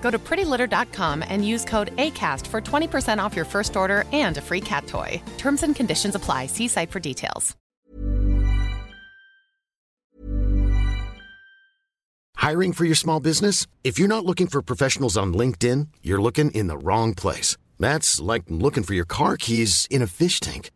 Go to prettylitter.com and use code ACAST for 20% off your first order and a free cat toy. Terms and conditions apply. See site for details. Hiring for your small business? If you're not looking for professionals on LinkedIn, you're looking in the wrong place. That's like looking for your car keys in a fish tank.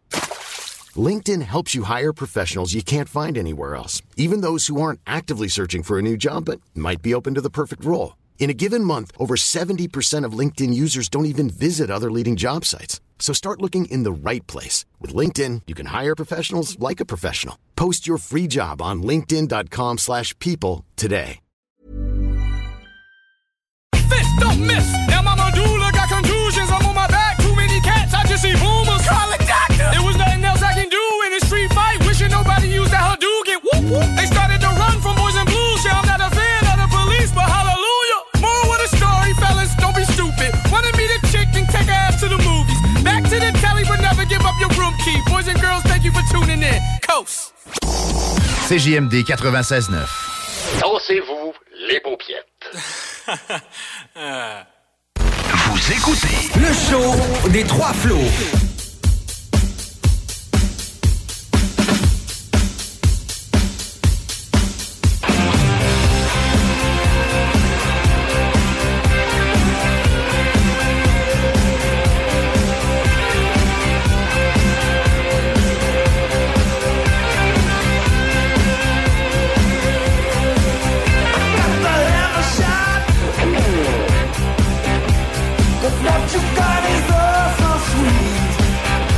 LinkedIn helps you hire professionals you can't find anywhere else, even those who aren't actively searching for a new job but might be open to the perfect role. In a given month, over 70% of LinkedIn users don't even visit other leading job sites. So start looking in the right place. With LinkedIn, you can hire professionals like a professional. Post your free job on linkedin.com slash people today. Fist don't miss. Now my medulla got contusions. I'm on my back. Too many cats. I just see boomers. Call a doctor. There was nothing else I can do in a street fight. Wishing nobody used that Hadouken. Whoop whoop. They started key. Boys and girls, thank you for tuning in. Coast. CJMD 96.9. Dansez-vous les paupiètes. Vous écoutez Le show des trois flots.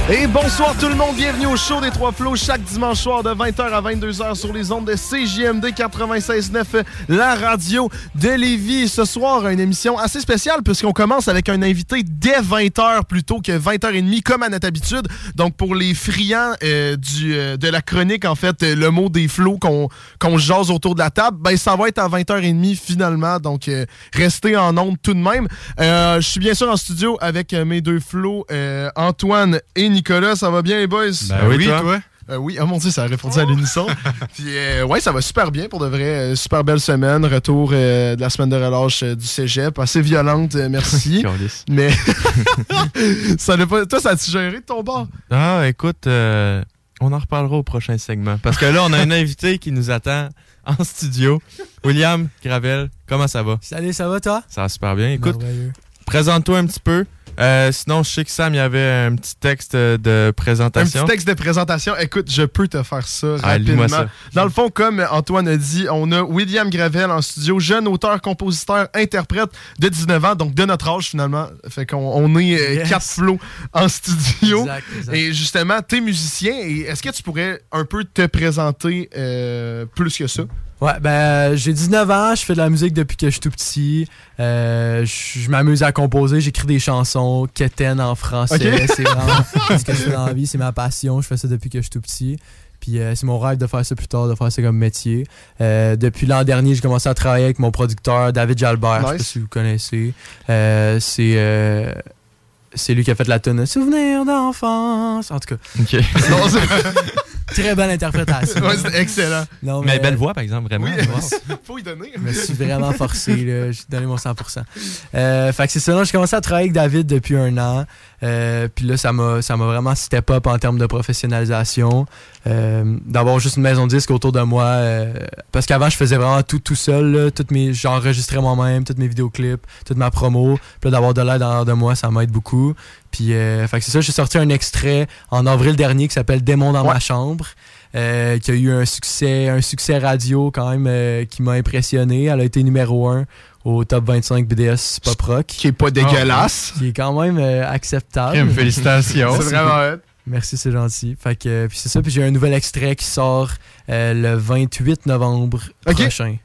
Et bonsoir tout le monde, bienvenue au show des Trois Flots chaque dimanche soir de 20h à 22h sur les ondes de CJMD 96.9, la radio de Lévis. Ce soir, une émission assez spéciale puisqu'on commence avec un invité dès 20h plutôt que 20h30 comme à notre habitude. Donc pour les friands euh, euh, de la chronique, en fait, euh, le mot des flots qu'on qu'on jase autour de la table, ben ça va être à 20h30 finalement. Donc restez en ondes tout de même. Je suis bien sûr en studio avec mes deux flots, Antoine et Nicolas. Ça va bien les boys? Ben oui, toi? Euh, oui, oh mon dieu, ça a répondu à l'unisson. Puis, euh, ouais, ça va super bien pour de vrai. Euh, super belle semaine. Retour euh, de la semaine de relâche euh, du cégep. Assez violente, euh, merci. Mais ça pas. Toi, ça a-tu géré de ton bord? Ah, écoute, euh, on en reparlera au prochain segment. Parce que là, on a un invité qui nous attend en studio. William Gravel, comment ça va? Salut, ça va toi? Ça va super bien. Écoute. Présente-toi un petit peu. Euh, sinon, je sais que Sam, il y avait un petit texte euh, de Un présentation. petit texte de présentation. Écoute, je peux te faire ça Ah, rapidement. ça. Dans le fond, comme Antoine a dit, on a William Gravel en studio, jeune auteur, compositeur, interprète de 19 ans, donc de notre âge finalement. Fait qu'on on est euh, Yes. quatre flots en studio. Exact, exact. Et justement, t'es musicien et est-ce que tu pourrais un peu te présenter euh, plus que ça? Ouais, ben, euh, j'ai 19 ans, je fais de la musique depuis que je suis tout petit. Euh, je m'amuse à composer, j'écris des chansons, quétaines en français. Ok. C'est vraiment ce que je fais dans la vie, c'est ma passion. Je fais ça depuis que je suis tout petit. Puis euh, c'est mon rêve de faire ça plus tard, de faire ça comme métier. Euh, depuis l'an dernier, j'ai commencé à travailler avec mon producteur David Jalbert. Je sais pas si vous connaissez. C'est euh, c'est lui qui a fait la tonne Souvenir d'enfance. En tout cas, OK. Très belle interprétation. Ouais, c'est excellent. Non, Mais belle voix, par exemple, vraiment. Oui, Wow. faut y donner. Je me suis vraiment forcé, là. J'ai donné mon 100%. Euh, fait que c'est ça, j'ai commencé à travailler avec David depuis un an. Euh, puis là, ça m'a ça m'a vraiment step up en termes de professionnalisation. Euh, D'avoir juste une maison de disque autour de moi. euh, parce qu'avant, je faisais vraiment tout tout seul. là. Toutes mes, J'enregistrais moi-même, toutes mes vidéoclips, toute ma promo. Puis là, d'avoir de l'aide en de moi, ça m'aide beaucoup. Puis, euh, fait que c'est ça, j'ai sorti un extrait en avril dernier qui s'appelle Démon dans ma chambre. euh, qui a eu un succès, un succès radio quand même euh, qui m'a impressionné. Elle a été numéro 1 au top 25 BDS Pop Rock. Qui est pas dégueulasse. Qui est quand même euh, acceptable. Félicitations. C'est vraiment hot. Merci, c'est gentil. Fait que, euh, puis c'est ça, puis j'ai un nouvel extrait qui sort euh, le 28 novembre prochain.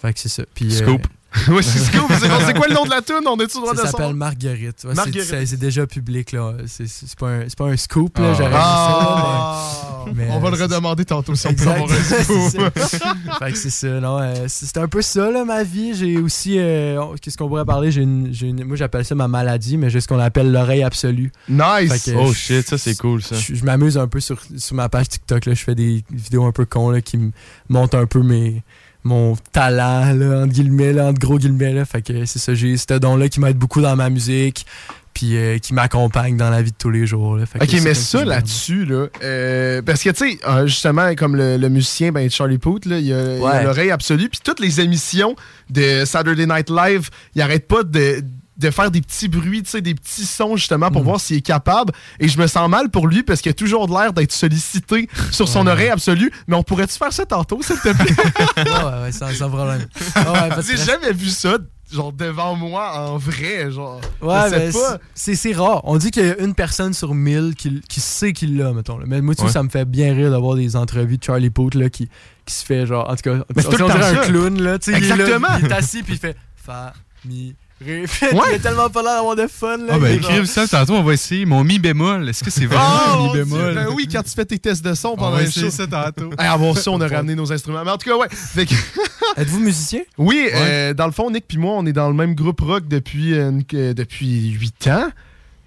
Fait que c'est ça. Puis, euh, Scoop. ouais, c'est scoop. C'est c'est quoi le nom de la tune? On est-tu droit de ça le s'appelle? Marguerite. Ouais, c'est- Marguerite. C'est c'est déjà public, là. C'est c'est pas, un- c'est pas un scoop, là. Ah. Ah. ça, mais- mais, on va euh, le c'est- redemander tantôt si on peut avoir un C'est scoop. ça. fait que c'est ça, non. euh, c'est un peu ça, là, ma vie. J'ai aussi. euh, Qu'est-ce qu'on pourrait parler? J'ai une, j'ai une- Moi, j'appelle ça ma maladie, mais j'ai ce qu'on appelle l'oreille absolue. Nice. Que, Oh shit, ça c'est cool ça. Je, m'amuse un peu sur, sur ma page TikTok. Là. Je fais des vidéos un peu cons là, qui me montrent un peu mes, mon talent, là, entre guillemets, là, entre gros guillemets. Là. Fait que c'est ça, j'ai ce don-là qui m'aide beaucoup dans ma musique, puis euh, qui m'accompagne dans la vie de tous les jours. Là. Fait Ok, mais ça là-dessus, là, euh, parce que tu sais, euh, justement, comme le, le musicien, ben, Charlie là, il y a, Ouais. l'oreille absolue, puis toutes les émissions de Saturday Night Live, il arrête pas de, de faire des petits bruits, des petits sons justement Mm. pour voir s'il est capable. Et je me sens mal pour lui parce qu'il a toujours de l'air d'être sollicité sur son Ouais. oreille absolue. Mais on pourrait-tu faire ça tantôt, s'il te plaît? Ouais, ouais, ouais, sans, sans problème. Ouais, J'ai que- jamais vu ça, genre devant moi en vrai, genre. Ouais, mais pas. c'est c'est rare. On dit qu'il y a une personne sur mille qui, qui sait qu'il l'a, mettons. là. Mais moi, tu Ouais. ça me fait bien rire d'avoir des entrevues de Charlie Puth là, qui, qui se fait genre. En tout cas, on, dirait un clown, là. tu sais, il est là, Exactement. Il est assis, puis il fait Fa, mi, ré. Puis Ouais. Il a tellement pas l'air d'avoir de fun, là. Ah ben écrive ça tantôt, on va essayer. Mon mi bémol, est-ce que c'est vraiment Oh, un mi bémol? ben oui, quand tu fais tes tests de son on pendant va le essayer show. ça tantôt. Hey, avant ça, on a ramené nos instruments. Mais en tout cas, ouais. Que- Êtes-vous musicien? oui, euh, dans le fond, Nick puis moi, on est dans le même groupe rock depuis, euh, depuis 8 ans.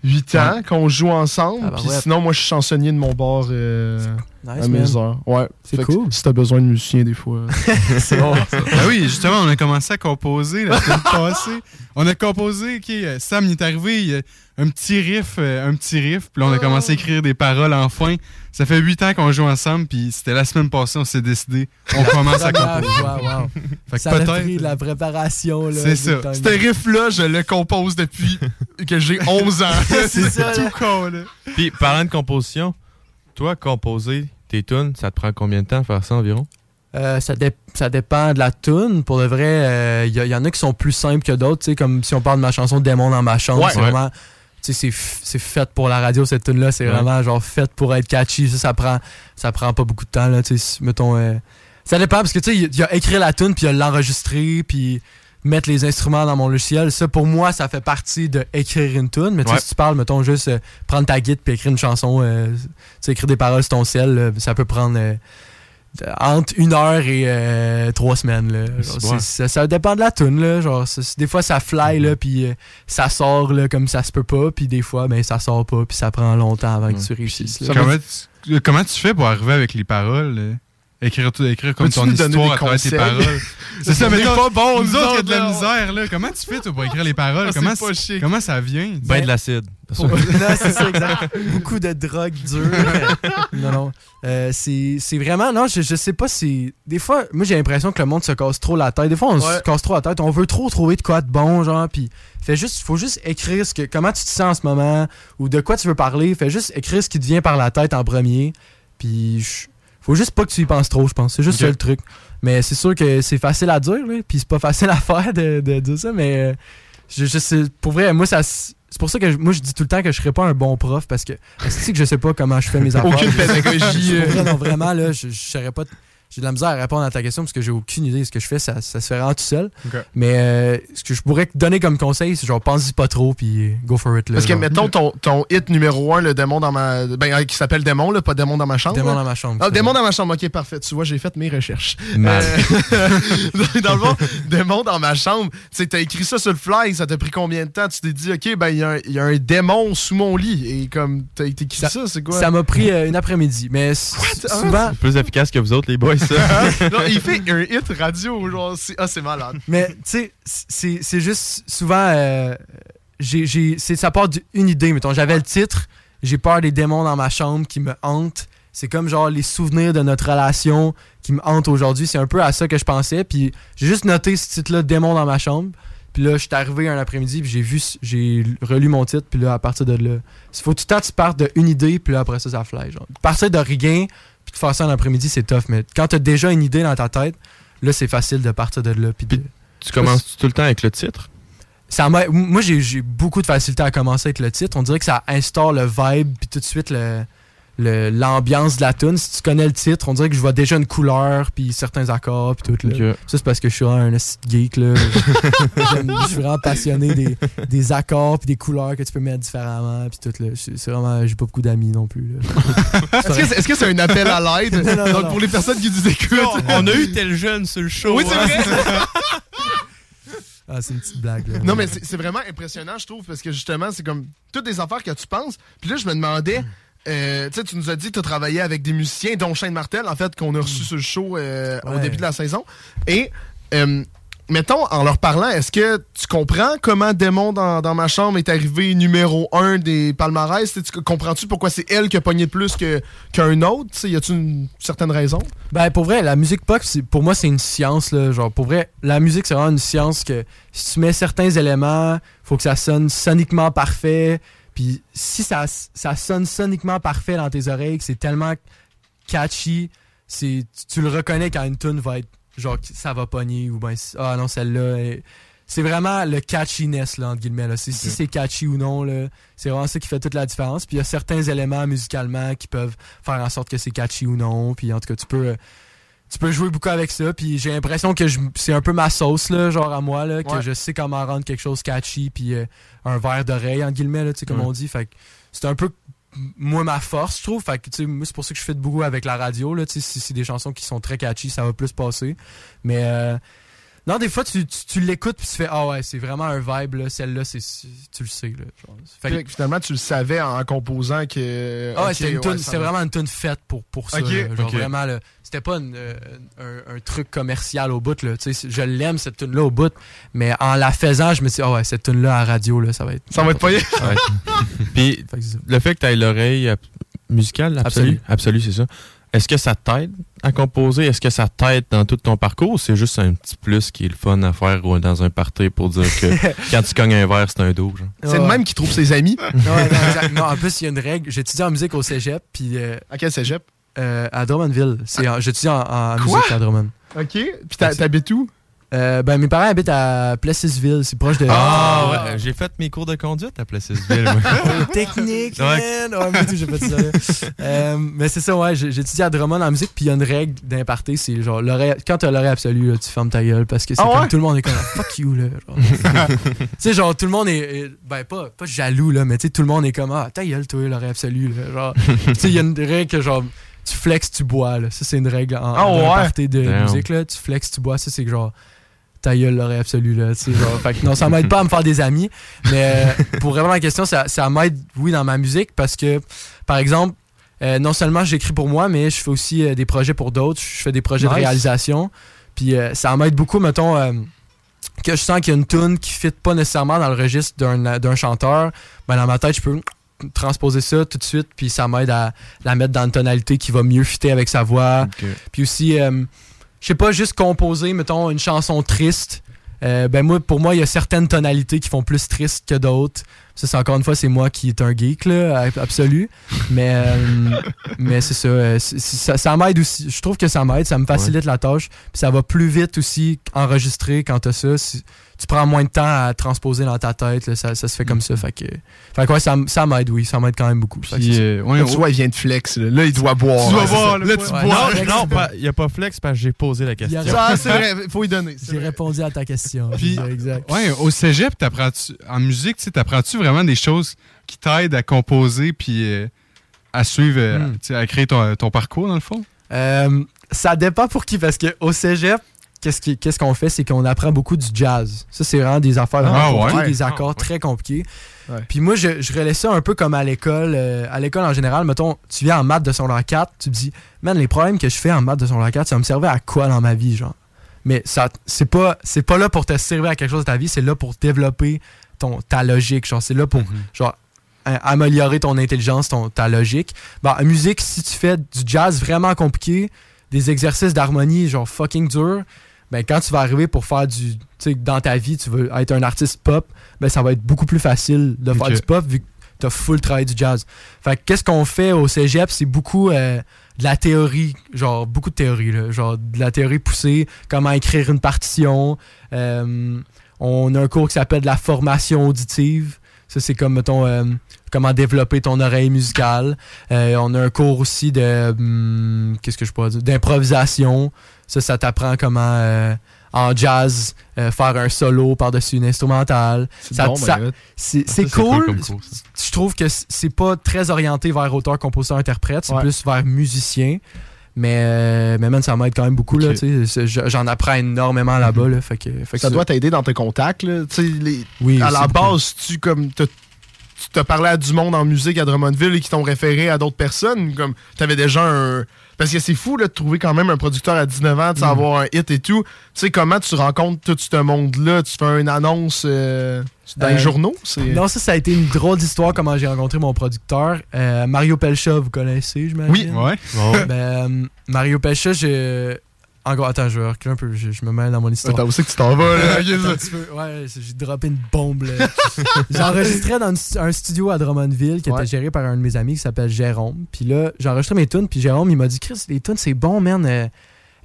8 ans qu'on joue ensemble. Ah, Puis ouais. sinon, moi, je suis chansonnier de mon bar euh, Nice, à man. mes heures. Ouais. C'est que cool. Si t'as besoin de musicien, des fois. C'est bon. Ah oui, justement, on a commencé à composer la semaine passée. On a composé, ok, euh, Sam il est arrivé, il y a un petit riff, euh, un petit riff, puis là on a commencé à écrire des paroles enfin. Ça fait huit ans qu'on joue ensemble, puis c'était la semaine passée, on s'est décidé, on commence à composer. fois, wow. Fait que Ça a pris la préparation, là. C'est ça. Ce riff-là, je le compose depuis que j'ai 11 ans. C'est ça, tout con, là. Puis parlant de composition, toi, composer tes tunes, ça te prend combien de temps faire ça environ? Euh, ça, dé- ça dépend de la tune. Pour le vrai, il y, y en a qui sont plus simples que d'autres. tu sais, Comme si on parle de ma chanson Démon dans ma chambre. Ouais. c'est Ouais. vraiment. C'est fait pour la radio, cette tune-là. C'est Ouais. vraiment genre fait pour être catchy. Ça, ça prend, ça prend pas beaucoup de temps. Là, tu sais, si- mettons, euh, ça dépend parce que tu sais, il y a écrire la tune, puis il y a l'enregistrer, puis mettre les instruments dans mon logiciel. Ça, pour moi, ça fait partie de écrire une tune. Mais tu sais, Ouais. si tu parles, mettons, juste euh, prendre ta guide puis écrire une chanson, euh, écrire des paroles sur ton ciel, là, ça peut prendre. euh, entre une heure et euh, trois semaines. Là. Genre, ça, ça dépend de la tune là. Genre, des fois, ça fly, là, puis ça sort là, comme ça se peut pas. Puis des fois, ben, ça sort pas, puis ça prend longtemps avant que tu réussisses. comment, tu, comment tu fais pour arriver avec les paroles? Écrire, tout- écrire comme ton histoire à travers tes paroles? C'est ça, mais pas bon, nous nous autres, il y a de la misère, là. Comment tu fais, toi, pour écrire les paroles? Ah, c'est comment, pas chic. comment ça vient? Ben, de l'acide. non, c'est ça, exact. Beaucoup de drogue dure. non, non. Euh, c'est c'est vraiment. Non, je, je sais pas si. Des fois, moi, j'ai l'impression que le monde se casse trop la tête. Des fois, on Ouais. se casse trop la tête. On veut trop trouver de quoi de bon, genre. Puis, fais juste, faut juste écrire ce que, comment tu te sens en ce moment ou de quoi tu veux parler. Fais juste écrire ce qui te vient par la tête en premier. Puis, je- faut juste pas que tu y penses trop, je pense. C'est juste ça le truc. Mais c'est sûr que c'est facile à dire, là, puis c'est pas facile à faire de, de dire ça, mais euh, je, je sais, pour vrai, moi, ça, c'est pour ça que je- moi, je dis tout le temps que je serais pas un bon prof parce que c'est que je sais pas comment je fais mes affaires? Aucune pédagogie, euh. non, vraiment, là, je, je saurais pas. J'ai de la misère à répondre à ta question parce que j'ai aucune idée de ce que je fais. Ça, ça se fait vraiment tout seul. Mais euh, ce que je pourrais te donner comme conseil, c'est genre, pense-y pas trop, puis go for it. Là, Parce que, genre. mettons, ton, ton hit numéro 1, le démon dans ma. Ben, euh, qui s'appelle Démon, là, pas Démon dans ma chambre. Démon là. dans ma chambre. Ah, c'est Démon ça. dans ma chambre, ok, parfait. Tu vois, j'ai fait mes recherches. Mal. Euh, dans le fond, Démon dans ma chambre, tu sais, t'as écrit ça sur le fly, ça t'a pris combien de temps? Tu t'es dit, ok, ben, il y, a un- il y a un démon sous mon lit. Et comme, t'as écrit ça, c'est quoi? Ça m'a pris euh, une après-midi. Mais souvent, Plus efficace que vous autres, les boys, ça. non, il fait un hit radio, genre, c'est- ah, c'est malade. Mais tu sais, c'est c'est juste souvent. euh, j'ai, j'ai- c'est, ça part d'une idée, mettons. J'avais le titre, j'ai peur des démons dans ma chambre qui me hantent. C'est comme genre les souvenirs de notre relation qui me hantent aujourd'hui. C'est un peu à ça que je pensais. Puis j'ai juste noté ce titre-là, Démon dans ma chambre. Puis là, je suis arrivé un après-midi, puis j'ai vu, j'ai relu mon titre, puis là, à partir de là, il faut tout le temps que tu partes d'une idée, puis là, après ça, ça fly. Genre. Partir de rien, puis de faire ça en après-midi, c'est tough. Mais quand tu as déjà une idée dans ta tête, là, c'est facile de partir de là. Puis de- Tu commences tout le temps avec le titre? ça m'a- moi, j'ai beaucoup de facilité à commencer avec le titre. On dirait que ça instaure le vibe, puis tout de suite le- l'ambiance de la tune. Si tu connais le titre, on dirait que je vois déjà une couleur, puis certains accords, puis tout. Là. Ça, c'est parce que je suis un geek. Là. Je suis vraiment passionné des, des accords, puis des couleurs que tu peux mettre différemment, puis tout. là. C'est vraiment, j'ai pas beaucoup d'amis non plus. Est-ce que c'est un appel à l'aide? Donc, pour les personnes qui nous écoutent? On a eu tel jeune sur le show. Oui, c'est hein. vrai. Ah, c'est une petite blague. là. Non, mais c'est c'est vraiment impressionnant, je trouve, parce que justement, c'est comme toutes des affaires que tu penses. Puis là, je me demandais, euh, tu nous as dit que tu as travaillé avec des musiciens, dont Shane Martel, en fait, qu'on a reçu sur le show euh, au début de la saison. Et, euh, mettons, en leur parlant, est-ce que tu comprends comment Démon dans, dans ma chambre est arrivé numéro un des palmarès? Tu Comprends-tu pourquoi c'est elle qui a pogné plus qu'un autre? Tu sais, y a-tu une certaine raison? Ben pour vrai, la musique pop, pour moi c'est une science là, genre pour vrai, la musique c'est vraiment une science que si tu mets certains éléments, faut que ça sonne soniquement parfait. Puis si ça, ça sonne soniquement parfait dans tes oreilles, que c'est tellement catchy, c'est tu, tu le reconnais quand une tune va être genre ça va pogner ou ben ah non celle-là elle- c'est vraiment le catchiness là entre guillemets là. C'est- Si c'est catchy ou non là, c'est vraiment ça qui fait toute la différence. Puis il y a certains éléments musicalement qui peuvent faire en sorte que c'est catchy ou non. Puis en tout cas tu peux euh, tu peux jouer beaucoup avec ça. Puis j'ai l'impression que c'est un peu ma sauce là, genre à moi là, que Ouais. je sais comment rendre quelque chose catchy puis euh, un verre d'oreille entre guillemets là, tu sais comme Ouais. on dit. Fait c'est un peu moi ma force je trouve fait que tu sais moi c'est pour ça que je fais beaucoup avec la radio là tu sais si c'est des chansons qui sont très catchy ça va plus passer mais euh, non des fois tu, tu, tu l'écoutes puis tu fais ah ouais c'est vraiment un vibe là celle-là c'est c'est- tu le sais là genre. Fait que- Fait que finalement, tu le savais en composant que. ah ouais, ok, c'était une ouais, ça vraiment une tune faite pour, pour ça. Là. Genre vraiment, c'était pas une, euh, un, un truc commercial au bout. Là. Tu sais, Je l'aime, cette tune-là, au bout. Mais en la faisant, je me suis dit, ah ouais, cette tune-là à radio, là, ça va être. Ça va être payé. Puis le fait que tu aies l'oreille ab- musicale, absolue, absolue, c'est ça. Est-ce que ça t'aide à composer? Est-ce que ça t'aide dans tout ton parcours? Ou c'est juste un petit plus qui est le fun à faire ou dans un party pour dire que quand tu cognes un verre, c'est un dos? C'est le même qui trouve ses amis. Ouais, non, en plus, il y a une règle. J'étudie en musique au cégep, puis euh, À quel cégep? euh, à Drummondville. En- J'étudie en, en musique à Drummond. OK. Puis t'habites où? Euh, ben, mes parents habitent à Plessisville, c'est proche de. Ah ouais, j'ai fait mes cours de conduite à Plessisville. moi. technique, Ouais. man! Ouais, moi tout, j'ai fait ça. Euh, mais c'est ça, ouais, étudié à Drummond en musique, puis il y a une règle d'imparté, c'est genre, l'oreille- quand t'as l'oreille absolue, là, tu fermes ta gueule, parce que c'est Ah comme ouais? tout le monde est comme, fuck you, là. genre. tu sais, genre, tout le monde est, est- ben, pas, pas jaloux, là, mais tu sais, tout le monde est comme, ah, ta gueule, toi, l'oreille absolue, là. Genre, tu sais, il y a une règle que, genre, tu flexes, tu bois, là. Ça, c'est une règle en, Ah en ouais? aparté de Damn. musique, là. Tu flexes, tu bois, ça, c'est que, genre, ta gueule, l'oreille absolue, là. Tu sais, genre, fait que non, ça m'aide pas à me faire des amis, mais euh, pour vraiment la question, ça, ça m'aide, oui, dans ma musique, parce que, par exemple, euh, non seulement j'écris pour moi, mais je fais aussi euh, des projets pour d'autres. Je fais des projets de réalisation. Puis ça m'aide beaucoup, mettons, que je sens qu'il y a une tune qui ne fit pas nécessairement dans le registre d'un chanteur. Ben, dans ma tête, je peux transposer ça tout de suite, puis ça m'aide à la mettre dans une tonalité qui va mieux fitter avec sa voix. Puis aussi, je sais pas, juste composer, mettons, une chanson triste. Euh, ben moi, pour moi, il y a certaines tonalités qui font plus triste que d'autres. Ça, c'est encore une fois, c'est moi qui est un geek, là, ab- absolu. Mais, euh, mais c'est ça, euh, c'est- ça. Ça m'aide aussi. Je trouve que ça m'aide, ça me facilite la tâche. Puis ça va plus vite aussi enregistrer quand t'as ça. Tu prends moins de temps à transposer dans ta tête, là, ça, ça se fait comme ça. Fait que, fait que ouais, ça, ça m'aide, oui. Ça m'aide quand même beaucoup. Fait que Puis, c'est ça. euh, ouais, Là, tu vois, il vient de flex. Là, Là, il doit boire. Tu dois Ouais, c'est boire, là, tu Ouais, bois. non, Non, il n'y a pas flex parce que j'ai posé la question. Ça, c'est vrai. Faut y donner. c'est J'ai répondu à ta question. Puis- C'est exact. ouais, au cégep, t'apprends-tu, en musique, t'apprends-tu vraiment des choses qui t'aident à composer puis euh, à suivre, euh, Hmm. à créer ton, ton parcours, dans le fond? Euh, ça dépend pour qui, parce qu'au cégep, qu'est-ce qui- qu'est-ce qu'on fait, c'est qu'on apprend beaucoup du jazz. Ça, c'est vraiment des affaires vraiment Ah, ouais? compliquées, des Ah, accords ouais. très compliqués. Ouais. Puis moi, je, je relais ça un peu comme à l'école. euh, à l'école, en général, mettons, tu viens en maths de secondaire 4, tu te dis, man, les problèmes que je fais en maths de secondaire 4, ça va me servir à quoi dans ma vie, genre? Mais ça, c'est pas, c'est pas là pour te servir à quelque chose de ta vie, c'est là pour développer ton, ta logique. Genre, c'est là pour genre, a- améliorer ton intelligence, ton, ta logique. Bon, en musique, si tu fais du jazz vraiment compliqué, des exercices d'harmonie genre fucking dur, ben quand tu vas arriver pour faire du. Tu sais, dans ta vie, tu veux être un artiste pop, ben ça va être beaucoup plus facile de faire du pop vu que tu as full travail du jazz. Fait que qu'est-ce qu'on fait au cégep, c'est beaucoup euh, de la théorie, genre beaucoup de théorie, là, genre de la théorie poussée, comment écrire une partition. Euh, on a un cours qui s'appelle de la formation auditive. Ça, c'est comme, mettons, euh, comment développer ton oreille musicale. Euh, on a un cours aussi de. hum, Qu'est-ce que je pourrais dire? D'improvisation. Ça, ça t'apprend comment, euh, en jazz, euh, faire un solo par-dessus une instrumentale. C'est bon, ben, cool. Je trouve que c'est pas très orienté vers auteur, compositeur, interprète. C'est Ouais. plus vers musicien. Mais, euh, mais man, ça m'aide quand même beaucoup. là, Ok. tu sais. C'est- je- J'en apprends énormément là-bas. là, fait que, fait que Ça doit t'aider dans tes contacts. Là. Tu sais, Les... Oui, à la base, tu comme t'as- tu t'as parlé à du monde en musique à Drummondville et qui t'ont référé à d'autres personnes. Comme t'avais déjà un. Parce que c'est fou là, de trouver quand même un producteur à 19 ans, de Mm. savoir un hit et tout. Tu sais, comment tu rencontres tout ce monde-là? Tu fais une annonce euh, dans les Euh, journaux? Non, ça, ça a été une drôle d'histoire comment j'ai rencontré mon producteur. Euh, Mario Pelcha, vous connaissez, j'imagine? Ouais. Ben, euh, Mario Pelcha, je. En gros, attends, je vais un peu, je, je me mêle dans mon histoire. Attends, où c'est que tu t'en vas, là? Ouais, j'ai droppé une bombe, là. J'enregistrais dans une un studio à Drummondville qui Ouais. était géré par un de mes amis qui s'appelle Jérôme. Puis là, j'enregistrais mes tunes, puis Jérôme, il m'a dit Chris, les tunes, c'est bon, man. Euh,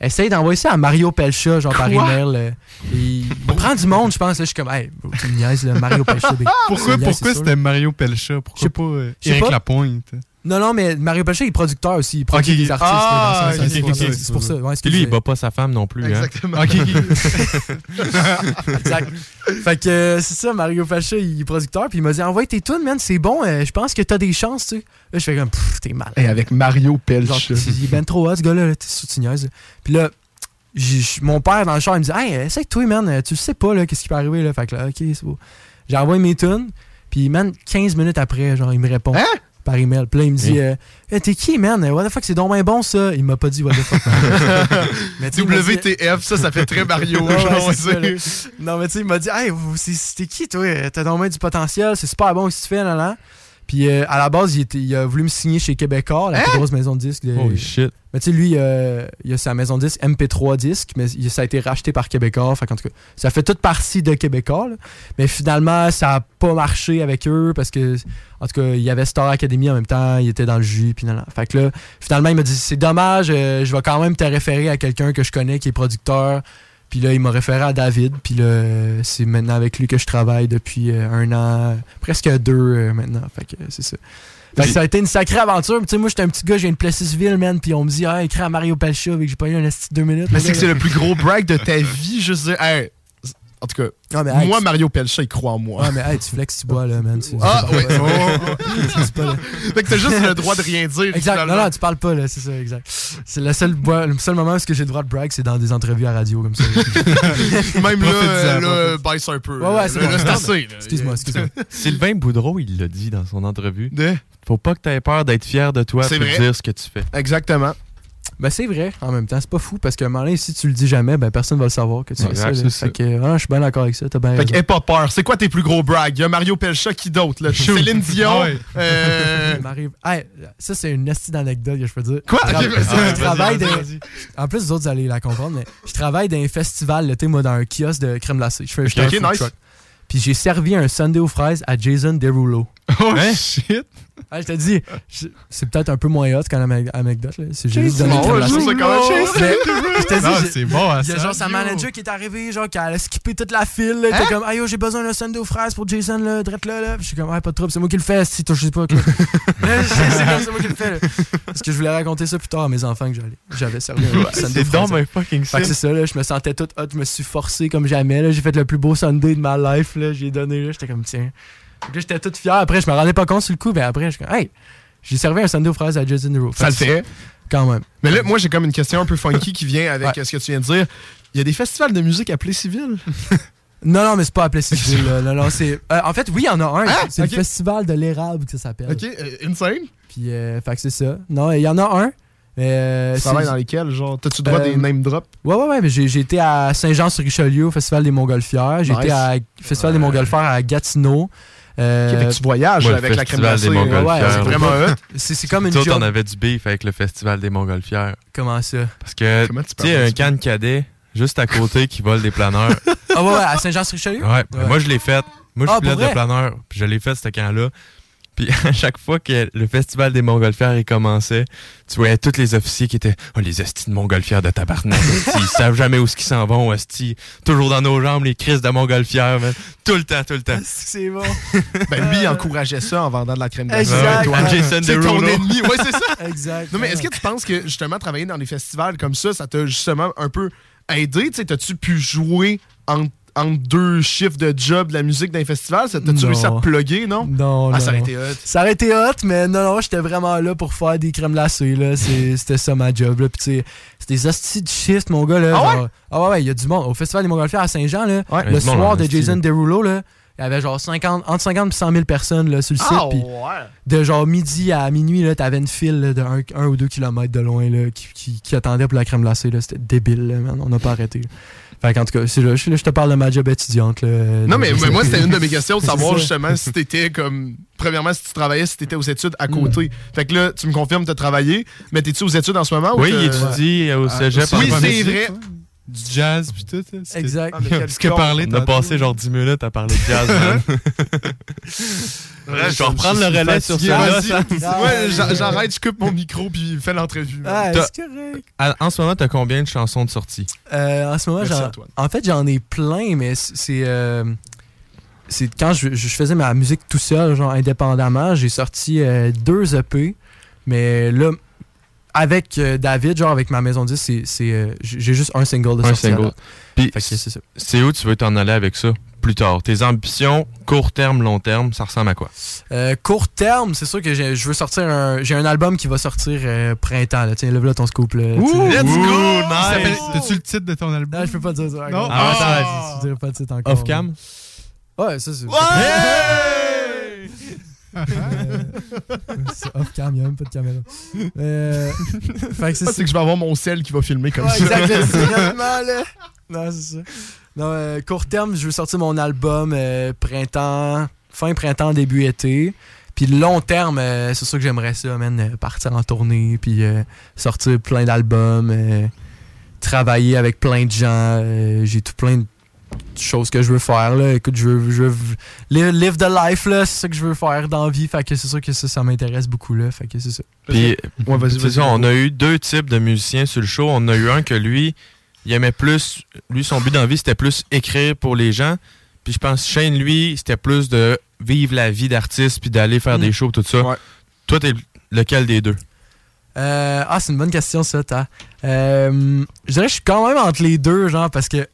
essaye d'envoyer ça à Mario Pelcha, genre par Quoi? email. euh, il prend du monde, je pense. Là, je suis comme, hey, tu me niaises, là, Mario Pelcha. Pourquoi, niaises, pourquoi c'était Mario Pelcha? Pourquoi Je sais- pas euh, pas. Lapointe? Non, non, mais Mario Pelcha, il est producteur aussi. Il produit Ok. des artistes. Ah, c'est ok, pour ça, ok. c'est pour ça. Ouais, Puis lui, il euh, bat pas sa femme non plus. Hein? Exactement. Ok. Exact. fait que euh, c'est ça, Mario Pacha, il est producteur, puis il m'a dit Envoie tes tunes, man, c'est bon, euh, je pense que t'as des chances, tu sais. Là, je fais comme, pfff, t'es mal. Hey, avec Mario Genre, Pelch. il est ben trop hot, ce gars-là, là, t'es sous tu niaises. Puis là, mon père dans le char, il me dit Hey, essaye-toi, man, euh, tu le sais pas, là, qu'est-ce qui peut arriver, là. Fait que là, ok, c'est beau. J'ai envoyé mes tunes, puis, man, 15 minutes après, genre, il me répond. Hein? Par email. Puis là, il me dit euh, Hey, T'es qui, man? What the fuck, c'est donc bien bon, ça. Il m'a pas dit What the fuck. Mais WTF, ça, ça fait très Mario. Ouais, ouais, Non, mais tu sais, il m'a dit, hey, c'était qui, toi? T'as donc bien du potentiel, c'est super bon ce que tu fais, là, là. Puis euh, à la base, il, était- il a voulu me signer chez Québécois, la plus grosse maison de disques. de- Oh shit. Mais tu sais, lui, euh, il a sa maison de disques MP3 disques, mais il- ça a été racheté par Québécois. Fait qu'en tout cas, ça fait toute partie de Québécois. là. Mais finalement, ça a pas marché avec eux parce que, en tout cas, il y avait Star Academy en même temps, il était dans le jus. Puis. Fait que là, finalement, il m'a dit c'est dommage, euh, je vais quand même te référer à quelqu'un que je connais qui est producteur. Puis là, il m'a référé à David. Puis là, c'est maintenant avec lui que je travaille depuis euh, un an, presque deux euh, maintenant. Fait que c'est ça. Fait que ça a été une sacrée aventure. Tu sais, moi, j'étais un petit gars, j'ai une Plessisville, man. Puis on me dit, ah, écris à Mario Pelcha, avec que j'ai pas eu un esti de deux minutes. Mais c'est que c'est le plus gros brag de ta vie, je sais. Hey, en tout cas, Ah, hey, moi, tu- Mario Pelcha, il croit en moi. Ah, mais hey, tu flexes, tu bois, là, man. Ah, oui. pas- Oh, oh, oh. c'est pas, là. Fait que t'as juste le droit de rien dire. Exact. finalement. Non, non, tu parles pas, là, c'est ça, exact. C'est le seul, le seul moment où j'ai le droit de brag, c'est dans des entrevues à radio, comme ça. Même là, euh, là, baisse un peu. Ouais, ouais, c'est bon. assez. Excuse-moi, excuse-moi. Sylvain Boudreau, il l'a dit dans son entrevue. De- Faut pas que tu aies peur d'être fier de toi pour vrai. dire ce que tu fais. Exactement. Ben, c'est vrai, en même temps. C'est pas fou, parce que, un moment donné, si tu le dis jamais, ben, personne va le savoir que tu Ouais, fais ça. là. Fait que, ah, je suis bien d'accord avec ça, t'as bien Fait que, aie pas peur. C'est quoi tes plus gros brags? Il y a Mario Pelcha, qui d'autre? là? Céline Dion. Ouais. euh. Hey, ça, c'est une esti d'anecdote que je peux dire. Quoi? Je, tra- Ok, vas-y, je travaille dans-. En plus, vous autres, vous allez la comprendre, mais je travaille dans un festival l'été, moi, dans un kiosque de crème glacée. Je fais fais un ok, food nice. truck. Puis j'ai servi un sundae aux fraises à Jason Derulo. Oh shit! Ah, je te dis, c'est peut-être un peu moins hot qu'un ame- anecdote. Là. C'est juste donné Bon, une crème je quand te dis, c'est bon à il y a ça. genre sa manager qui est arrivée, genre qui a skippé toute la file. Là, Hein? était comme, ah yo, j'ai besoin d'un sundae aux fraises pour Jason, là, drette là, là. Puis je suis comme, ah, pas de trouble, c'est moi qui le fais, si toi, je sais pas. c'est c'est comme, c'est moi qui le fais. là. Parce que je voulais raconter ça plus tard à mes enfants que j'allais. J'avais servi un sundae C'est donc un fucking Fait que c'est ça, là, je me sentais tout hot, je me suis forcé comme jamais. là. J'ai fait le plus beau Sunday de ma life. là. J'ai donné, là, j'étais comme, tiens. Là, j'étais tout fier. Après, je me rendais pas compte sur le coup, mais après, je suis comme, hey, j'ai servi un Sunday aux fraises à Jason Derulo. Ça le fait. Quand même. Mais là, moi, j'ai comme une question un peu funky qui vient avec Ouais. ce que tu viens de dire. Il y a des festivals de musique appelés civils. Non, non, mais c'est pas appelé civil. Non, non, c'est. euh, en fait, oui, il y en a un. Ah, c'est le festival de l'érable que ça s'appelle. OK, euh, insane. Puis, euh, fait que c'est ça. Non, il y en a un. Euh, Tu travailles dans lesquels, genre? T'as-tu droit Euh, des name drops? Ouais, ouais, ouais. mais J'ai j'ai été à Saint-Jean-sur-Richelieu, au Festival des Montgolfières. J'ai Nice. été à Festival des Montgolfières à Gatineau. Euh, tu voyages Ouais, avec le la crème glacée. des Ouais, Montgolfières. c'est vraiment hot. C'est c'est comme une job. on avait du beef avec le Festival des Montgolfières. Comment ça? Parce que, tu sais, un canne cadet, juste à côté, qui vole des planeurs. Ah ouais, ouais, à Saint-Jean-sur-Richelieu? Ouais, moi je l'ai fait. Moi je Ah, suis pilote pour de planeur, puis je l'ai fait ce camp-là. Puis à chaque fois que le festival des Montgolfières commençait, tu voyais tous les officiers qui étaient Oh les hosties de Montgolfières de tabarnak, ils savent jamais où ce qu'ils s'en vont, hostie. Toujours dans nos jambes, les crises de Montgolfières, man. Tout le temps, tout le temps. C'est bon. Ben lui, il encourageait ça en vendant de la crème glacée. À Jason C'est ton ennemi. Ouais, c'est ça. Exact. Non, mais est-ce que tu penses que justement travailler dans des festivals comme ça, ça t'a justement un peu aidé? Tu sais, t'as-tu pu jouer entre, entre deux chiffres de job de la musique dans les festivals? Ça- T'as-tu Non. réussi à te plugger, non? Non, Ah, non. ça aurait été hot. Ça aurait été hot, mais non, non, j'étais vraiment là pour faire des crèmes glacées, là. C'était ça ma job, là. Puis, tu sais, c'est des hosties de shift, mon gars, là. Ah genre- Ah ouais, ouais, il y a du monde. Au Festival des Montgolfières à Saint-Jean, là, le monde soir de Jason. Derulo, là, il y avait genre 50, entre 50 et 100 000 personnes, là, sur le site. Ah, puis ouais. de genre midi à minuit, là, t'avais une file là, de 1 ou 2 km de loin, là, qui, qui, qui attendait pour la crème glacée, là. C'était débile, là, man. On n'a pas arrêté. Fait qu'en tout cas, c'est là, je, là, je te parle de ma job étudiante, là. Non, mais, moi, c'était une de mes questions de savoir justement si t'étais comme. Premièrement, si tu travaillais, si t'étais aux études à côté. Fait que là, tu me confirmes que t'as travaillé, mais t'es-tu aux études en ce moment? ou Oui, il étudie au cégep. Oui, en c'est vrai. Du jazz puis tout. là, Exact. Ah, mais quel Ce que On a passé genre 10 minutes à parler de jazz, man. Bref, je vais reprendre le relais sur ça. Ouais, j'a- j'arrête, je coupe mon micro puis fais l'entrevue. Ah, c'est correct. En ce moment, t'as combien de chansons de sortie? Euh, en ce moment, en fait, j'en ai plein, mais c'est. euh, c'est quand je, je faisais ma musique tout seul, genre indépendamment, j'ai sorti euh, deux EP, mais là, avec euh, David, genre avec ma maison de disques, c'est- c'est, euh, j'ai juste un single de Un single. Puis, Fait que c'est ça. c'est où tu veux t'en aller avec ça plus tard? Tes ambitions, court terme, long terme, ça ressemble à quoi? Euh, court terme, c'est sûr que j'ai- je veux sortir un. J'ai un album qui va sortir euh, printemps. Là. Tiens, lève là ton scoop. Là, sais. Let's Ouh, go! nice! T'as-tu le titre de ton album? Ah, je peux pas dire ça. Non? Ah, Ah! Je dirais pas le titre encore. Off-cam? Ouais, ça c'est. Euh, c'est off-cam, il y a même pas de caméra. Euh, fait que c'est Ah, c'est que je vais avoir mon sel qui va filmer comme Ouais, ça. exactement, là. Non, c'est ça. Non, euh, court terme, je veux sortir mon album euh, printemps, fin printemps, début été. Puis long terme, euh, c'est sûr que j'aimerais ça, man, euh, partir en tournée, puis euh, sortir plein d'albums, euh, travailler avec plein de gens. euh, J'ai tout plein de choses que je veux faire, là. Écoute, je veux, je veux live, live the life, là. C'est ça que je veux faire dans la vie. Fait que c'est sûr que ça, ça m'intéresse beaucoup, là. Fait que c'est ça. Puis, Ouais, vas-y, c'est vas-y. ça, on a eu deux types de musiciens sur le show. On a eu un que lui, il aimait plus. Lui, son but dans la vie, c'était plus écrire pour les gens. Puis je pense Shane, lui, c'était plus de vivre la vie d'artiste puis d'aller faire Mm. des shows, tout ça. Ouais. Toi, t'es lequel des deux? Euh, ah, c'est une bonne question, ça, t'as. Euh, je dirais que je suis quand même entre les deux, genre, parce que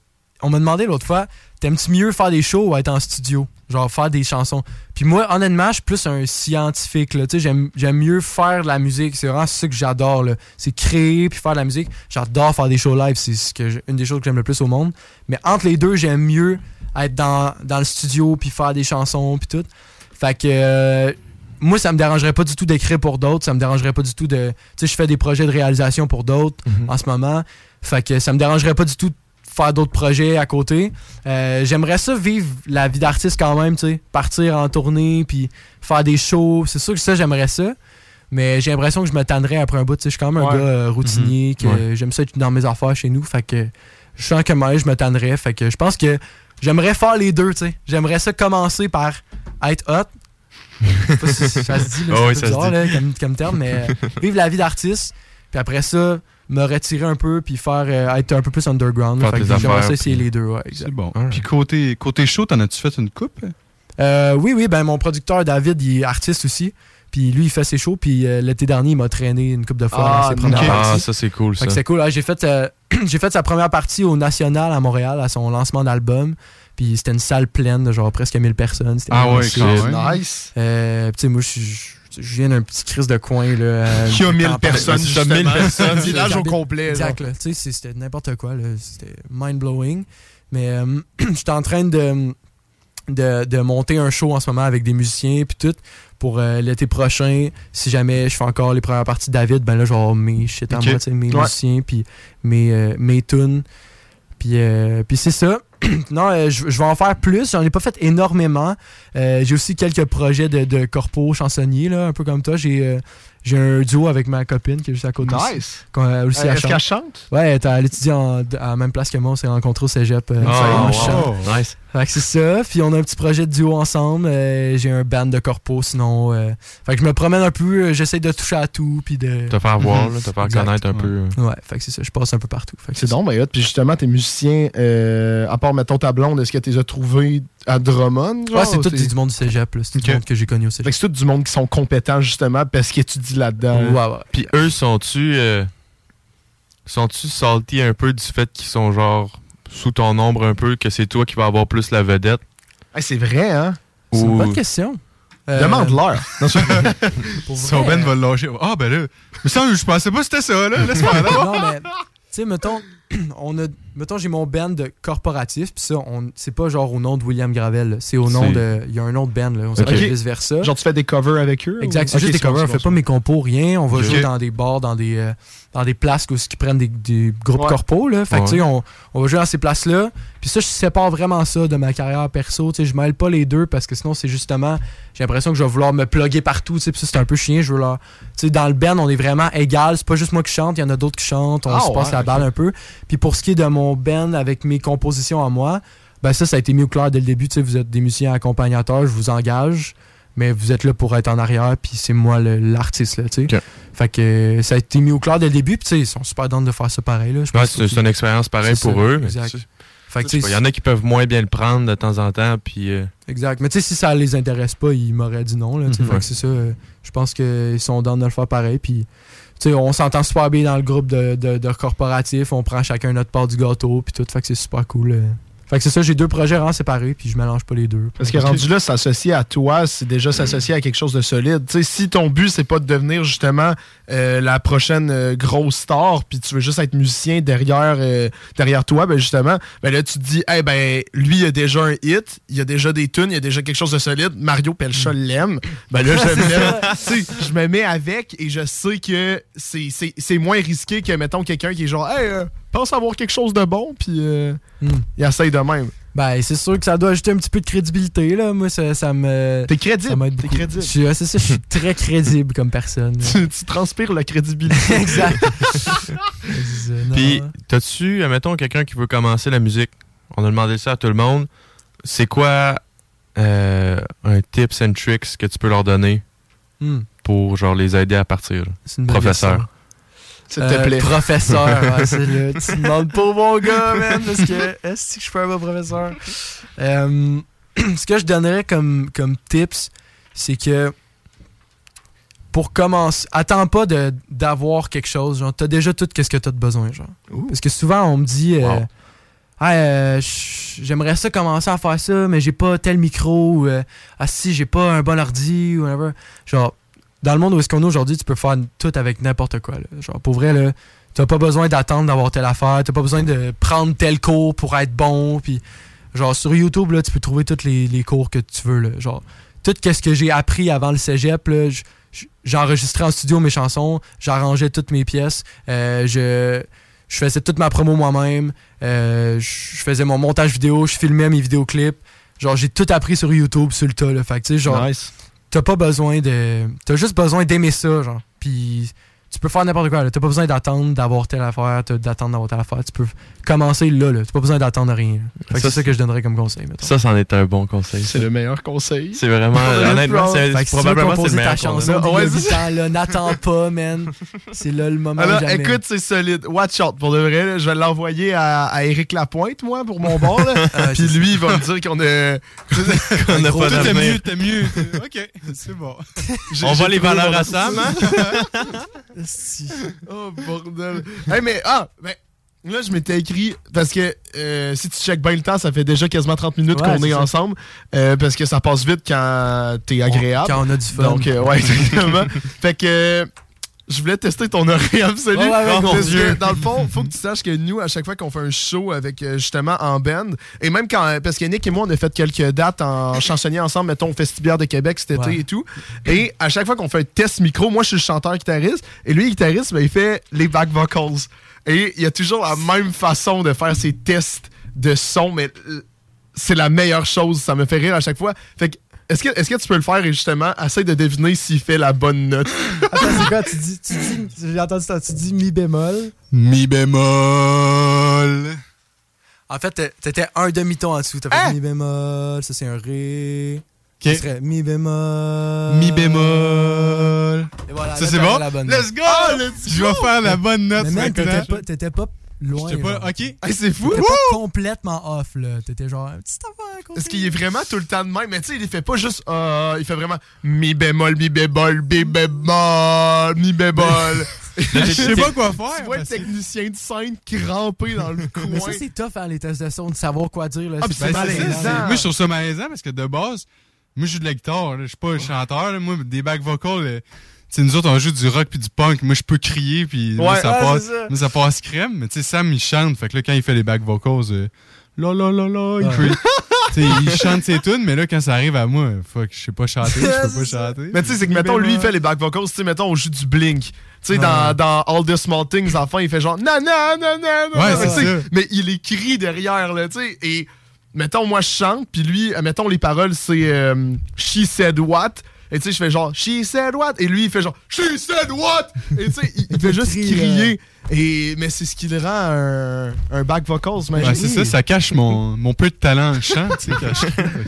on m'a demandé l'autre fois, t'aimes-tu mieux faire des shows ou être en studio? Genre, faire des chansons. Puis moi, honnêtement, je suis plus un scientifique, là. Tu sais, j'aime- j'aime mieux faire de la musique. C'est vraiment ça que j'adore, là. C'est créer puis faire de la musique. J'adore faire des shows live. C'est ce que une des choses que j'aime le plus au monde. Mais entre les deux, j'aime mieux être dans, dans le studio puis faire des chansons puis tout. Fait que euh, moi, ça me dérangerait pas du tout d'écrire pour d'autres. Ça me dérangerait pas du tout de. Tu sais, je fais des projets de réalisation pour d'autres en ce moment. Fait que ça me dérangerait pas du tout de faire d'autres projets à côté. Euh, J'aimerais ça vivre la vie d'artiste quand même, tu sais. Partir en tournée, puis faire des shows. C'est sûr que ça, j'aimerais ça. Mais j'ai l'impression que je me tannerais après un bout. Tu sais, je suis quand même un Ouais. gars euh, routinier, que Ouais. j'aime ça être dans mes affaires chez nous. Fait que je sens que moi, je me tannerais. Fait que je pense que j'aimerais faire les deux, tu sais. J'aimerais ça commencer par être hot. Je sais pas si ça se dit, là, oui, se bizarre, dit. là, comme, comme terme, mais euh, vivre la vie d'artiste. Puis après ça, me retirer un peu, puis faire euh, être un peu plus underground. Faire Fait que affaires, ça puis- les deux, ouais. C'est bon. Puis côté, côté show, t'en as-tu fait une coupe? Euh, oui, oui, ben mon producteur David, il est artiste aussi. Puis lui, il fait ses shows. Puis euh, l'été dernier, il m'a traîné une coupe de fois Ah, dans ses premières ok. Ah, ça, c'est cool, ça. c'est cool. Ouais, j'ai fait, euh, j'ai fait sa première partie au National à Montréal, à son lancement d'album. Puis c'était une salle pleine de genre presque 1000 personnes. C'était Ah ouais, quand même. Nice. Euh, puis tu sais, moi, je je- je viens d'un petit crise de coin. Là, euh, Qui a 1000 campagne. personnes, ça, justement. 1000 personnes. Village au complet. Exact, c'était n'importe quoi. C'était mind-blowing. Mais euh, j'étais en train de, de, de monter un show en ce moment avec des musiciens puis tout pour euh, l'été prochain, si jamais je fais encore les premières parties de David, ben là, je vais avoir mes shit moi, sais, mes Ouais. musiciens, puis mes, euh, mes tunes. Puis, euh, puis c'est ça. non, euh, je, je vais en faire plus. J'en ai pas fait énormément. Euh, j'ai aussi quelques projets de, de corpo chansonnier, là, un peu comme toi. J'ai euh, j'ai un duo avec ma copine qui est juste à côté. Nice. aussi. Qu'on- euh, aussi, Euh, Est-ce qu'elle chante? Ouais, elle, étudie en- à la même place que moi. On s'est rencontrés au cégep. euh, Oh, wow. Nice. Fait que c'est ça. Puis on a un petit projet de duo ensemble. Euh, j'ai un band de corpo sinon. euh, Fait que je me promène un peu. euh, J'essaie de toucher à tout. Puis de. Te faire voir, Mhm. là, te faire Exact. connaître un peu. Ouais, fait que c'est ça. Je passe un peu partout. Fait que C'est donc, mais hot. Puis justement, tes musiciens, euh, à part, mettons, ta blonde, est-ce que tu les as trouvés à Drummond? Ouais, c'est ou tout du, du monde du cégep. là. C'est Ok. du monde que j'ai connu au cégep. Fait que c'est tout du monde qui sont compétents, justement, parce que tu dis là-dedans. Ouais, ouais. Puis eux, sont-tu euh, sont-tu salty un peu du fait qu'ils sont genre sous ton ombre un peu, que c'est toi qui vas avoir plus la vedette? Hey, c'est vrai, hein? C'est une bonne question. Euh, Demande-leur. Non, c'est- pour Son vrai, Ben va le lâcher. Ah, ben là. Mais ça, je pensais pas que c'était ça, là. Laisse faire. là. non, mais, tu sais, mettons, on a, mettons j'ai mon band de corporatif, puis ça, on, c'est pas genre au nom de William Gravel, c'est au nom de. Il y a un autre band, là. On Ok. s'appelle vice-versa. Genre, tu fais des covers avec eux? Exact, c'est Ok, juste des covers, on fait pas mes compos, rien. On va jouer dans des bars, dans des, euh, dans des places où, qui prennent des, des groupes Ouais. corpos. Là. Fait que, Ouais. tu sais, on, on va jouer dans ces places-là. Puis ça, je sépare vraiment ça de ma carrière perso. Tu sais, je mêle pas les deux parce que sinon, c'est justement. J'ai l'impression que je vais vouloir me plugger partout. tu sais, Puis ça, c'est un peu chien. Je veux leur- tu sais, dans le band, on est vraiment égal. C'est pas juste moi qui chante, il y en a d'autres qui chantent. On Ah se passe ouais, la balle un peu. Puis pour ce qui est de mon band avec mes compositions à moi, ben ça, ça a été mis au clair dès le début. Tu sais, vous êtes des musiciens accompagnateurs, je vous engage mais vous êtes là pour être en arrière, puis c'est moi l'artiste, là, tu sais. Fait que euh, ça a été mis au clair dès le début, puis tu sais, ils sont super dans de faire ça pareil, là. Ouais, c'est une expérience pareille pour ça, eux. exact. Il y en a qui peuvent moins bien le prendre de temps en temps, puis euh, Exact. Mais tu sais, si ça les intéresse pas, ils m'auraient dit non, là. Mhm. Fait que c'est ça. euh, Je pense qu'ils sont dans de le faire pareil, puis... On s'entend super bien dans le groupe de, de, de corporatifs, on prend chacun notre part du gâteau, puis tout, fait que c'est super cool. euh. Fait que c'est ça, j'ai deux projets vraiment séparés, puis je mélange pas les deux. Parce que rendu là, s'associer à toi, c'est déjà s'associer à quelque chose de solide. Tu sais, si ton but, c'est pas de devenir justement euh, la prochaine euh, grosse star, puis tu veux juste être musicien derrière, euh, derrière toi, ben justement, ben là, tu te dis, eh ben, lui, il a déjà un hit, il a déjà des tunes, il a déjà quelque chose de solide. Mario Pelcha l'aime. Ben là, je me je me mets avec et je sais que c'est- moins risqué que, mettons, quelqu'un qui est genre, hey, euh, pense avoir quelque chose de bon, puis euh, Hmm. il essaye de même. Ben, c'est sûr que ça doit ajouter un petit peu de crédibilité, là. Moi, ça, ça me... T'es crédible. T'es crédible. Je suis- ouais, c'est ça, je suis très crédible comme personne. tu, tu transpires la crédibilité. exact. Puis, t'as-tu, admettons, quelqu'un qui veut commencer la musique? On a demandé ça à tout le monde. C'est quoi euh, un tips and tricks que tu peux leur donner Hmm, pour genre les aider à partir? c'est une Professeur. Question. S'il te Euh, plaît. Professeur, ouais, c'est le, tu demandes pas au bon gars, man, parce que est-ce que je peux un bon professeur? Euh, ce que je donnerais comme, comme tips, c'est que pour commencer, attends pas d'avoir quelque chose, genre, t'as déjà tout ce que t'as de besoin, genre. Parce que souvent, on me dit, euh. Ah, euh, j'aimerais ça commencer à faire ça, mais j'ai pas tel micro, ou euh, ah si, j'ai pas un bon ordi, ou whatever. Genre, dans le monde où est-ce qu'on est aujourd'hui, tu peux faire tout avec n'importe quoi. Genre, pour vrai, là, t'as pas besoin d'attendre d'avoir telle affaire, t'as pas besoin de prendre tel cours pour être bon, puis genre, sur YouTube, là, tu peux trouver tous les, les cours que tu veux. Genre, tout ce que j'ai appris avant le cégep, j'enregistrais en studio mes chansons, j'arrangeais toutes mes pièces, euh, je, faisais toute ma promo moi-même, euh, je faisais mon montage vidéo, je filmais mes vidéoclips. Genre, j'ai tout appris sur YouTube, sur le tas, là. Fait genre, Nice. T'as pas besoin de. T'as juste besoin d'aimer ça, genre. Puis tu peux faire n'importe quoi. T'as pas besoin d'attendre d'avoir telle affaire, d'attendre d'avoir telle affaire. Tu peux commencer là, là. T'as pas besoin d'attendre rien. C'est ça que je donnerais comme conseil, mettons. Ça, c'en est un bon conseil. C'est le meilleur conseil. C'est vraiment, honnêtement, c'est si tu probablement c'est le ta meilleur chanson conseil. d'il y a Ouais, n'attends pas, man. C'est là le moment Alors, jamais. écoute, c'est solide. Watch out. Pour de vrai, là, je vais l'envoyer à, à Éric Lapointe, moi, pour mon bord. là. Ah, Puis lui, il va me dire qu'on a. On n'a pas d'avenir. mieux, t'as mieux. Ok, c'est bon. On va les valeurs à Sam, hein? Oh, bordel. hey, mais, ah, ben. Là, je m'étais écrit, parce que euh, si tu checkes bien le temps, ça fait déjà quasiment 30 minutes Ouais, qu'on est ensemble, euh, parce que ça passe vite quand t'es agréable. Quand on a du fun. Donc, euh, ouais, exactement. fait que je voulais tester ton oreille absolue. Ouais, mon Dieu. dans le fond, faut que tu saches que nous, à chaque fois qu'on fait un show avec euh, justement en band, et même quand. Parce que Nick et moi, on a fait quelques dates en chansonnier ensemble, mettons, au Festibière de Québec cet été Ouais. et tout. Et à chaque fois qu'on fait un test micro, moi, je suis le chanteur-guitariste, et lui, le guitariste, ben, il fait les back vocals. Et il y a toujours la même façon de faire ses tests de son, mais euh, c'est la meilleure chose. Ça me fait rire à chaque fois. Fait que. Est-ce que, est-ce que tu peux le faire et justement, essaye de deviner s'il fait la bonne note? Attends, c'est quoi? Tu dis, tu dis, j'ai entendu ça, tu dis mi bémol. Mi bémol. En fait, t'étais un demi-ton en dessous. T'as fait Hein? mi bémol, ça c'est un ré. Ok. Ça serait mi bémol. Mi bémol. Et voilà, ça c'est bon? la bonne Let's go! Ah, let's Je vais faire la bonne note Mais t'étais pas loin. J'étais pas. genre. Ok. Hey, c'est fou! T'étais pas complètement off, là. T'étais genre un petit affaire à côté. Parce qu'il est vraiment tout le temps de même? Mais tu sais, il fait pas juste. euh, il fait vraiment mi bémol, mi bémol, mi bémol, mi bémol. Je sais pas quoi Tu faire. vois le technicien de scène crampé dans le coin. Mais ça, c'est tough, hein, les tests de son, de savoir quoi dire. Là. Ah, C'est Ben, malaisant. c'est- Moi, je trouve ça malaisant parce que de base, moi, je joue de la guitare. là. Je suis pas un chanteur. là. Moi, des back vocals, euh, tu sais, nous autres, on joue du rock puis du punk. Moi, je peux crier puis Ouais, ça, ouais, passe, ça. moi, ça passe crème. Mais tu sais, Sam, il chante. Fait que là, quand il fait les back vocals, euh, là, là, là, là, il, crie. Il chante ses tunes, mais là, quand ça arrive à moi, fuck, je sais pas chanter, je peux pas chanter. Mais tu sais, c'est que mettons, lui, il fait les back vocals. Tu sais, mettons, on joue du blink. Tu sais, dans, dans All the Small Things, enfin, il fait genre. Ouais, c'est Tu sais, ça. Mais il écrit derrière, là, tu sais. Et mettons, moi, je chante, puis lui, euh, mettons, les paroles, c'est euh, She said what. Et tu sais, je fais genre She said what? Et lui, il fait genre She said what? Et tu sais, il, il fait juste crie, crier. Et, mais c'est ce qui le rend un, un back vocals, Ouais, imagine. c'est ça, ça cache mon, mon peu de talent en chant, tu sais,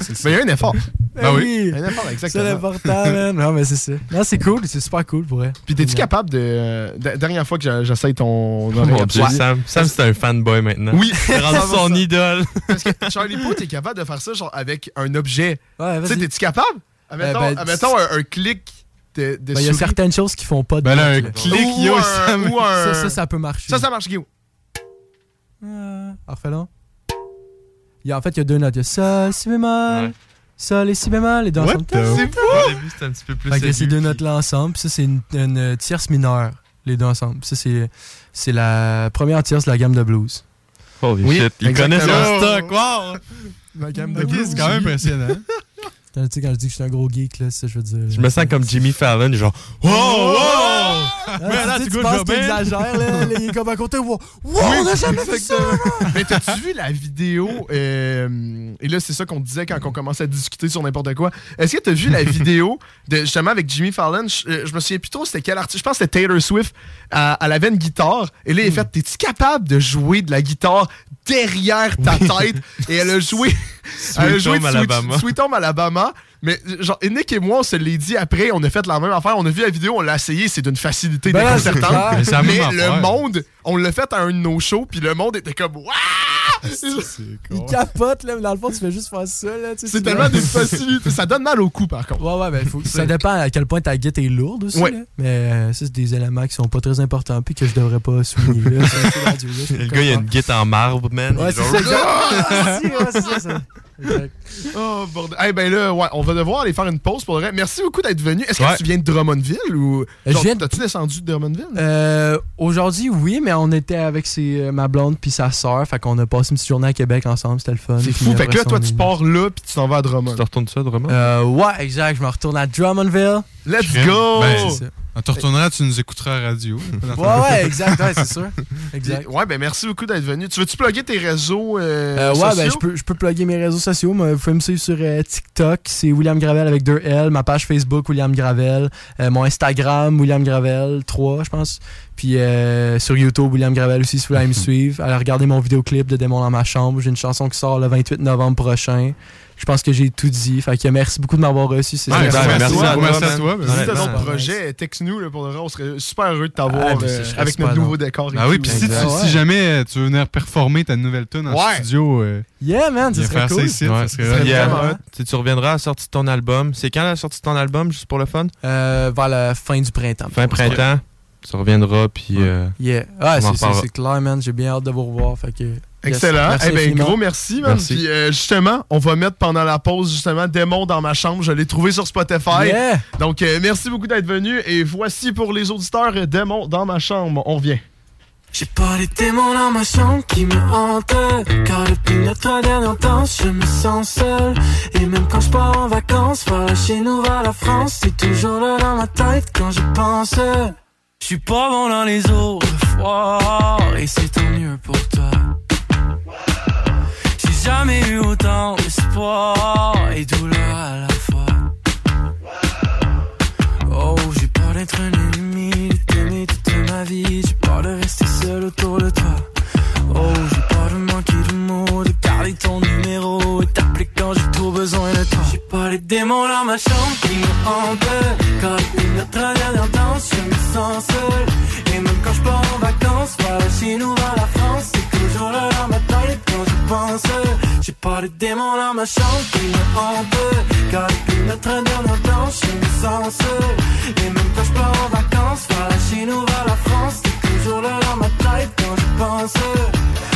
c'est. Mais il y a un effort. Ah oui. Il y a un effort, C'est exactement. l'important, man. Non, mais c'est ça. Non, c'est cool, c'est super cool pour vrai. Puis t'es-tu capable de. de- Dernière fois que j'essaye ton Oh mon Dieu. Sam, Sam c'est un fanboy maintenant. Oui, C'est rendu son idole. Parce que Charlie Poe, t'es capable de faire ça genre avec un objet. Ouais, Tu sais, vas-y. t'es-tu capable? Admettons, ben, admettons un, un clic de, de Ben, Il y a certaines choses qui font pas de Ben là, un là. clic, Ou yo, un- Sam. ou un- Ça, ça, ça peut marcher. Ça, ça marche, Guillaume. Euh, alors, fais-le. Il y a, en fait, il y a deux notes. Il y a sol, si bémol, Ouais. sol et si bémol, les deux What ensemble. the- C'est Au début, c'était un petit peu plus Fait que ces aigu, deux puis- notes-là ensemble, puis ça, c'est une, une tierce mineure, les deux ensemble. Puis ça, c'est, c'est la première tierce de la gamme de blues. Holy Oui, shit, il connaît exactement. son stock, wow! La gamme de Ok, blues. c'est quand même impressionnant. Tu sais, quand je dis que je suis un gros geek, là, c'est ça que je veux dire. Je me sens comme Jimmy Fallon, genre, wow, wow! Mais là, tu tu goûtes penses qu'il exagère, là, il est comme à côté, wow, wow, on a jamais fait ça! Mais t'as-tu vu la vidéo? euh, et là, c'est ça qu'on disait quand on commençait à discuter sur n'importe quoi. Est-ce que t'as vu la vidéo de justement avec Jimmy Fallon? Je, euh, je me souviens plus trop c'était quel artiste. Je pense que c'était Taylor Swift. à- Elle avait une guitare. Et là, il a fait T'es-tu capable de jouer de la guitare derrière ta tête? Et elle a joué. elle a Sweet joué Home de Alabama. Sweet Home Alabama. Mais genre, Nick et moi, on se l'est dit après, on a fait la même affaire. On a vu la vidéo, on l'a essayé, c'est d'une facilité Ben déconcertante. Mais Mais le affaire. monde, on l'a fait à un de nos shows, puis le monde était comme Waouh! C'est Il capote, là, mais dans le fond, tu fais juste faire ça, là. tu sais, C'est tellement vois. d'une facilité. Ça donne mal au cou, par contre. Ouais, ouais, ben, faut, ça dépend à quel point ta guitare est lourde aussi. Ouais. là. Mais euh, ça, c'est des éléments qui sont pas très importants puis que je devrais pas souligner. Là, là, Le gars, il a une guitare en marbre, man. Ouais, c'est. Ah, ouais, ça. Exact. Oh, bordel. Eh ben là, ouais, on va devoir aller faire une pause pour le vrai. Merci beaucoup d'être venu. Est-ce que Ouais. tu viens de Drummondville ou. Je Genre, viens T'as-tu descendu de Drummondville? Euh, Aujourd'hui, oui, mais on était avec ses, euh, ma blonde puis sa sœur. Fait qu'on a passé une petite journée à Québec ensemble. C'était le fun. c'est Puis fou. Fait que là, toi, tu pars là, puis tu t'en vas à Drummond. Tu te retournes ça, vraiment? Euh, ouais, exact. Je me retourne à Drummondville. Let's go! Ben, On te retournera, tu nous écouteras à la radio. Ouais, ouais, exact. Ouais, c'est sûr. Exact. Ouais, ben merci beaucoup d'être venu. Tu veux-tu plugger tes réseaux euh, Euh, ouais, sociaux? ben, je peux, je peux plugger mes réseaux sociaux. mais Vous pouvez me suivre sur euh, TikTok, c'est William Gravel avec deux L. Ma page Facebook, William Gravel. Euh, mon Instagram, William Gravel 3, je pense. Puis sur YouTube, William Gravel aussi, si vous voulez me suivre. Allez regarder mon vidéoclip de Démon dans ma chambre. J'ai une chanson qui sort le 28 novembre prochain. Je pense que j'ai tout dit. Fait que merci beaucoup de m'avoir reçu. C'est Ouais, super. merci, merci à toi. Merci à toi. Si t'as d'autres projets, texte-nous là, pour le vrai. On serait super heureux de t'avoir Ah, euh, ça avec notre nouveau décor. Ah oui, puis si, tu- Exact. si jamais euh, tu veux venir performer ta nouvelle tune en Ouais. studio, euh, Yeah, man, ça serait cool. ça ici, Ouais. ça serait Ça serait Yeah. Tu reviendras à la sortie de ton album. C'est quand la sortie de ton album, juste pour le fun? Euh, vers la fin du printemps. Fin printemps. Tu reviendras, puis... euh, Yeah. Ah, c'est clair, man. J'ai bien hâte de vous revoir. Fait que Excellent. Merci eh ben, infiniment. gros merci, man. Merci. Puis, euh, justement, on va mettre pendant la pause, justement, Démon dans ma chambre. Je l'ai trouvé sur Spotify. Yeah. Donc, euh, merci beaucoup d'être venu. Et voici pour les auditeurs, euh, Démon dans ma chambre. On revient. J'ai pas les démons dans ma chambre qui me hantent Car depuis notre dernière danse je me sens seul Et même quand je pars en vacances Vers chez nous vers la France C'est toujours là dans ma tête quand je pense Je suis pas bon dans les autres fois Et c'est tant mieux pour toi J'ai jamais eu autant d'espoir Et douleur à la fois Oh, j'ai peur d'être un ennemi, de t'aimer toute ma vie. J'ai peur de rester seul autour de toi. Oh, j'ai peur de manquer de mots, de garder ton numéro et t'appeler quand j'ai trop besoin de toi. J'ai pas les démons dans ma chambre qui me hantent. Quand depuis notre dernière danse, je me sens seul. Et même quand je pars en vacances, voilà chez nous, vers pense. J'ai pas les démons dans ma chambre qui me hantent. Car depuis notre dernière danse, je me sens. Et même quand je pars en vacances, voilà chez nous, vers la France, c'est toujours là dans ma tête quand je pense.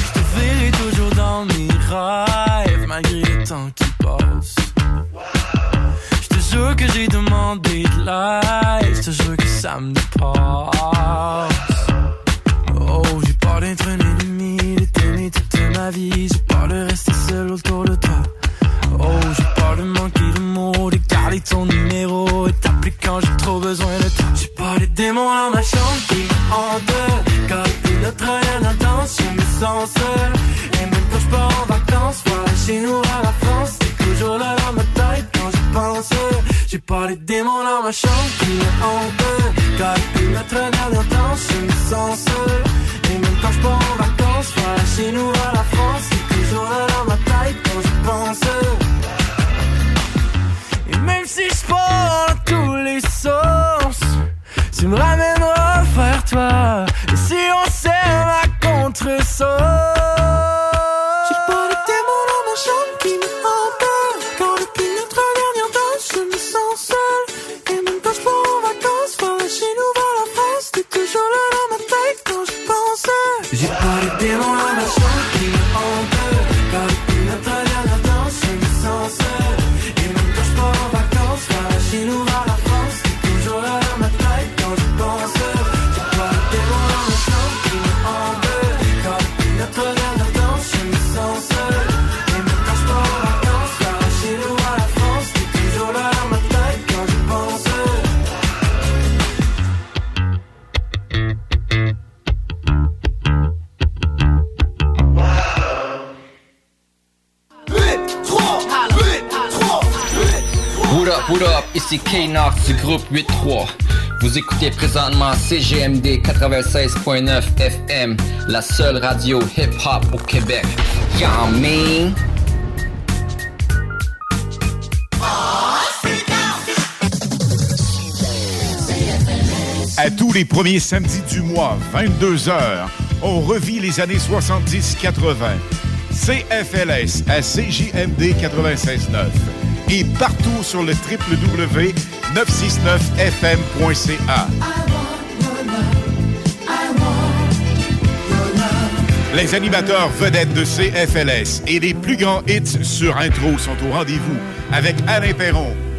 Je te verrai toujours dans mes rêves, malgré le temps qui passe. Je te jure que j'ai demandé de l'aide, je te jure que ça me dépasse. Oh, j'ai peur d'être un ennemi, de t'aimer ma vie. J'ai peur de rester seul autour de toi. Oh, j'ai peur de manquer de mots, de garder ton numéro et t'appeler quand j'ai trop besoin de toi. J'ai pas les démons dans ma chambre qui me hantent. Depuis notre dernière danse, je me sens seul. Et même quand je pars en vacances, voilà chez nous à la France, c'est toujours là dans ma tête quand je pense. J'ai pas les démons dans ma chambre qui me hantent. Depuis notre dernière danse, je me sens seul. Et même quand je pars en vacances, voilà chez nous à la France, c'est toujours là dans ma tête quand je pense. Et même si je pars dans tous les sens, tu me ramèneras vers toi. Et si on s'aime à contre What up, what up, ici K-Nox du groupe 8-3. Vous écoutez présentement CGMD 96.9 FM, la seule radio hip-hop au Québec. Y'all mean? À tous les premiers samedis du mois, 22h, on revit les années 70-80. CFLS à CJMD 96.9 et partout sur le www.969fm.ca. Les animateurs vedettes de CFLS et les plus grands hits sur intro sont au rendez-vous avec Alain Perron,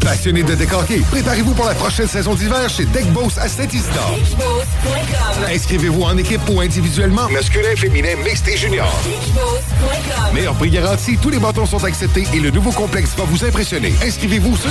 Passionné de décorquer, préparez-vous pour la prochaine saison d'hiver chez Deckboss à Saint-Isidore. Inscrivez-vous en équipe ou individuellement, masculin, féminin, mixte et junior. Meilleur prix garanti, tous les bâtons sont acceptés et le nouveau complexe va vous impressionner. Inscrivez-vous sur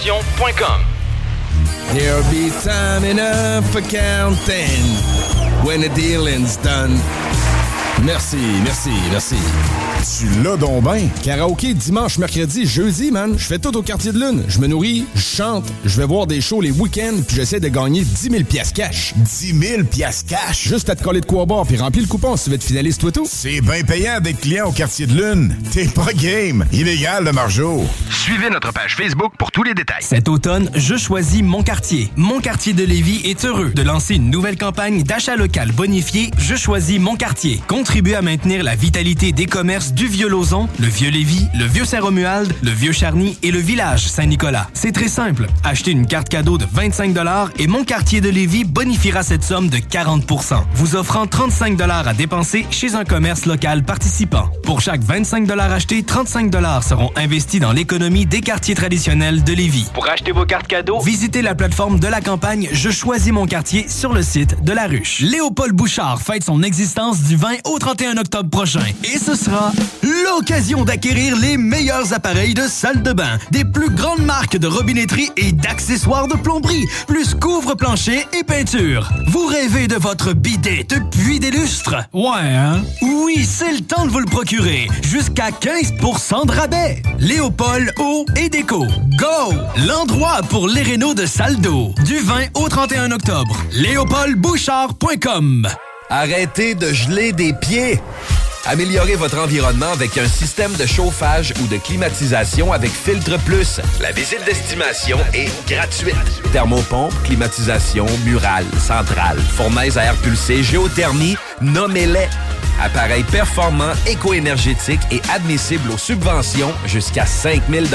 There'll be time enough for counting when the dealing's done. Merci, merci, merci. Tu l'as donc ben. Karaoké dimanche, mercredi, jeudi, man. Je fais tout au quartier de lune. Je me nourris, je chante, je vais voir des shows les week-ends, puis j'essaie de gagner 10 000 piastres cash. 10 000 piastres cash? Juste à te coller de quoi boire, puis remplir le coupon si tu veux être finaliste, toi tout. C'est bien payant d'être client au quartier de lune. T'es pas game. Illégal, le margeau. Suivez notre page Facebook pour tous les détails. Cet automne, je choisis mon quartier. Mon quartier de Lévis est heureux de lancer une nouvelle campagne d'achat local bonifié Je choisis mon quartier. Contribuez à maintenir la vitalité des commerces du Vieux-Lauzon, le Vieux-Lévis, le Vieux-Saint-Romuald, le Vieux-Charny et le village Saint-Nicolas. C'est très simple. Achetez une carte cadeau de 25 et mon quartier de Lévis bonifiera cette somme de 40% vous offrant 35 à dépenser chez un commerce local participant. Pour chaque 25 achetés, 35 seront investis dans l'économie des quartiers traditionnels de Lévis. Pour acheter vos cartes cadeaux, visitez la plateforme de la campagne Je choisis mon quartier sur le site de la ruche. Léopold Bouchard fête son existence du 20 au 31 octobre prochain et ce sera l'occasion d'acquérir les meilleurs appareils de salle de bain, des plus grandes marques de robinetterie et d'accessoires de plomberie, plus couvre-plancher et peinture. Vous rêvez de votre bidet depuis des lustres? Ouais, hein? Oui, c'est le temps de vous le procurer. Jusqu'à 15% de rabais. Léopold Eau et Déco. Go! L'endroit pour les rénaux de salle d'eau. Du 20 au 31 octobre. léopoldbouchard.com Arrêtez de geler des pieds. Améliorez votre environnement avec un système de chauffage ou de climatisation avec Filtre Plus. La visite d'estimation est gratuite. Thermopompe, climatisation, murale, centrale, fournaise à air pulsé, géothermie, nommez-les. Appareil performant, éco-énergétique et admissible aux subventions jusqu'à 5000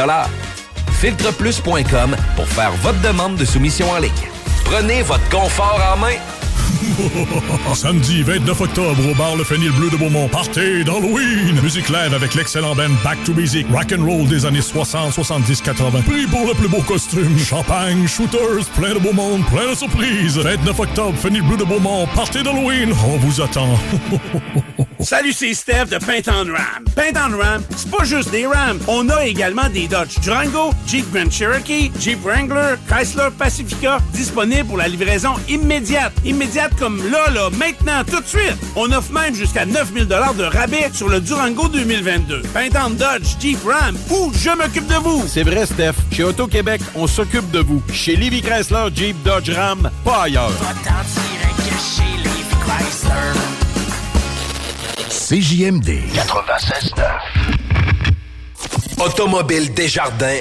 Filtreplus.com pour faire votre demande de soumission en ligne. Prenez votre confort en main Samedi 29 octobre au bar Le Fenil Bleu de Beaumont. Partez d'Halloween! Musique live avec l'excellent band Back to Basic. Rock and roll des années 60, 70, 80. Prix pour le plus beau costume. Champagne, shooters, plein de beau monde, plein de surprises. 29 octobre, Fenil Bleu de Beaumont. Partez d'Halloween. On vous attend. Salut, c'est Steph de Paint on Ram. Paint on Ram, c'est pas juste des Rams. On a également des Dodge Durango, Jeep Grand Cherokee, Jeep Wrangler, Chrysler Pacifica disponibles pour la livraison immédiate. Immédiate comme là, là, maintenant, tout de suite. On offre même jusqu'à 9000 de rabais sur le Durango 2022. Paint on Dodge, Jeep Ram ou je m'occupe de vous. C'est vrai, Steph. Chez Auto-Québec, on s'occupe de vous. Chez Livy Chrysler, Jeep, Dodge, Ram, pas ailleurs. CJMD 96.9 Automobile Desjardins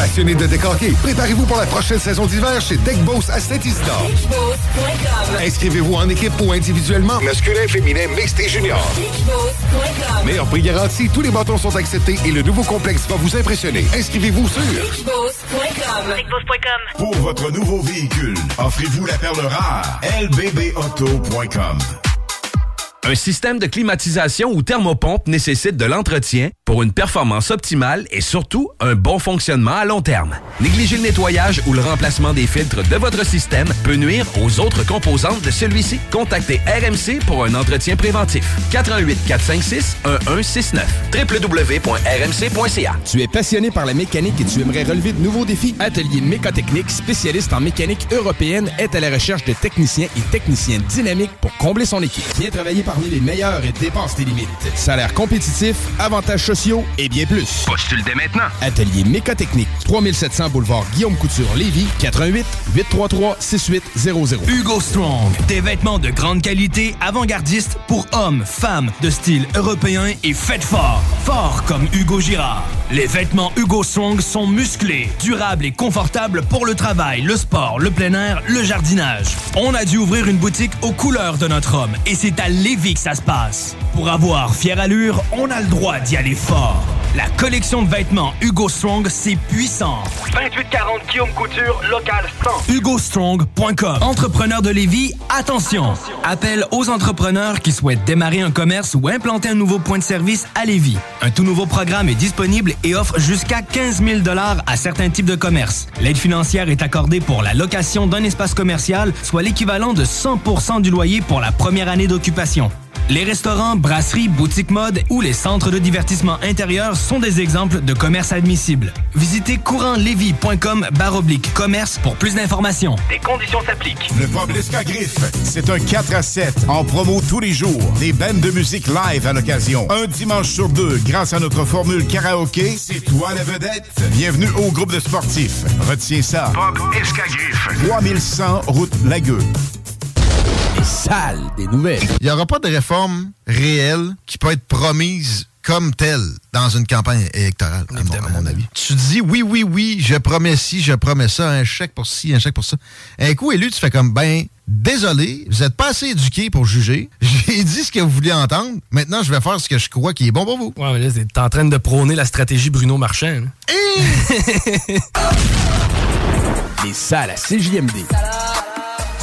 Passionné de décorquer, préparez-vous pour la prochaine saison d'hiver chez Deck Boss à Saint-Isidore. Inscrivez-vous en équipe ou individuellement. Masculin, féminin, mixte et junior. Meilleur prix garanti, tous les bâtons sont acceptés et le nouveau complexe va vous impressionner. Inscrivez-vous sur Pour votre nouveau véhicule, offrez-vous la perle rare. lbbauto.com Un système de climatisation ou thermopompe nécessite de l'entretien pour une performance optimale et surtout un bon fonctionnement à long terme. Négliger le nettoyage ou le remplacement des filtres de votre système peut nuire aux autres composantes de celui-ci. Contactez RMC pour un entretien préventif. 88 456 1169 www.rmc.ca. Tu es passionné par la mécanique et tu aimerais relever de nouveaux défis? Atelier Mécotechnique, spécialiste en mécanique européenne, est à la recherche de techniciens et techniciens dynamiques pour combler son équipe. Viens travailler parmi les meilleurs et dépasse tes limites. Salaire compétitif, avantages sociaux et bien plus. Postule dès maintenant. Atelier mécotechnique, 3700 boulevard Guillaume Couture, Lévis, 88 833 6800. Hugo Strong, des vêtements de grande qualité, avant-gardistes pour hommes, femmes, de style européen et faites fort. Fort comme Hugo Girard. Les vêtements Hugo Strong sont musclés, durables et confortables pour le travail, le sport, le plein air, le jardinage. On a dû ouvrir une boutique aux couleurs de notre homme et c'est à Lévis que ça se passe. Pour avoir fière allure, on a le droit d'y aller fort. La collection de vêtements Hugo Strong, c'est puissant. 2840 Guillaume Couture, local 100. HugoStrong.com. Entrepreneurs de Lévis, attention! Appel aux entrepreneurs qui souhaitent démarrer un commerce ou implanter un nouveau point de service à Lévis. Un tout nouveau programme est disponible et offre jusqu'à 15 000 à certains types de commerces. L'aide financière est accordée pour la location d'un espace commercial, soit l'équivalent de 100% du loyer pour la première année d'occupation. Les restaurants, brasseries, boutiques mode ou les centres de divertissement intérieur sont des exemples de commerces admissibles. Visitez courantlevy.com baroblique commerce pour plus d'informations. Des conditions s'appliquent. Le Pub Griffe, c'est un 4 à 7 en promo tous les jours. Des bandes de musique live à l'occasion. Un dimanche sur deux, grâce à notre formule karaoké, c'est toi la vedette. Bienvenue au groupe de sportifs. Retiens ça. Pub Escagriffe. 3100 route Lagueux. Salles des nouvelles. Il n'y aura pas de réforme réelle qui peut être promise comme telle dans une campagne électorale, à mon, à mon avis. Tu dis oui, oui, oui, je promets ci, je promets ça, un chèque pour ci, un chèque pour ça. Un coup élu, tu fais comme, ben, désolé, vous n'êtes pas assez éduqué pour juger. J'ai dit ce que vous vouliez entendre. Maintenant, je vais faire ce que je crois qui est bon pour vous. Ouais, mais là, t'es en train de prôner la stratégie Bruno Marchand. Les salles à CJMD.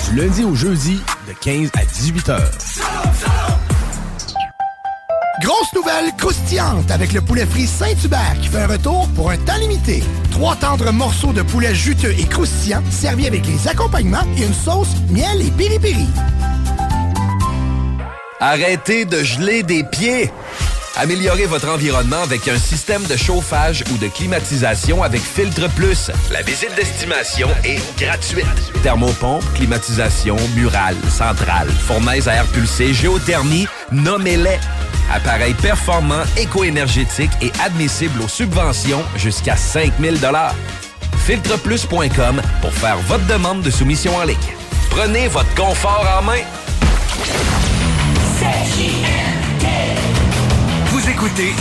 Du lundi au jeudi, de 15 à 18 heures. Grosse nouvelle croustillante avec le poulet frit Saint-Hubert qui fait un retour pour un temps limité. Trois tendres morceaux de poulet juteux et croustillants servis avec les accompagnements et une sauce miel et piri-piri. Arrêtez de geler des pieds. Améliorez votre environnement avec un système de chauffage ou de climatisation avec Filtre Plus. La visite d'estimation est gratuite. Thermopompe, climatisation, murale, centrale, fournaise à air pulsé, géothermie, nommez-les. Appareil performant, éco-énergétique et admissible aux subventions jusqu'à 5000 Filtreplus.com pour faire votre demande de soumission en ligne. Prenez votre confort en main. Écoutez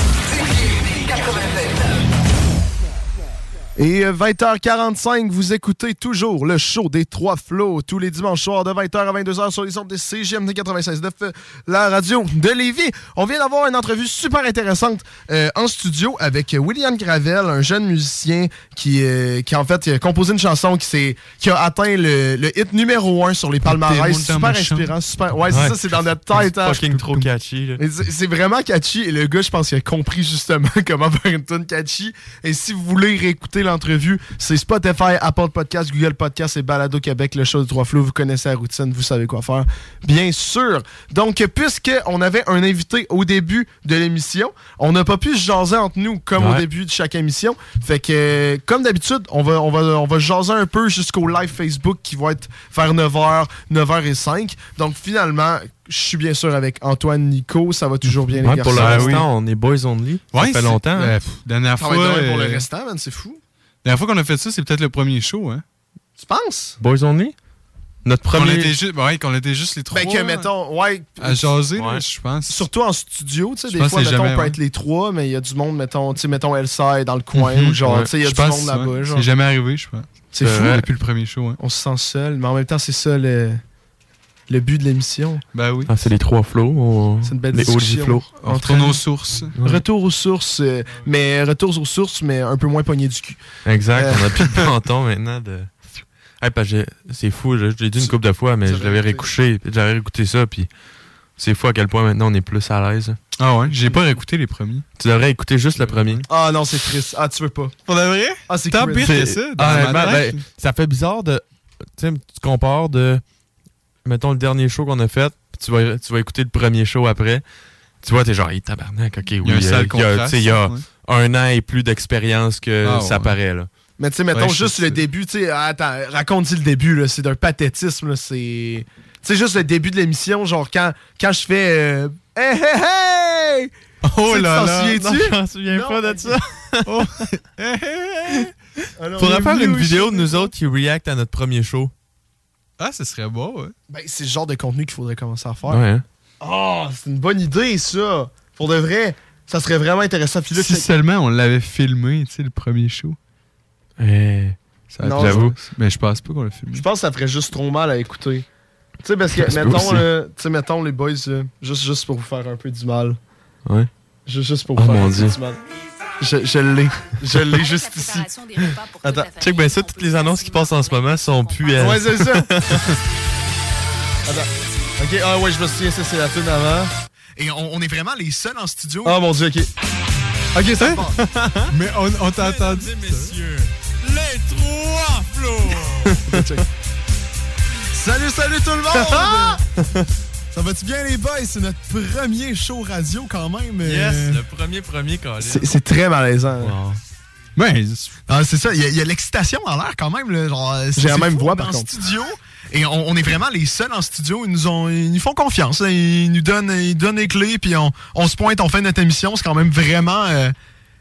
Et euh, 20h45, vous écoutez toujours le show des Trois Flots tous les dimanches soirs de 20h à 22h sur les ondes des CGMD 96.9, euh, la radio de Lévis. On vient d'avoir une entrevue super intéressante euh, en studio avec William Gravel, un jeune musicien qui, euh, qui en fait, a composé une chanson qui, s'est- qui a atteint le, le hit numéro 1 sur les palmarès. Super inspirant, super. Ouais, c'est Ouais. ça, c'est dans notre tête. hein. Fucking trop catchy. c'est vraiment catchy et le gars, je pense qu'il a compris justement comment faire une tune catchy. Et si vous voulez réécouter l'entrevue, c'est Spotify, Apple Podcast, Google Podcast et Balado Québec, le show de Trois Flots. Vous connaissez la routine, vous savez quoi faire. Bien sûr. Donc, puisque on avait un invité au début de l'émission, on n'a pas pu se jaser entre nous comme au Ouais. début de chaque émission. Fait que, comme d'habitude, on va, on, va, on va jaser un peu jusqu'au live Facebook qui va être vers 9h, 9h05. Donc, finalement, je suis bien sûr avec Antoine Nico. Ça va toujours bien, les Ouais, garçons. pour le restant, on est boys only. Ouais, ça fait longtemps. hein. euh, pff, dernière fois. être drôle pour le euh, restant, man, c'est fou. Dernière fois qu'on a fait ça, c'est peut-être le premier show, hein? Tu penses? Boys only? Notre Qu'on premier. était, ju- ouais, qu'on était juste les trois. Ben que, mettons, ouais. À jaser, Ouais. je pense. Surtout en studio, tu sais, des fois, mettons, jamais, on peut ouais. être les trois, mais il y a du monde, mettons, tu sais, mettons Elsa est dans le coin, Mhm. ou genre, Ouais. tu sais, il y a du pense, monde là-bas. C'est jamais arrivé, je pense. C'est Euh, fou. Depuis le premier show, hein. On se sent seul, mais en même temps, c'est ça le, le but de l'émission. Ben oui. Ah, c'est les trois flots. on- C'est une belle les discussion. On retourne aux sources. Ouais. Retour aux sources, euh, mais retour aux sources, mais un peu moins pogné du cul. Exact. Euh. On a plus de panton maintenant. De... Hey, c'est fou, je, je l'ai dit une couple de fois, mais je l'avais réécouté, j'avais réécouté ça, puis c'est fou à quel point maintenant on est plus à l'aise. Ah ouais, j'ai pas réécouté les premiers. Tu devrais écouter juste le premier. Ah non, c'est triste. Ah, tu veux pas. Pour de vrai? Ah, c'est pire que ça. dans Ah, tête. ben, ça fait bizarre de. Tu sais, tu compares de. Mettons le dernier show qu'on a fait, puis tu vas, tu vas écouter le premier show après. Tu vois, t'es genre, hey, tabarnak, ok, oui. Il y a un sale il y a, contraste, tu sais, il y a ouais. un an et plus d'expérience que Ah, ça ouais. paraît, là. Mais tu sais, mettons Ouais, juste le début, tu sais, attends, raconte-y le début, là, c'est d'un pathétisme, là, c'est... Tu sais, juste le début de l'émission, genre quand, quand je fais euh, Hey, hey, hey! Oh là tu t'en là, souviens-tu? je m'en souviens Non, pas de ça. Oh. Faudrait Alors, faire une vidéo de nous autres qui react à notre premier show. Ah, ce serait beau, ouais. Ben, c'est le genre de contenu qu'il faudrait commencer à faire. Ouais, hein. Oh, c'est une bonne idée, ça. Pour de vrai, ça serait vraiment intéressant. Puis là, Si seulement on l'avait filmé, tu sais, le premier show. Eh, Ça- Non, J'avoue. Mais je pense pas qu'on l'a filmé. Je pense que ça ferait juste trop mal à écouter. Tu sais, parce que, Ça se peut mettons, aussi. là, tu sais, mettons, les boys, là, juste, juste pour vous faire un peu du mal. Ouais. Juste, juste pour Oh vous faire mon un peu Dieu. du mal. Je, je l'ai. Je l'ai juste ici. Attends, check bien ça, toutes les annonces qui passent en ce moment sont plus. euh, Ouais, c'est ça. Attends. Ok, ah ouais, je me souviens, ça, c'est la tune avant. Et on, on est vraiment les seuls en studio. Oh mon dieu, ok. Ok, ça Mais on, on t'a entendu. messieurs, les trois flots! Salut, salut tout le monde! Ça va-tu bien les boys? C'est notre premier show radio quand même. euh, Yes, le premier premier Colin. C'est c'est très malaisant. Ben, Ah, c'est ça, il y a- l'excitation dans l'air quand même. là, genre, euh, c'est- J'ai la même fou, voix, on est par en contre. studio. Et on, on est vraiment les seuls en studio. Ils nous, ont, ils nous font confiance. là. Ils nous donnent, ils donnent les clés, puis on, on se pointe, on fait notre émission. C'est quand même vraiment, euh,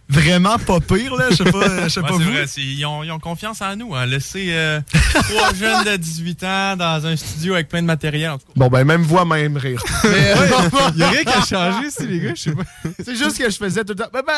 vraiment pas pire. Là. Je sais pas, je sais Ouais, pas c'est vous. vrai, c'est- ils, ont, ils ont confiance en nous. Hein. Laisser euh, trois jeunes de 18 ans dans un studio avec plein de matériel. En tout cas. Bon, ben, même voix, même rire. Mais, euh, Ouais, y a rien qui a changé, si les gars, je sais pas. C'est juste que je faisais tout le temps. Ben, ben,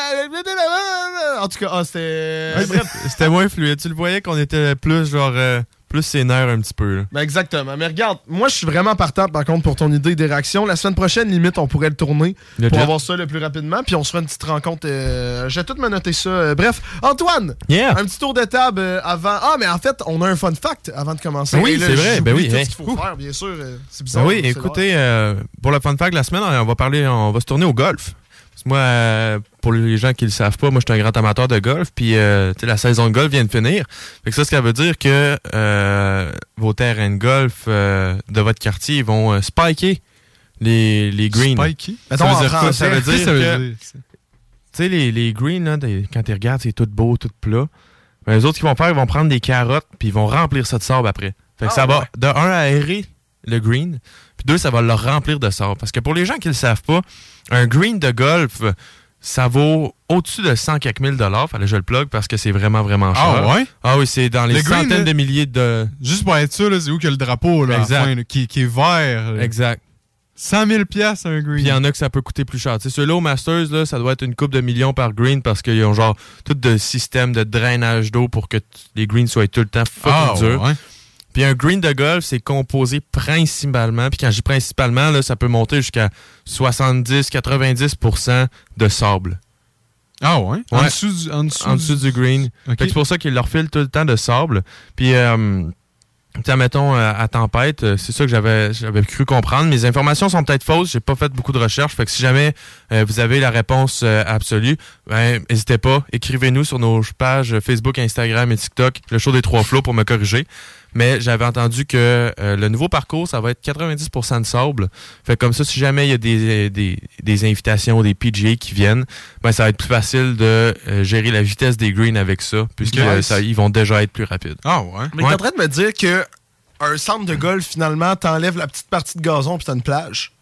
En tout cas, ah, c'était. Ouais. C'était moins fluide. Tu le voyais qu'on était plus genre euh, plus sénère un petit peu. là. Ben exactement. Mais regarde, moi je suis vraiment partant par contre pour ton idée des réactions. La semaine prochaine, limite, on pourrait le tourner Le pour jet. avoir ça le plus rapidement. Puis on se fera une petite rencontre. euh, je vais tout me noter ça. Euh, bref, Antoine, Yeah. un petit tour de table euh, avant. Ah, mais en fait, on a un fun fact avant de commencer. Oui, Et là, c'est vrai. Ben oui, Tout hey. ce qu'il faut faire, bien sûr. c'est bizarre. Ben oui, c'est écoutez, pour le fun fact de la semaine, on va parler, on va se tourner au golf. Moi, euh, pour les gens qui le savent pas, moi, je suis un grand amateur de golf. Puis, euh, la saison de golf vient de finir. Fait que ça, ça veut dire que euh, vos terrains de golf de votre quartier vont spiker les, les greens. Spiker? Ça Mettons veut en dire quoi? Ça veut dire que tu sais, les, les greens, là, quand tu regardes, c'est tout beau, tout plat. Ben, les autres, qu'ils vont faire, ils vont prendre des carottes, puis ils vont remplir ça de sable après. Fait que Ah, ça va, de un, aérer le green, puis deux, ça va le remplir de sable. Parce que pour les gens qui ne le savent pas, un green de golf, ça vaut au-dessus de 100 quelques mille dollars. Fallait que je le plug parce que c'est vraiment, vraiment cher. Ah ouais? Ah oui, c'est dans les Le centaines de milliers de... Juste pour être sûr, c'est où que le drapeau, là, à la Exact. fin, là, qui, qui est vert. là. Exact. 100 000 piastres, un green. Puis il y en a que ça peut coûter plus cher. Tu sais, ceux-là au Masters, là, ça doit être une coupe de millions par green parce qu'ils ont genre tout de système de drainage d'eau pour que les greens soient tout le temps fucking Ah, durs. ouais. Puis un green de golf, c'est composé principalement, puis quand je dis principalement, là, ça peut monter jusqu'à 70-90% de sable. Ah ouais? En dessous du, en dessous en dessous du green. C'est pour ça qu'ils leur filent tout le temps de sable. Puis, euh, mettons, euh, à tempête, euh, c'est ça que j'avais j'avais cru comprendre. Mes informations sont peut-être fausses. J'ai pas fait beaucoup de recherches. Fait que si jamais euh, vous avez la réponse absolue, ben, n'hésitez pas. Écrivez-nous sur nos pages Facebook, Instagram et TikTok, le show des trois flots pour me corriger. Mais j'avais entendu que euh, le nouveau parcours, ça va être 90% de sable. Fait que comme ça, si jamais il y a des, des, des invitations, des PGA qui viennent, ben, ça va être plus facile de euh, gérer la vitesse des greens avec ça, puisque Nice. euh, ça, ils vont déjà être plus rapides. Ah ouais? Mais t'es en train de me dire que un centre de golf, finalement, t'enlèves la petite partie de gazon puis t'as une plage?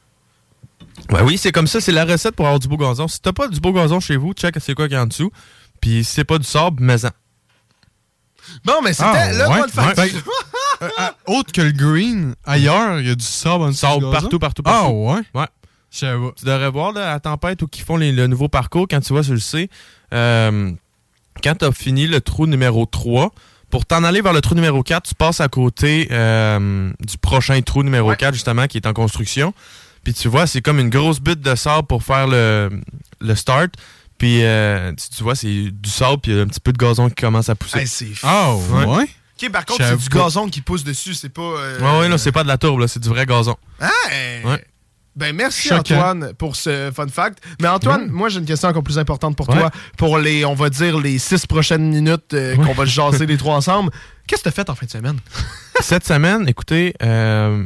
Ben oui, c'est comme ça, c'est la recette pour avoir du beau gazon. Si t'as pas du beau gazon chez vous, check c'est quoi qu'il y a en dessous. Puis si c'est pas du sable, mais-en. Bon, mais c'était Ah, le ouais, fact. ouais. Euh, euh, autre que le green, ailleurs, il y a du sable en dessous Sable gazon? partout, partout, Ah partout. ouais? Ouais. Je. Tu devrais voir là, à tempête où ils font les- le nouveau parcours, quand tu vois, tu le sais. euh, quand tu as fini le trou numéro 3, pour t'en aller vers le trou numéro 4, tu passes à côté euh, du prochain trou numéro 4, justement, qui est en construction. Puis tu vois, c'est comme une grosse butte de sable pour faire le, le start. Puis euh, tu, tu vois, c'est du sable, puis il y a un petit peu de gazon qui commence à pousser. Hey, c'est Ah ouais? Ok, par contre, c'est du gazon qui pousse dessus, c'est pas. euh, Ouais, ouais, non, c'est pas de la tourbe, là, c'est du vrai gazon. Hey! Ouais. Ben merci Choquant. Antoine pour ce fun fact. Mais Antoine, moi j'ai une question encore plus importante pour Ouais. toi. Pour les, on va dire, les six prochaines minutes euh, qu'on va se jaser les trois ensemble. Qu'est-ce que t'as fait en fin de semaine? Cette semaine, écoutez, euh,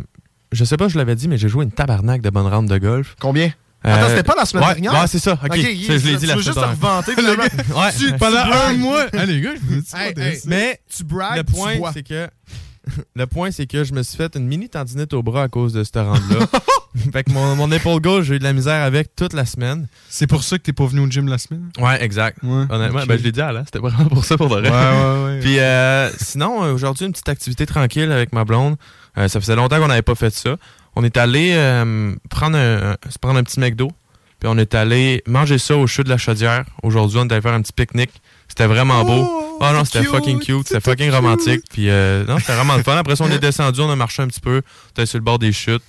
je sais pas, je l'avais dit, mais j'ai joué une tabarnak de bonnes rounds de golf. Combien? Euh, Attends, c'était pas la semaine ouais, dernière? Ouais, c'est ça. OK. Ça, je l'ai dit tu la veux semaine juste te dernière. revanter, finalement. Ouais. Tu- Pendant tu un mois. Ah, les gars, je me dis Hey. Mais tu bragues, le tu point, c'est que le point, c'est que je me suis fait une mini tendinite au bras à cause de ce rende-là. fait que mon, mon épaule gauche, j'ai eu de la misère avec toute la semaine. C'est pour ça que t'es pas venu au gym la semaine? Ouais, exact. Honnêtement, ben, je l'ai dit à là, c'était vraiment pour ça pour de vrai. Ouais, ouais, ouais. Puis euh, sinon, euh, aujourd'hui, une petite activité tranquille avec ma blonde. Euh, ça faisait longtemps qu'on n'avait pas fait ça. On est allé euh, prendre, un, se prendre un petit McDo. Puis on est allé manger ça au chute de la chaudière. Aujourd'hui, on est allé faire un petit pique-nique. C'était vraiment beau. Oh non, c'était fucking cute, c'était fucking romantique. Puis euh, non, c'était vraiment le fun. Après ça, on est descendu, on a marché un petit peu. On était sur le bord des chutes.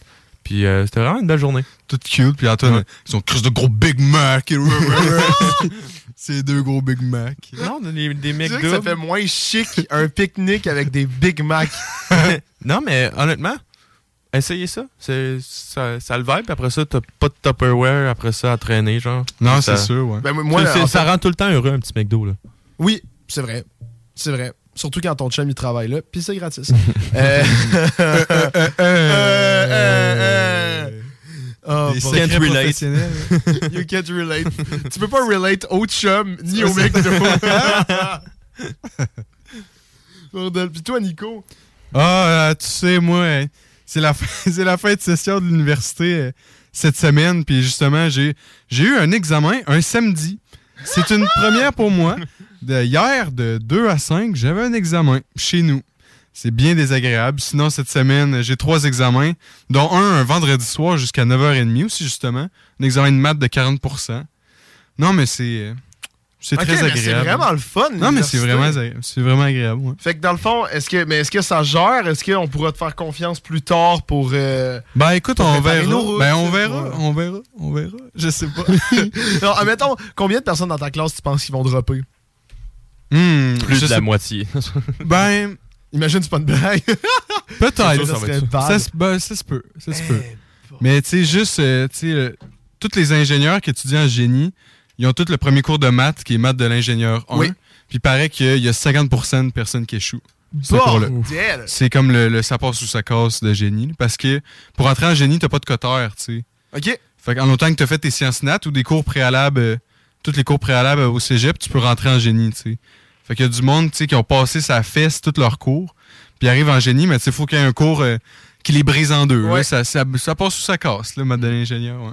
Puis euh, c'était vraiment une belle journée. Tout cute. Puis Antoine, ils ont crise de gros Big Mac. C'est deux gros Big Mac. Non, des, des ça fait moins chic un pique-nique avec des Big Mac. non, mais honnêtement, essayez ça. C'est, ça, ça le vibe. Après ça, t'as pas de Tupperware après ça à traîner, genre. Non, Ça- c'est sûr, ouais. Ben, moi, C'est- en ça fait- rend tout le temps heureux, un petit McDo, là. Oui, c'est vrai. C'est vrai. Surtout quand ton chum il travaille là, puis c'est gratis. Oh, bon. secrets professionnels. you can't relate. tu peux pas relate au chum ni au McDo. Bordel. Puis toi, Nico? Ah, euh, tu sais, moi, euh, c'est la, fin- c'est la fin de session de l'université euh, cette semaine. Puis justement, j'ai, j'ai eu un examen un samedi. C'est une première pour moi. De hier, de 2 à 5, j'avais un examen chez nous. C'est bien désagréable. Sinon, cette semaine, j'ai trois examens, dont un un vendredi soir jusqu'à 9h30 aussi, justement. Un examen de maths de 40% Non, mais c'est, euh, c'est très agréable. c'est vraiment le fun, Non, mais c'est vraiment, agréable. c'est vraiment agréable. ouais. Fait que dans le fond, est-ce que, mais est-ce que ça gère? Est-ce qu'on pourra te faire confiance plus tard pour. euh, Ben écoute, pour on verra. nos routes, Ben on verra, on verra, on verra. Je sais pas. Non, admettons, combien de personnes dans ta classe tu penses qu'ils vont dropper? Hmm, Plus de la sais- moitié. Ben, Imagine, c'est pas une blague. peut-être. Ça, Ça, ça serait se- bad. ça se- ben, ça se peut. Ça se peut. Mais tu sais, juste, euh, tu sais, euh, tous les ingénieurs qui étudient en génie, ils ont tous le premier cours de maths qui est maths de l'ingénieur 1. Oui. Puis il paraît qu'il y a 50% de personnes qui échouent. C'est comme le, le ça passe ou ça casse de génie. là, Parce que pour entrer en génie, t'as pas de coteur, tu sais. OK. Fait qu'en autant que tu as fait tes sciences nat ou des cours préalables, euh, tous les cours préalables au cégep, tu peux rentrer en génie, tu sais. Fait qu'il y a du monde, tu sais, qui ont passé sa fesse tous leurs cours, puis ils arrivent en génie, mais il faut qu'il y ait un cours euh, qui les brise en deux. là. Ouais. Ça, ça, ça passe ou ça casse, le mode de l'ingénieur. Ouais.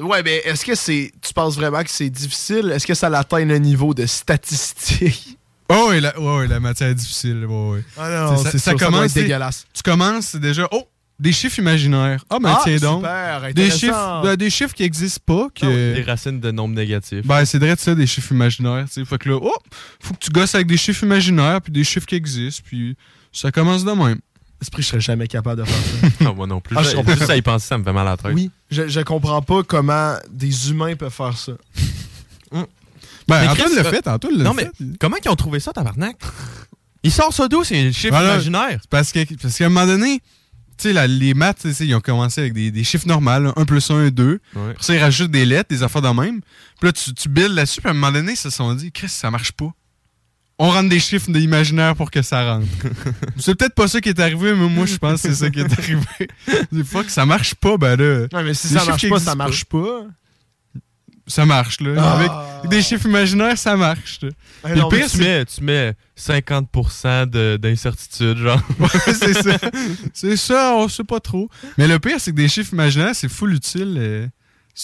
Ouais, mais est-ce que c'est. Tu penses vraiment que c'est difficile? Est-ce que ça atteint le niveau de statistique? Oh, et la, ouais, ouais, la matière est difficile. Ouais, ouais. Ah non, c'est sûr, ça doit être tu sais, dégueulasse. Tu commences c'est déjà, oh, des chiffres imaginaires. Ah, ben Ah, tiens donc. super, des chiffres, ben, des chiffres qui n'existent pas. Que... Des racines de nombres négatifs. Ben, c'est vrai de ça, des chiffres imaginaires. Fait que là, oh, faut que tu gosses avec des chiffres imaginaires, puis des chiffres qui existent, puis ça commence de même. Esprit, je serais jamais capable de faire ça. Non, moi non plus. Ah, je comprends. Juste à y penser, ça me fait mal à la tête. Oui, je, je comprends pas comment des humains peuvent faire ça. Ben, Mais Antoine Chris, l'a euh, fait, Antoine l'a Non, fait. mais comment ils ont trouvé ça, tabarnak? Il sort ça d'où, c'est le chiffre Voilà. imaginaire? C'est Parce que parce qu'à un moment donné, tu sais, la- les maths, tu sais, ils ont commencé avec des, des chiffres normaux, 1 plus 1, 2. Ouais. Après ça, ils rajoutent des lettres, des affaires de même. Puis là, tu, tu builds là-dessus, puis à un moment donné, ils se sont dit, Chris, ça marche pas. On rentre des chiffres imaginaires pour que ça rentre. c'est peut-être pas ça qui est arrivé, mais moi, je pense que c'est ça qui est arrivé. Des fois que ça marche pas, ben là. Ouais, mais si ça marche pas, existent ça marche pas. Ça marche, là. Ah. Avec des chiffres imaginaires, ça marche. non, mais pire, Tu c'est mets, tu mets 50% de- d'incertitude, genre. Ouais, c'est ça. C'est ça, on sait pas trop. Mais le pire, c'est que des chiffres imaginaires, c'est full utile euh,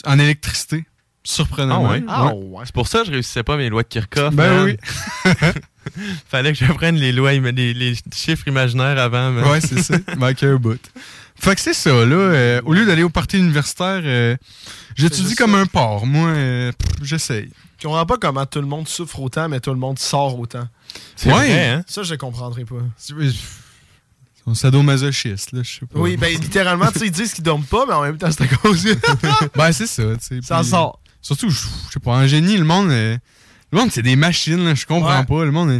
en électricité. Surprenamment. Ah ouais? Ah ouais. C'est pour ça que je réussissais pas mes lois de Kirchhoff. Ben man. oui. Fallait que j'apprenne les lois, les, les chiffres imaginaires avant. man. Ouais, c'est ça. Manquait un bout. Fait que c'est ça, là. euh, au lieu d'aller au party universitaire, euh, j'étudie comme ça. un porc. Moi, euh, j'essaye. Je comprends pas comment tout le monde souffre autant, mais tout le monde sort autant. C'est Ouais. vrai, hein? Ça, je comprendrais pas. Son sadomasochiste, là, je sais pas. Oui, ben littéralement, tu sais, ils disent qu'ils dorment pas, mais en même temps, c'est à cause. ben, c'est ça, tu sais. Ça sort. Surtout, je sais pas, en génie, le monde, le monde, c'est des machines, là, je comprends Ouais. pas. Le monde,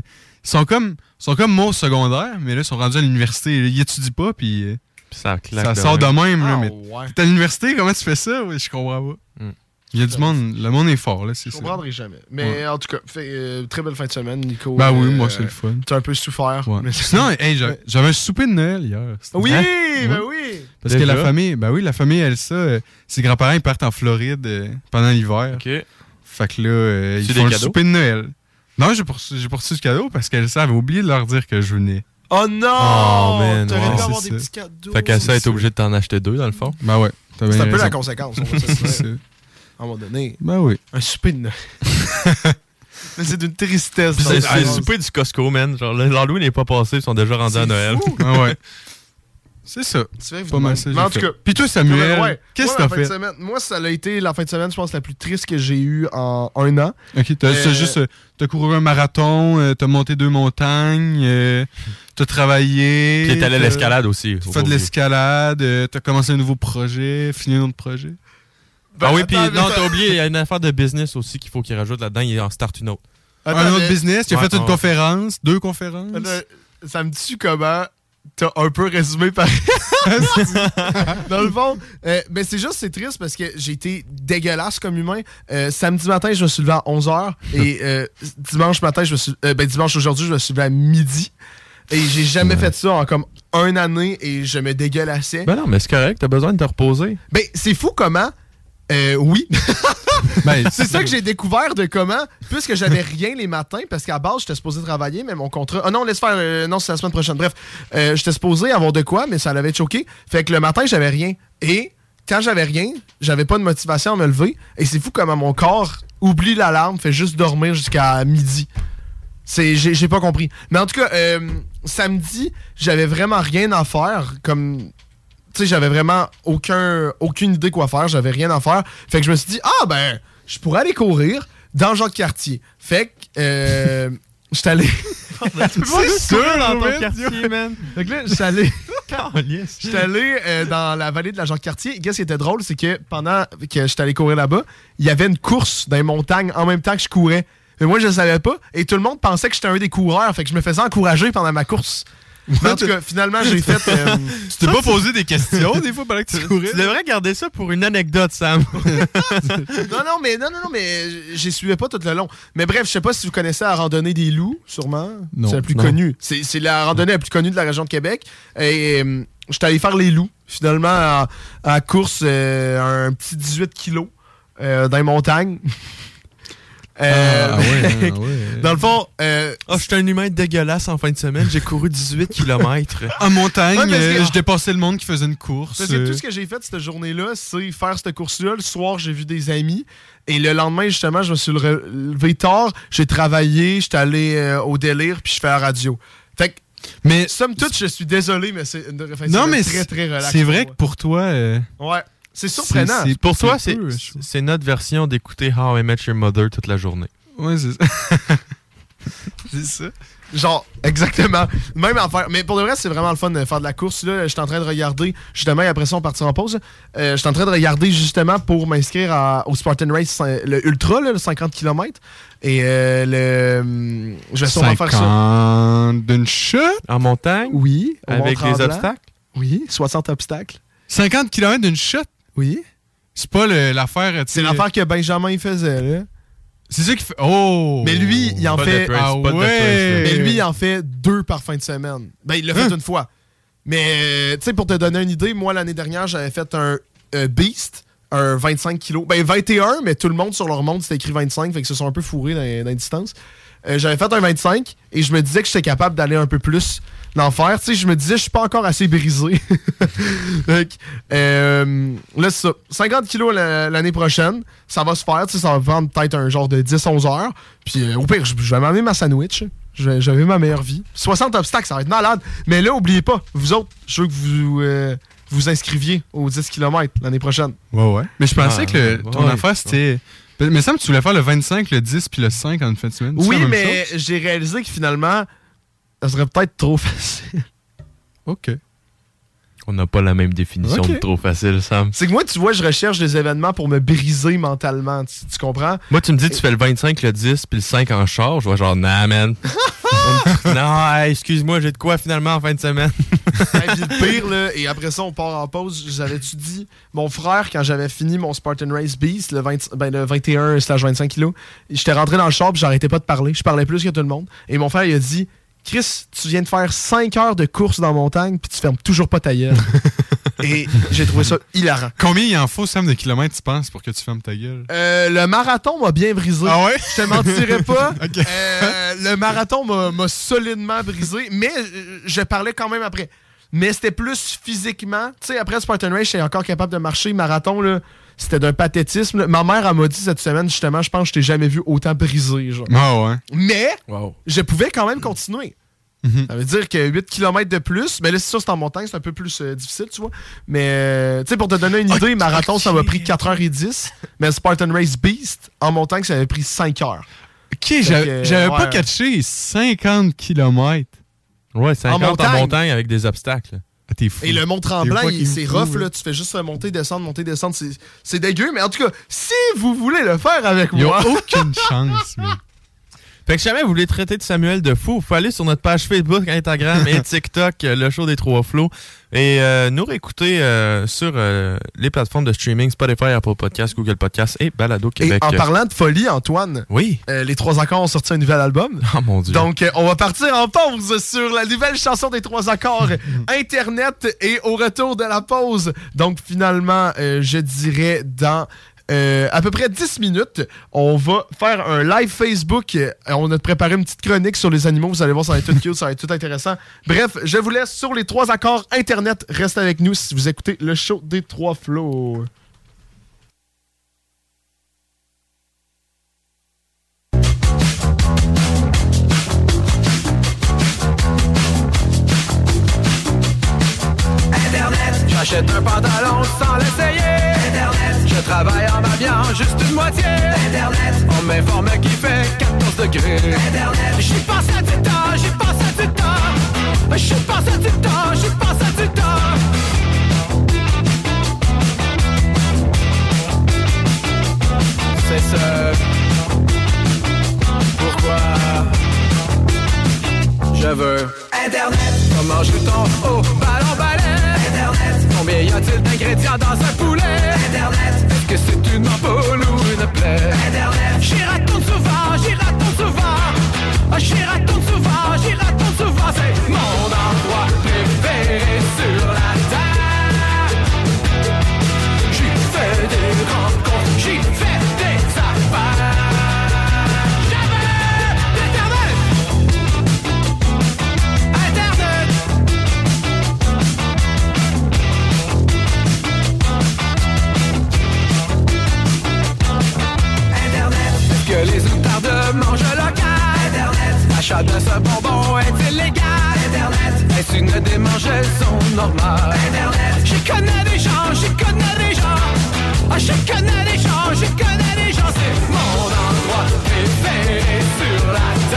ils sont comme, ils sont comme moi au secondaire, mais là, ils sont rendus à l'université. Ils étudient pas, puis Puis ça claque. ça de sort de même. même. là, Ah, mais ouais. t'es à l'université, comment tu fais ça? Ouais, je comprends pas. Mm. Il y a du monde, le monde est fort, là, c'est Je comprendrai jamais. Mais en tout cas, fait, euh, très belle fin de semaine, Nico. Ben oui, Euh, moi, c'est le fun. T'as un peu souffert. Ouais. mais- Sinon, hey, j'a- j'avais un souper de Noël hier. Oui, Hein? ben oui. Parce que la famille, ben oui, la famille Elsa, euh, ses grands-parents, ils partent en Floride euh, pendant l'hiver. OK. Fait que là, euh, Tu ils font le souper de Noël. Non, j'ai poursu, j'ai poursu ce cadeau parce qu'Elsa avait oublié de leur dire que je venais. Oh non! Oh, man. T'aurais ouais. dû avoir des petits cadeaux. Fait qu'à ça, être obligé de t'en acheter deux, dans le fond. Ben ouais. C'est un peu la conséquence. C'est- À un moment donné. Ben oui. Un souper de Noël. Mais c'est d'une tristesse. C'est c'est sens. souper du Costco, man. Genre, le- l'Halloween n'est pas passé, ils sont déjà rendus à Noël. fou. Ah ouais. C'est ça. Fais Pas mal ça. En tout cas. Puis toi, Samuel, Ouais. qu'est-ce que la t'as fin de fait? semaine- Moi, ça a été la fin de semaine, je pense, la plus triste que j'ai eue en un an. Ok, t'as Euh, juste. T'as couru un marathon, euh, t'as monté deux montagnes, euh, t'as travaillé. Puis t'es allé à l'escalade aussi, T'as fait de l'escalade, euh, t'as commencé un nouveau projet, fini un autre projet. Ah oui, puis non, t'as oublié, il y a une affaire de business aussi qu'il faut qu'il rajoute là-dedans. Il en start une autre. un autre business, tu as Ouais, fait une ouais. conférence, deux conférences. Attends, Ça me tue comment t'as un peu résumé par. Dans le fond, euh, ben c'est juste, c'est triste parce que j'ai été dégueulasse comme humain. Euh, samedi matin, je me suis levé à 11h et euh, dimanche matin, je me suis. euh, ben dimanche aujourd'hui, je me suis levé à midi. Et j'ai jamais fait ça en comme une année et je me dégueulassais. Ben non, mais c'est correct, t'as besoin de te reposer. Ben, c'est fou comment. Euh, oui. Ben, c'est ça que j'ai découvert de comment, puisque j'avais rien les matins, parce qu'à base, j'étais supposé travailler, mais mon contrat. Ah non, laisse faire. euh, non, c'est la semaine prochaine. Bref, euh, j'étais supposé avoir de quoi, mais ça l'avait choqué. Fait que le matin, j'avais rien. Et quand j'avais rien, j'avais pas de motivation à me lever. Et c'est fou comment mon corps oublie l'alarme, fait juste dormir jusqu'à midi. C'est, j'ai, j'ai pas compris. Mais en tout cas, euh, samedi, j'avais vraiment rien à faire. Comme, tu sais, j'avais vraiment aucun, aucune idée quoi faire. J'avais rien à faire. Fait que je me suis dit, ah ben, je pourrais aller courir dans Jacques-Cartier. Fait que, euh, j'étais allé. C'est sûr dans ton quartier, man. Fait que là, j'étais allé. J'étais allé euh, dans la vallée de la Jacques-Cartier. Et qu'est-ce qui était drôle, c'est que pendant que j'étais allé courir là-bas, il y avait une course dans les montagnes en même temps que je courais. Mais moi, je le savais pas. Et tout le monde pensait que j'étais un des coureurs. Fait que je me faisais encourager pendant ma course. Mais en tout cas, finalement, j'ai fait. euh, Tu t'es pas posé des questions des fois pendant que tu courais? Tu devrais garder ça pour une anecdote, Sam. non, non, mais non, non, non, mais j'y suivais pas tout le long. Mais bref, je sais pas si vous connaissez la randonnée des loups, sûrement. Non. C'est la plus Non. connue. C'est c'est la randonnée la plus connue de la région de Québec. Et euh, j'étais allé faire les loups, finalement, à, course, euh, un petit 18 kilos euh, dans les montagnes. Euh, Ah, ah ouais, ah ouais. Dans le fond, euh, Oh, je suis un humain dégueulasse en fin de semaine. J'ai couru 18 km. En montagne, Ouais, euh, je dépassais le monde qui faisait une course. Parce que tout ce que j'ai fait cette journée-là, c'est faire cette course-là. Le soir, j'ai vu des amis. Et le lendemain, justement, je me suis le- levé tard. J'ai travaillé, j'étais allé euh, au délire, puis je fais la radio. Fait que, mais somme toute, je suis désolé, mais c'est une Non, mais très, c'est très relax. c'est vrai pour que pour toi. euh. Ouais. C'est surprenant. c'est- Pour toi, c'est notre version d'écouter How I Met Your Mother toute la journée. Ouais, c'est ça. c'est ça. Genre, exactement. Même affaire. Mais pour le reste, c'est vraiment le fun de faire de la course. Là, je suis en train de regarder, justement, et après ça, on partira en pause. Euh, je suis en train de regarder justement pour m'inscrire au Spartan Race, le Ultra, là, le 50 km. Et euh, le. hum, Je vais sûrement faire ça. 50 d'une shot? En montagne? Oui. Avec les obstacles? Oui, 60 obstacles. 50 km d'une shot? Oui. C'est pas l'affaire. tu C'est l'affaire que Benjamin il faisait, là. C'est ça qui fait. Oh! Mais lui, il en Pas fait. Ah ouais. Mais lui, il en fait deux par fin de semaine. Ben, il l'a fait Hein? une fois. Mais, euh, tu sais, pour te donner une idée, moi, l'année dernière, j'avais fait un euh, Beast, un 25 kilos. Ben, 21, mais tout le monde sur leur monde, c'était écrit 25, fait que se sont un peu fourrés dans, dans les distances. Euh, j'avais fait un 25 et je me disais que j'étais capable d'aller un peu plus d'en faire. Tu sais, je me disais, je suis pas encore assez brisé. Fait que, euh, là, c'est ça. 50 kilos la- l'année prochaine, ça va se faire. Tu sais, ça va prendre peut-être un genre de 10-11 heures. Puis euh, au pire, je, je vais m'amener ma sandwich. Je vais- J'avais ma meilleure vie. 60 obstacles, ça va être malade. Mais là, oubliez pas, vous autres, je veux que vous euh, vous inscriviez aux 10 km l'année prochaine. Ouais, ouais. Mais je pensais Ah, que le- ton ouais, affaire, c'était. Mais il me semble que tu voulais faire le 25, le 10 puis le 5 en une fin de semaine. Oui, mais j'ai réalisé que finalement, ça serait peut-être trop facile. OK. On n'a pas la même définition de trop facile, Sam. C'est que moi, tu vois, je recherche des événements pour me briser mentalement. Tu, tu comprends? Moi, tu me dis, tu fais le 25, le 10, puis le 5 en char. Je vois genre, nah, man. non, hey, excuse-moi, j'ai de quoi finalement en fin de semaine? Hey, puis le pire, là, et après ça, on part en pause. J'avais-tu dit, mon frère, quand j'avais fini mon Spartan Race Beast, le, 20 ben, le 21 slash 25 kilos, j'étais rentré dans le char puis j'arrêtais pas de parler. Je parlais plus que tout le monde. Et mon frère, il a dit, Chris, tu viens de faire 5 heures de course dans la montagne puis tu fermes toujours pas ta gueule. Et j'ai trouvé ça hilarant. Combien il en faut, Sam, de kilomètres, tu penses, pour que tu fermes ta gueule? Euh, le marathon m'a bien brisé. Ah ouais? Je te mentirais pas. Euh, le marathon m'a- m'a solidement brisé, mais euh, je parlais quand même après. Mais c'était plus physiquement. Tu sais, après Spartan Race, j'étais encore capable de marcher. Marathon, là, c'était d'un pathétisme. Ma mère, elle m'a dit cette semaine, justement, je pense que je t'ai jamais vu autant brisé. Genre. Ah ouais. Mais, je pouvais quand même continuer. Ça veut dire que 8 km de plus, mais là, c'est sûr, c'est en montagne, c'est un peu plus euh, difficile, tu vois. Mais, euh, tu sais, pour te donner une idée, marathon, ça m'a pris 4h10, mais Spartan Race Beast, en montagne, ça m'a pris 5 heures. Ok, j'avais pas catché 50 km. Ouais, 50 en montagne, montagne. avec des obstacles. Ah, fou. Et le Mont Tremblant, Des fois il- qu'il c'est rough, là. Tu fais juste monter, descendre, monter, descendre. C'est- C'est dégueu, mais en tout cas, si vous voulez le faire avec Ils moi. aucune chance, mais. Fait que si jamais vous voulez traiter de Samuel de fou, vous pouvez aller sur notre page Facebook, Instagram et TikTok, euh, le show des trois flots, et euh, nous réécouter euh, sur euh, les plateformes de streaming Spotify, Apple Podcasts, Google Podcasts et Balado Et Québec. en parlant de folie, Antoine, oui. les Trois Accords ont sorti un nouvel album. Oh mon Dieu. Donc, on va partir en pause sur la nouvelle chanson des Trois Accords, Internet, et au retour de la pause, donc finalement, je dirais dans... euh, à peu près 10 minutes, on va faire un live Facebook. Euh, On a préparé une petite chronique sur les animaux. Vous allez voir, ça va être tout cute, ça va être tout intéressant. Bref, je vous laisse sur les trois accords Internet. Reste avec nous si vous écoutez le show des trois flots. J'achète un pantalon sans l'essayer. Je travaille en m'habillant juste une moitié. Internet, on m'informe qu'il fait 14 degrés. Internet, j'y passe à du temps, j'y passe à du temps. J'y passe à du temps, j'y passe à du temps. C'est ça. Pourquoi je veux Internet. Comment joue-t-on au ballon? Combien y a-t-il d'ingrédients dans un poulet? Internet. Est-ce que c'est une ampoule ou une plaie? Internet. J'y retourne souvent, j'y retourne souvent. Ah, J'y retourne souvent, j'y retourne souvent. C'est mon endroit préféré sur la terre. J'y fais des rencontres, j'y fais L'achat de ce bonbon est illégal. Internet Est-ce une démangeaison normale. Internet J'y connais des gens, j'y connais des gens. Ah, j'y connais des gens, j'y connais des gens. C'est mon endroit préféré sur la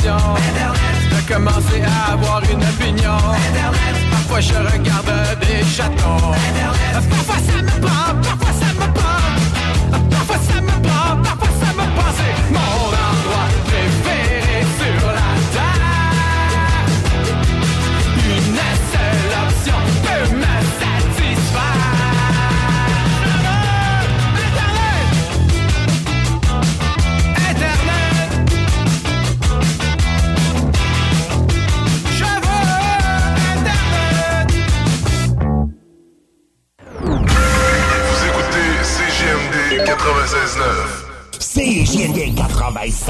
impression De commencer à avoir une opinion. Parfois je regarde des chatons. Parfois ça me prend,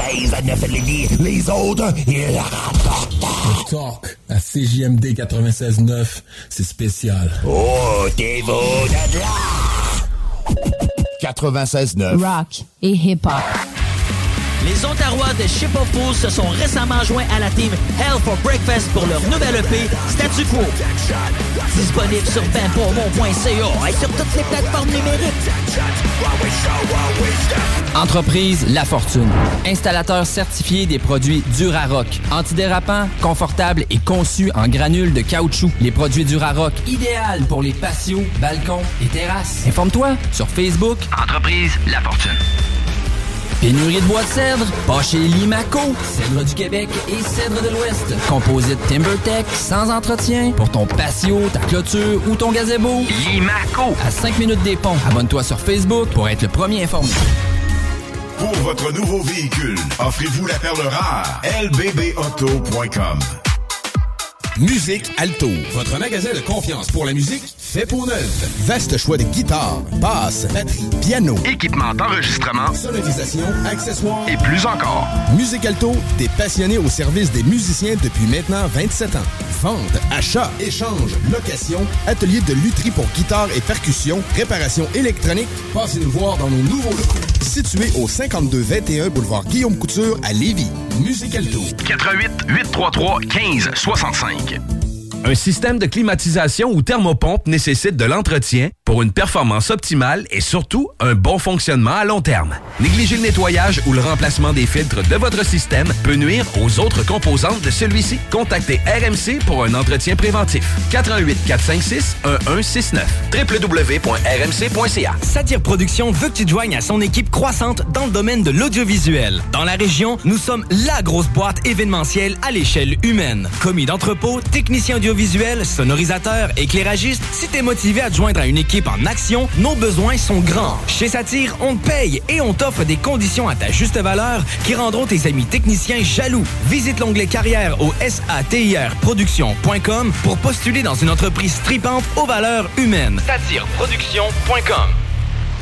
96 à 9 Lévis. Les autres, ils rapportent. Le talk à CJMD 96.9, c'est spécial. Oh, t'es beau de là! 96.9. Rock et hip-hop. Les Ontarois de Ship of Fools se sont récemment joints à la team Hell for Breakfast pour leur nouvelle EP Statu Quo. Disponible sur benpourmont.ca et sur toutes les plateformes numériques. Entreprise La Fortune. Installateur certifié des produits Durarock. Antidérapant, confortable et conçu en granules de caoutchouc. Les produits Durarock, idéal pour les patios, balcons et terrasses. Informe-toi sur Facebook. Entreprise La Fortune. Pénurie de bois de cèdre, pas chez Limaco. Cèdre du Québec et cèdre de l'Ouest. Composite TimberTech, sans entretien. Pour ton patio, ta clôture ou ton gazebo. Limaco. À 5 minutes des ponts. Abonne-toi sur Facebook pour être le premier informé. Pour votre nouveau véhicule, offrez-vous la perle rare. lbbauto.com Musique Alto, votre magasin de confiance pour la musique fait pour neuf. Vaste choix de guitares, basses, batterie, piano, équipement d'enregistrement, sonorisation, accessoires et plus encore. Musique Alto, des passionnés au service des musiciens depuis maintenant 27 ans. Vente, achat, échange, location, atelier de lutherie pour guitare et percussion, réparation électronique. Passez nous voir dans nos nouveaux locaux. Situé au 5221 boulevard Guillaume Couture à Lévis. Musique Alto. 88 833 15 65. Un système de climatisation ou thermopompe nécessite de l'entretien pour une performance optimale et surtout un bon fonctionnement à long terme. Négliger le nettoyage ou le remplacement des filtres de votre système peut nuire aux autres composantes de celui-ci. Contactez RMC pour un entretien préventif. 88 456 1169 www.rmc.ca Satire Productions veut que tu te joignes à son équipe croissante dans le domaine de l'audiovisuel. Dans la région, nous sommes la grosse boîte événementielle à l'échelle humaine. Commis d'entrepôt, technicien audiovisuel, sonorisateur, éclairagiste, si t'es motivé à te joindre à une équipe en action, nos besoins sont grands. Chez Satire, on te paye et on t'offre des conditions à ta juste valeur qui rendront tes amis techniciens jaloux. Visite l'onglet carrière au satirproduction.com pour postuler dans une entreprise stripante aux valeurs humaines. Satireproduction.com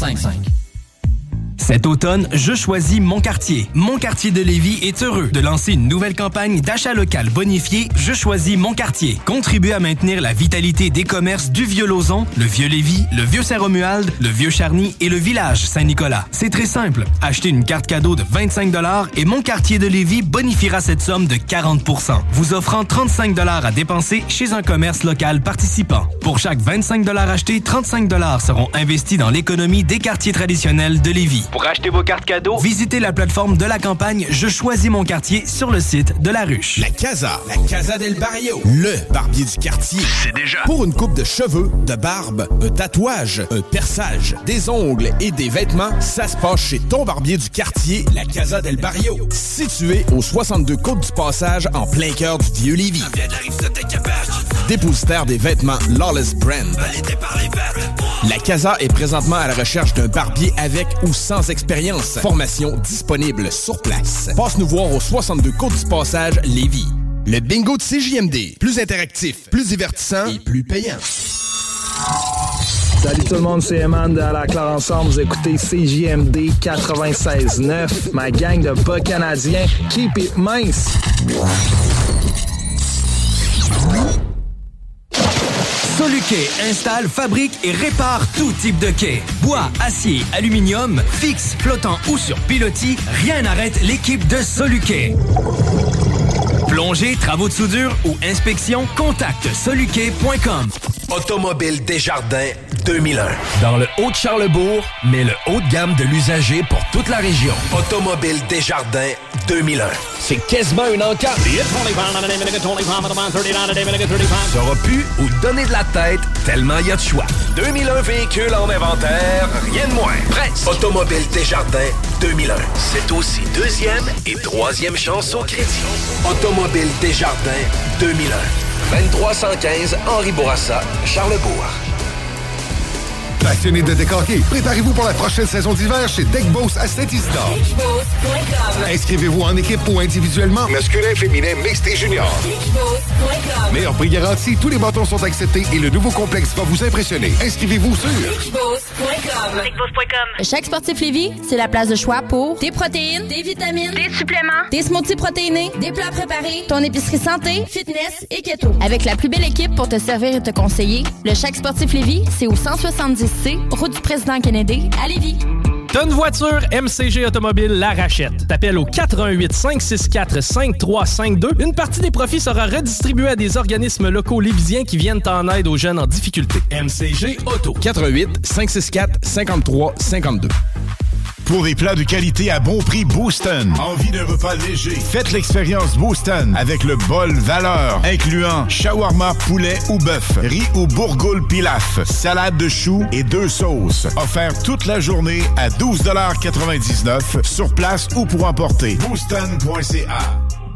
5. 5. Cet automne, je choisis Mon Quartier. Mon Quartier de Lévis est heureux de lancer une nouvelle campagne d'achat local bonifié Je choisis Mon Quartier. Contribue à maintenir la vitalité des commerces du Vieux-Lauzon, le Vieux-Lévis, le Vieux-Saint-Romuald, le Vieux-Charny et le village Saint-Nicolas. C'est très simple. Achetez une carte cadeau de 25 et Mon Quartier de Lévis bonifiera cette somme de 40% vous offrant 35 à dépenser chez un commerce local participant. Pour chaque 25 achetés, 35 seront investis dans l'économie des quartiers traditionnels de Lévis. Pour acheter vos cartes cadeaux, Visitez la plateforme de la campagne Je choisis mon quartier sur le site de la ruche. La Casa. La Casa del Barrio. Le barbier du quartier. C'est déjà. Pour une coupe de cheveux, de barbe, un tatouage, un perçage, des ongles et des vêtements, ça se passe chez ton barbier du quartier, la Casa del Barrio. Situé au 62 Côte du Passage, en plein cœur du vieux Lévis. Dépositaire des vêtements Lawless Brand. La Casa est présentement à la recherche d'un barbier avec ou sans expérience. Formation disponible sur place. Passe nous voir au 62 Côte du Passage, Lévis. Le bingo de CJMD. Plus interactif, plus divertissant et plus payant. Salut tout le monde, c'est Eman de la Claire Ensemble. Vous écoutez CJMD 96.9, ma gang de bas canadiens. Keep it mince! Soluquet installe, fabrique et répare tout type de quai. Bois, acier, aluminium, fixe, flottant ou sur pilotis, rien n'arrête l'équipe de Soluquet. Plongée, travaux de soudure ou inspection, contacte soluquet.com. Automobile Desjardins 2001. Dans le haut de Charlebourg, mais le haut de gamme de l'usager pour toute la région. Automobile Desjardins 2001. C'est quasiment un encart. Ça aura pu ou donner de la tête tellement il y a de choix. 2001 véhicules en inventaire, rien de moins. Presse. Automobile Desjardins 2001. C'est aussi deuxième et troisième chance au crédit. Automobile Desjardins 2001. 2315 Henri Bourassa, Charlebourg. Passionné de décorquer, préparez-vous pour la prochaine saison d'hiver chez Deck Boss à Saint-Isidore. Inscrivez-vous en équipe ou individuellement, masculin, féminin, mixte et junior. Meilleur prix garanti, tous les bâtons sont acceptés et le nouveau complexe va vous impressionner. Inscrivez-vous sur Chaque sportif Lévis, c'est la place de choix pour des protéines, des vitamines, des suppléments, des smoothies protéinés, des plats préparés, ton épicerie santé, fitness et keto. Avec la plus belle équipe pour te servir et te conseiller, le Chaque sportif Lévis, c'est au 170C, route du président Kennedy, à Lévis. Une voiture, MCG Automobile la rachète. T'appelles au 418 564 5352. Une partie des profits sera redistribuée à des organismes locaux lévisiens qui viennent en aide aux jeunes en difficulté. MCG Auto. 88 564 53 52. Pour des plats de qualité à bon prix, Booston. Envie de repas léger? Faites l'expérience Booston avec le bol valeur, incluant shawarma poulet ou bœuf, riz ou bourgoule pilaf, salade de choux et deux sauces. Offert toute la journée à 12,99 sur place ou pour emporter. Booston.ca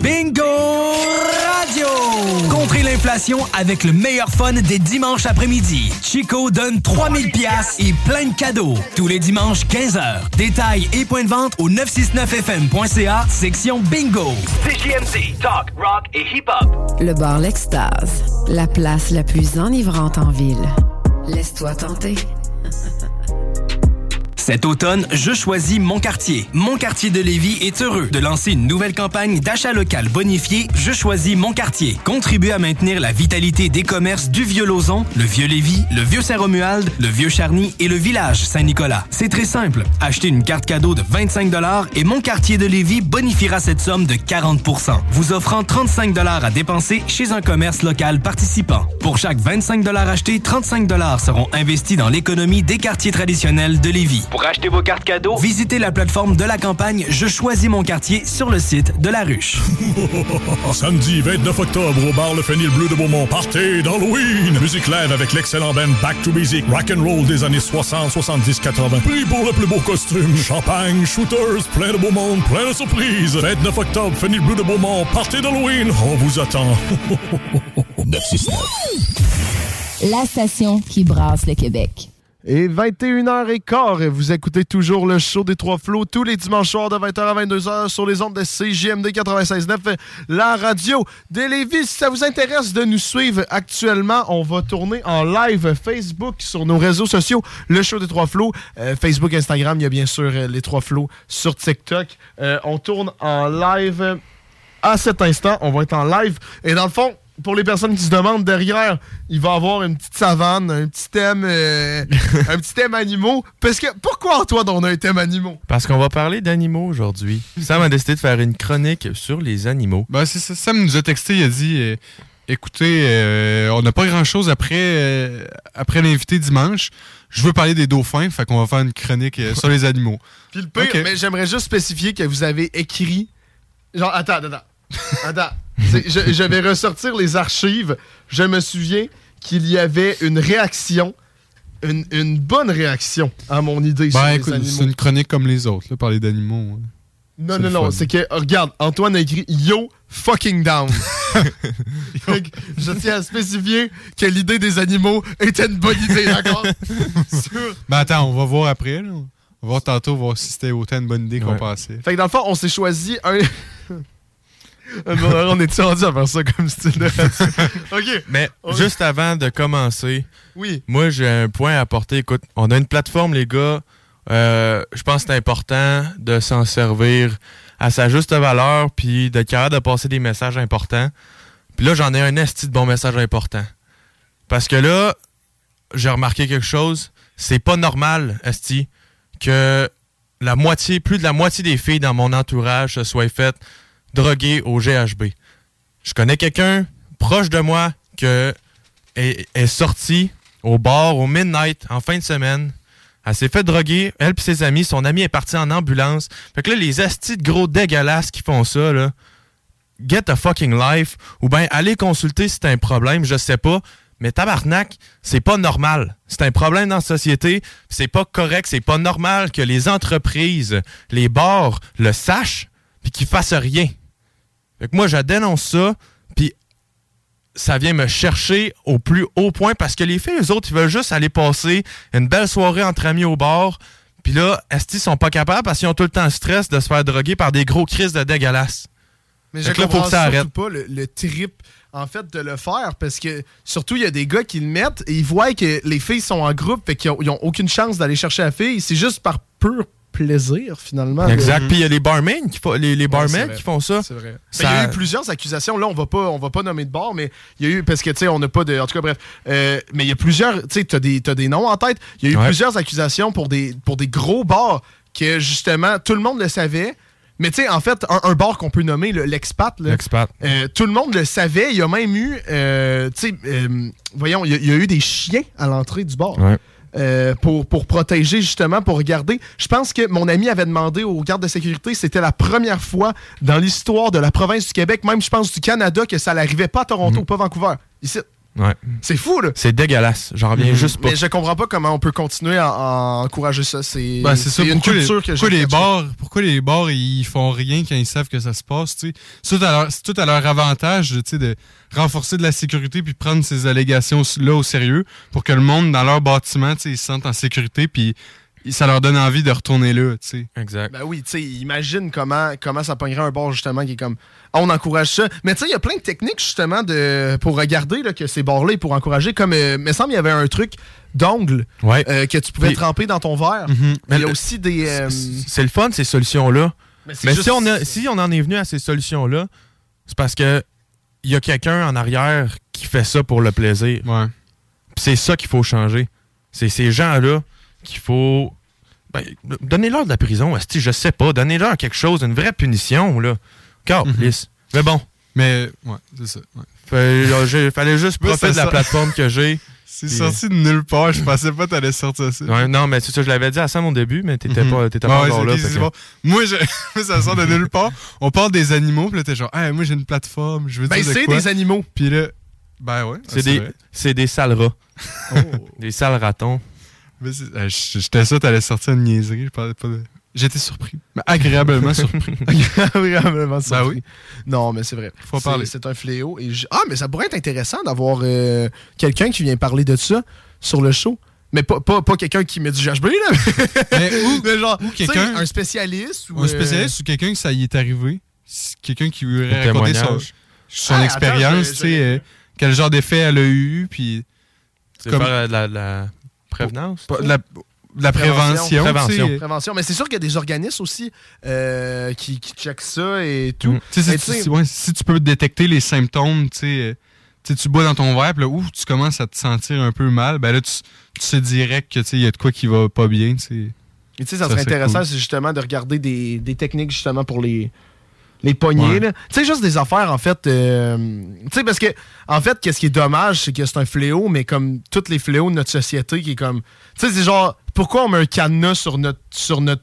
Bingo Radio! Contrer l'inflation avec le meilleur fun des dimanches après-midi. Chico donne 3000 pièces et plein de cadeaux. Tous les dimanches, 15h. Détails et points de vente au 969fm.ca, section Bingo. CJMD, talk, rock et hip-hop. Le bar L'Extase, la place la plus enivrante en ville. Laisse-toi tenter. Cet automne, je choisis Mon Quartier. Mon Quartier de Lévis est heureux de lancer une nouvelle campagne d'achat local bonifié Je choisis Mon Quartier. Contribuer à maintenir la vitalité des commerces du Vieux-Lauzon, le Vieux-Lévis, le Vieux-Saint-Romuald, le Vieux-Charny et le village Saint-Nicolas. C'est très simple. Achetez une carte cadeau de 25 et Mon Quartier de Lévis bonifiera cette somme de 40% vous offrant 35 à dépenser chez un commerce local participant. Pour chaque 25 achetés, 35 seront investis dans l'économie des quartiers traditionnels de Lévis. Pour acheter vos cartes cadeaux, visitez la plateforme de la campagne Je choisis mon quartier sur le site de la ruche. Samedi 29 octobre au bar Le Fenil Bleu de Beaumont, partez d'Halloween! Musique live avec l'excellent band Back to Basic, rock and roll des années 60, 70, 80. Prix pour le plus beau costume, champagne, shooters, plein de beau monde, plein de surprises. 29 octobre, Fenil Bleu de Beaumont, partez d'Halloween, on vous attend. 969. La station qui brasse le Québec. Et 21h15, vous écoutez toujours le show des Trois Flots tous les dimanches soirs de 20h à 22h sur les ondes de CJMD 96.9, la radio de Lévis. Si ça vous intéresse de nous suivre actuellement, on va tourner en live Facebook sur nos réseaux sociaux, le show des Trois Flots, euh, Facebook, Instagram, il y a bien sûr euh, les Trois Flots sur TikTok. Euh, on tourne en live à cet instant, on va être en live. Et dans le fond, pour les personnes qui se demandent derrière, il va y avoir une petite savane, un petit thème, euh, un petit thème animaux. Parce que pourquoi Antoine on a un thème animaux? Parce qu'on va parler d'animaux aujourd'hui. Sam a décidé de faire une chronique sur les animaux. Ben, c'est ça. Sam nous a texté, il a dit euh, écoutez, euh, on n'a pas grand chose après, après l'invité dimanche. Je veux parler des dauphins, fait qu'on va faire une chronique sur les animaux. Puis le pire, Ok. mais j'aimerais juste spécifier que vous avez écrit. Genre, attends, attends, attends. je, je vais ressortir les archives. Je me souviens qu'il y avait une réaction, une, une bonne réaction à mon idée Ben, c'est une chronique comme les autres, là, parler d'animaux. hein. Non, non, non, c'est que, regarde, Antoine a écrit Yo fucking down. Fait que je tiens à spécifier que l'idée des animaux était une bonne idée, d'accord? Sur- Ben attends, on va voir après. là. On va voir tantôt, voir si c'était autant une bonne idée qu'on pensait. Fait que dans le fond, on s'est choisi un. On est rendu à faire ça comme style de radio? OK. Mais On- juste avant de commencer, Oui. moi j'ai un point à apporter. Écoute, on a une plateforme, les gars. Euh, je pense que c'est important de s'en servir à sa juste valeur, puis d'être capable de passer des messages importants. Puis là, j'en ai un esti de bon message important. Parce que là, j'ai remarqué quelque chose. C'est pas normal, esti, que la moitié, plus de la moitié des filles dans mon entourage se soient faites droguer au GHB. Je connais quelqu'un proche de moi que est, est sorti au bar au midnight en fin de semaine. Elle s'est fait droguer, elle et ses amis. Son ami est parti en ambulance. Fait que là, les astis de gros dégueulasses qui font ça, là, get a fucking life. Ou bien allez consulter si t'as un problème, je sais pas. Mais tabarnak, c'est pas normal. C'est un problème dans la société. C'est pas correct. C'est pas normal que les entreprises, les bars le sachent puis qu'ils fassent rien. Fait que moi, je dénonce ça. Puis ça vient me chercher au plus haut point parce que les filles, eux autres, ils veulent juste aller passer une belle soirée entre amis au bar. Puis là, Esti sont pas capables parce qu'ils ont tout le temps le stress de se faire droguer par des gros crises de dégueulasses. Mais Fait je là, comprends faut que ça arrête. pas le, le trip, en fait, de le faire parce que surtout, il y a des gars qui le mettent et ils voient que les filles sont en groupe fait qu'ils ont, ils ont aucune chance d'aller chercher la fille. C'est juste par pur plaisir, finalement. Exact. Puis il y a les barmen qui font, les, les Ouais, vrai. qui font ça. C'est vrai. Ben, Ça- Il y a eu plusieurs accusations. Là, on va pas, on va pas nommer de bar, mais il y a eu parce que tu sais, on n'a pas de. En tout cas, bref. Euh, mais il y a plusieurs. Tu sais, t'as des, t'as des noms en tête. Il y a eu Ouais. plusieurs accusations pour des, pour des gros bars que justement tout le monde le savait. Mais tu sais, en fait, un, un bar qu'on peut nommer le- l'expat. euh, tout le monde le savait. Il y a même eu, euh, tu sais, euh, voyons, il y, a- il y a eu des chiens à l'entrée du bar. Ouais. Euh, pour, pour protéger justement, pour regarder. Je pense que mon ami avait demandé aux gardes de sécurité, c'était la première fois dans l'histoire de la province du Québec, même je pense du Canada, que ça n'arrivait pas à Toronto, pas Vancouver. Ici. Ouais. C'est fou, là. C'est dégueulasse. J'en reviens Mhm. juste pas. Mais je comprends pas comment on peut continuer à, à encourager ça. C'est Ben, une Pourquoi, culture les, que pourquoi j'ai les bars, pourquoi les bars ils font rien quand ils savent que ça se passe, tu sais? C'est tout à leur, c'est tout à leur avantage, tu sais, de renforcer de la sécurité puis prendre ces allégations là au sérieux pour que le monde dans leur bâtiment, tu sais, ils se sentent en sécurité puis ça leur donne envie de retourner là, tu sais. Exact. Ben oui, tu sais, imagine comment, comment ça pognerait un bar justement qui est comme Ah, on encourage ça. Mais tu sais, il y a plein de techniques justement de, pour regarder là, que ces bars-là et pour encourager. Comme, euh, me semble, il y avait un truc d'ongle Ouais. euh, que tu pouvais Puis- tremper dans ton verre. Mhm. Il y Mais a le- aussi des. euh, C'est le fun, ces solutions-là. Mais c'est Mais juste- si, on a- si on en est venu à ces solutions-là, c'est parce que il y a quelqu'un en arrière qui fait ça pour le plaisir. Ouais. Puis c'est ça qu'il faut changer. C'est ces gens-là qu'il faut. Ben, donnez-leur de la prison, esti, je sais pas. Donnez-leur quelque chose, une vraie punition, là. Car, lisse. Mais bon. Mais, ouais, c'est ça. ouais. Fait- j'ai- fallait juste profiter ça de la plateforme que j'ai. C'est Puis- sorti de nulle part, je pensais pas que t'allais sortir ça. Ouais, non, mais c'est ça, je l'avais dit à Sam au début, mais t'étais Mhm. pas, t'étais Ouais, pas ouais, encore c'est là. que- bon. Moi, je... ça sort de nulle part. On parle des animaux, puis là, t'es genre, hey, moi, j'ai une plateforme, je veux Ben, dire. de c'est quoi? des animaux. Puis là, ben ouais. C'est des, vrai. c'est des sales rats. Oh. des sales ratons. Euh, J'étais sûr que t'allais sortir une niaiserie. Je parlais pas de... J'étais surpris. Mais agréablement surpris. Agréablement surpris. Ben oui. Non, mais c'est vrai. Faut parler. C'est un fléau. Et j- Ah, mais ça pourrait être intéressant d'avoir euh, quelqu'un qui vient parler de ça sur le show. Mais pas, pas, pas quelqu'un qui met du GHB, là. Mais où, Mais genre, ou quelqu'un- un spécialiste. Ou, Un spécialiste ou quelqu'un que ça y est arrivé. Quelqu'un qui voudrait Un raconter son, son Ah, attends, expérience, je- tu sais, euh, quel genre d'effet elle a eu, puis Comme- faire euh, la prévenance. pas- de la, prévention. Prévention. Mais c'est sûr qu'il y a des organismes aussi euh, qui, qui checkent ça et tout. Mm. Si, tu sais- si- ouais, si tu peux détecter les symptômes, tu sais, euh, tu bois dans ton verre, puis là, ouf, tu commences à te sentir un peu mal, ben là, tu, tu sais direct que, tu sais, il y a de quoi qui va pas bien, tu sais. Et tu sais, ça, Ça, serait c'est intéressant, cool. c'est justement de regarder des, des techniques justement pour les, les poignées. Ouais. là. Tu sais, juste des affaires, en fait. euh, tu sais, parce que, en fait, qu'est-ce qui est dommage, c'est que c'est un fléau, mais comme tous les fléaux de notre société, qui est comme. Tu sais, c'est genre, pourquoi on met un cadenas sur notre. Sur notre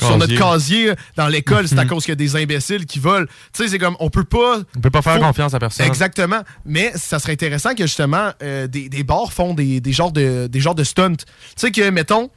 sur notre Casier. casier dans l'école, c'est à Mhm. cause qu'il y a des imbéciles qui volent. Tu sais, c'est comme, on peut pas. On peut pas faire Faut- confiance à personne. Exactement. Mais ça serait intéressant que justement euh, des, des bars font des, des genres de des genres de stunts. Tu sais que mettons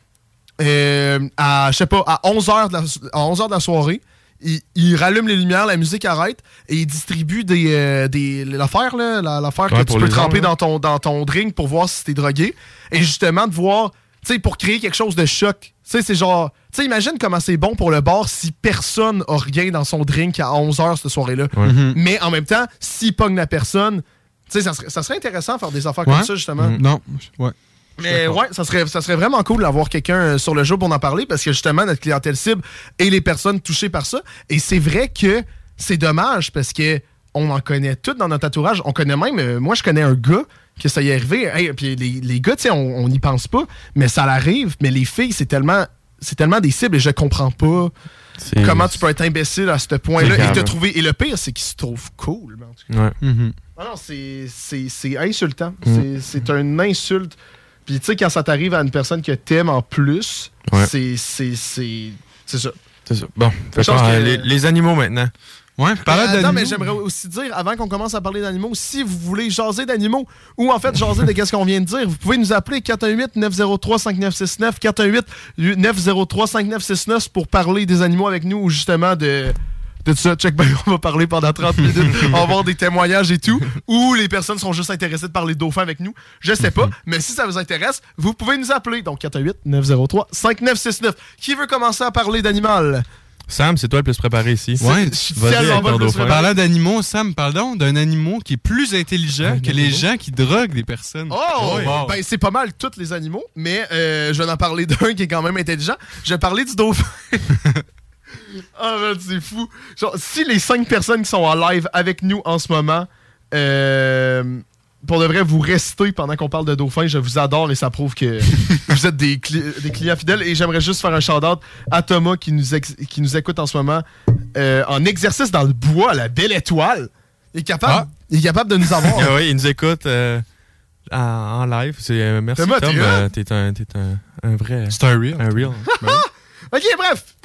euh, à je sais pas à 11h de la, à 11h de la soirée, il, il rallume les lumières, la musique arrête et il distribue des, euh, des l'affaire là, la- l'affaire Ouais, que tu peux tremper dans ton dans ton drink pour voir si t'es drogué et justement de voir, tu sais, pour créer quelque chose de choc. Tu sais, c'est genre, tu sais, imagine comment c'est bon pour le bar si personne a rien dans son drink à 11h cette soirée-là. Ouais. Mhm. Mais en même temps, s'il pogne la personne, tu sais, ça serait, ça serait intéressant de faire des affaires comme ça justement. Mhm. Non, ouais. Mais ouais, ça serait, ça serait vraiment cool d'avoir quelqu'un euh, sur le jeu pour en parler parce que justement, notre clientèle cible et les personnes touchées par ça. Et c'est vrai que c'est dommage parce que on en connaît tous dans notre entourage. On connaît même, euh, moi je connais un gars que ça y est arrivé. Hey, puis les, les gars, tu sais, on n'y pense pas, mais ça l'arrive. Mais les filles, c'est tellement, c'est tellement des cibles et je comprends pas C'est- comment tu peux être imbécile à ce point-là et te trouver. Et le pire, c'est qu'ils se trouvent cool. man. Ouais. Ah non, c'est- c'est c'est insultant. Mm. C'est- C'est une insulte. Puis tu sais, quand ça t'arrive à une personne que t'aimes en plus, Ouais. c'est c'est- c'est- c'est ça. C'est ça. Bon, fait que- les, les animaux maintenant? Ouais, Euh, non, mais j'aimerais aussi dire, avant qu'on commence à parler d'animaux, si vous voulez jaser d'animaux ou en fait jaser de qu'est-ce qu'on vient de dire, vous pouvez nous appeler 418-903-5969, 418-903-5969 pour parler des animaux avec nous ou justement de. De tout ça, check, ben, on va parler pendant 30 minutes, on va avoir des témoignages et tout, ou les personnes sont juste intéressées de parler de dauphins avec nous, je sais pas, mais si ça vous intéresse, vous pouvez nous appeler, donc 418-903-5969. Qui veut commencer à parler d'animal? Sam, c'est toi le plus préparé ici. Ouais, Vas-y avec ton dauphin. Parlant d'animaux, Sam, parle donc d'un animal qui est plus intelligent que les gens qui droguent des personnes. Oh! Wow. Ben, c'est pas mal tous les animaux, mais euh, je vais en parler d'un qui est quand même intelligent. Je vais parler du dauphin. Ah, man, c'est fou. Genre, si les cinq personnes qui sont en live avec nous en ce moment, euh, pour de vrai, vous restez pendant qu'on parle de dauphin, je vous adore et ça prouve que vous êtes des, cli- des clients fidèles. Et j'aimerais juste faire un shout-out à Thomas qui nous, qui nous écoute en ce moment euh, en exercice dans le bois, à la belle étoile. Il est capable, il est capable de nous avoir. Ah oui, il nous écoute euh, en, en live. C'est, euh, merci Thomas, Tom. t'es euh, un, t'es un, un vrai. C'est un real. Un real. Ok, bref.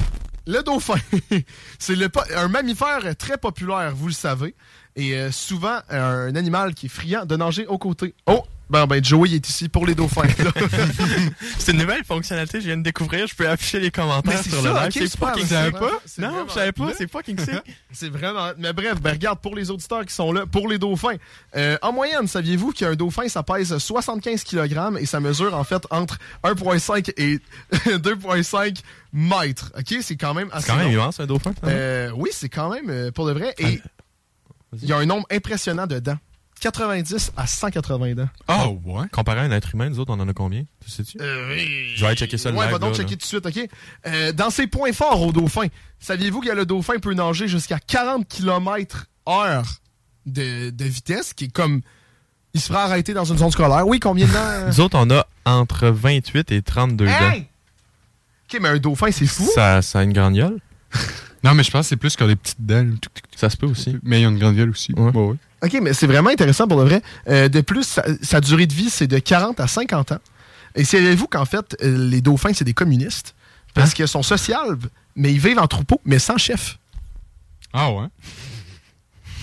Le dauphin, c'est un mammifère très populaire, vous le savez, et euh, souvent un animal qui est friand de nager aux côtés. Oh, ben, ben Joey est ici pour les dauphins. c'est une nouvelle fonctionnalité que je viens de découvrir. Je peux afficher les commentaires sur ça, le live. c'est c'est sick. c'est Non, vraiment- je savais pas. C'est fucking sick. C'est vraiment. Mais bref, ben regarde, pour les auditeurs qui sont là, pour les dauphins, euh, en moyenne, saviez-vous qu'un dauphin, ça pèse 75 kg et ça mesure en fait entre 1,5 et 2,5 mètres. Ok, c'est quand même assez. C'est quand même immense, un dauphin. Euh, oui, c'est quand même euh, pour de vrai. Et il y a un nombre impressionnant de dents. 90 à 180 dents. Ah ouais? Comparé à un être humain, nous autres, on en a combien? Tu sais-tu? Euh, oui. Je vais aller checker ça le Ouais, live, va donc là, checker là. tout de suite, OK? Euh, dans ses points forts au dauphin, saviez-vous que le dauphin peut nager jusqu'à 40 km heure de, de vitesse, qui est comme... Il se fera arrêter dans une zone scolaire? Oui, combien de dents? euh? Nous autres, on a entre 28 et 32 Hey! dents. OK, mais un dauphin, c'est fou. Ça, ça a une grande gueule? Non, mais je pense que c'est plus que des petites dents. Ça se peut aussi. Mais ils ont une grande gueule aussi. Ouais. ouais. OK, mais c'est vraiment intéressant pour de vrai. Euh, de plus, sa, sa durée de vie, c'est de 40 à 50 ans. Et savez-vous qu'en fait, euh, les dauphins, c'est des communistes? Parce qu'ils sont sociables, mais ils vivent en troupeau, mais sans chef. Ah ouais?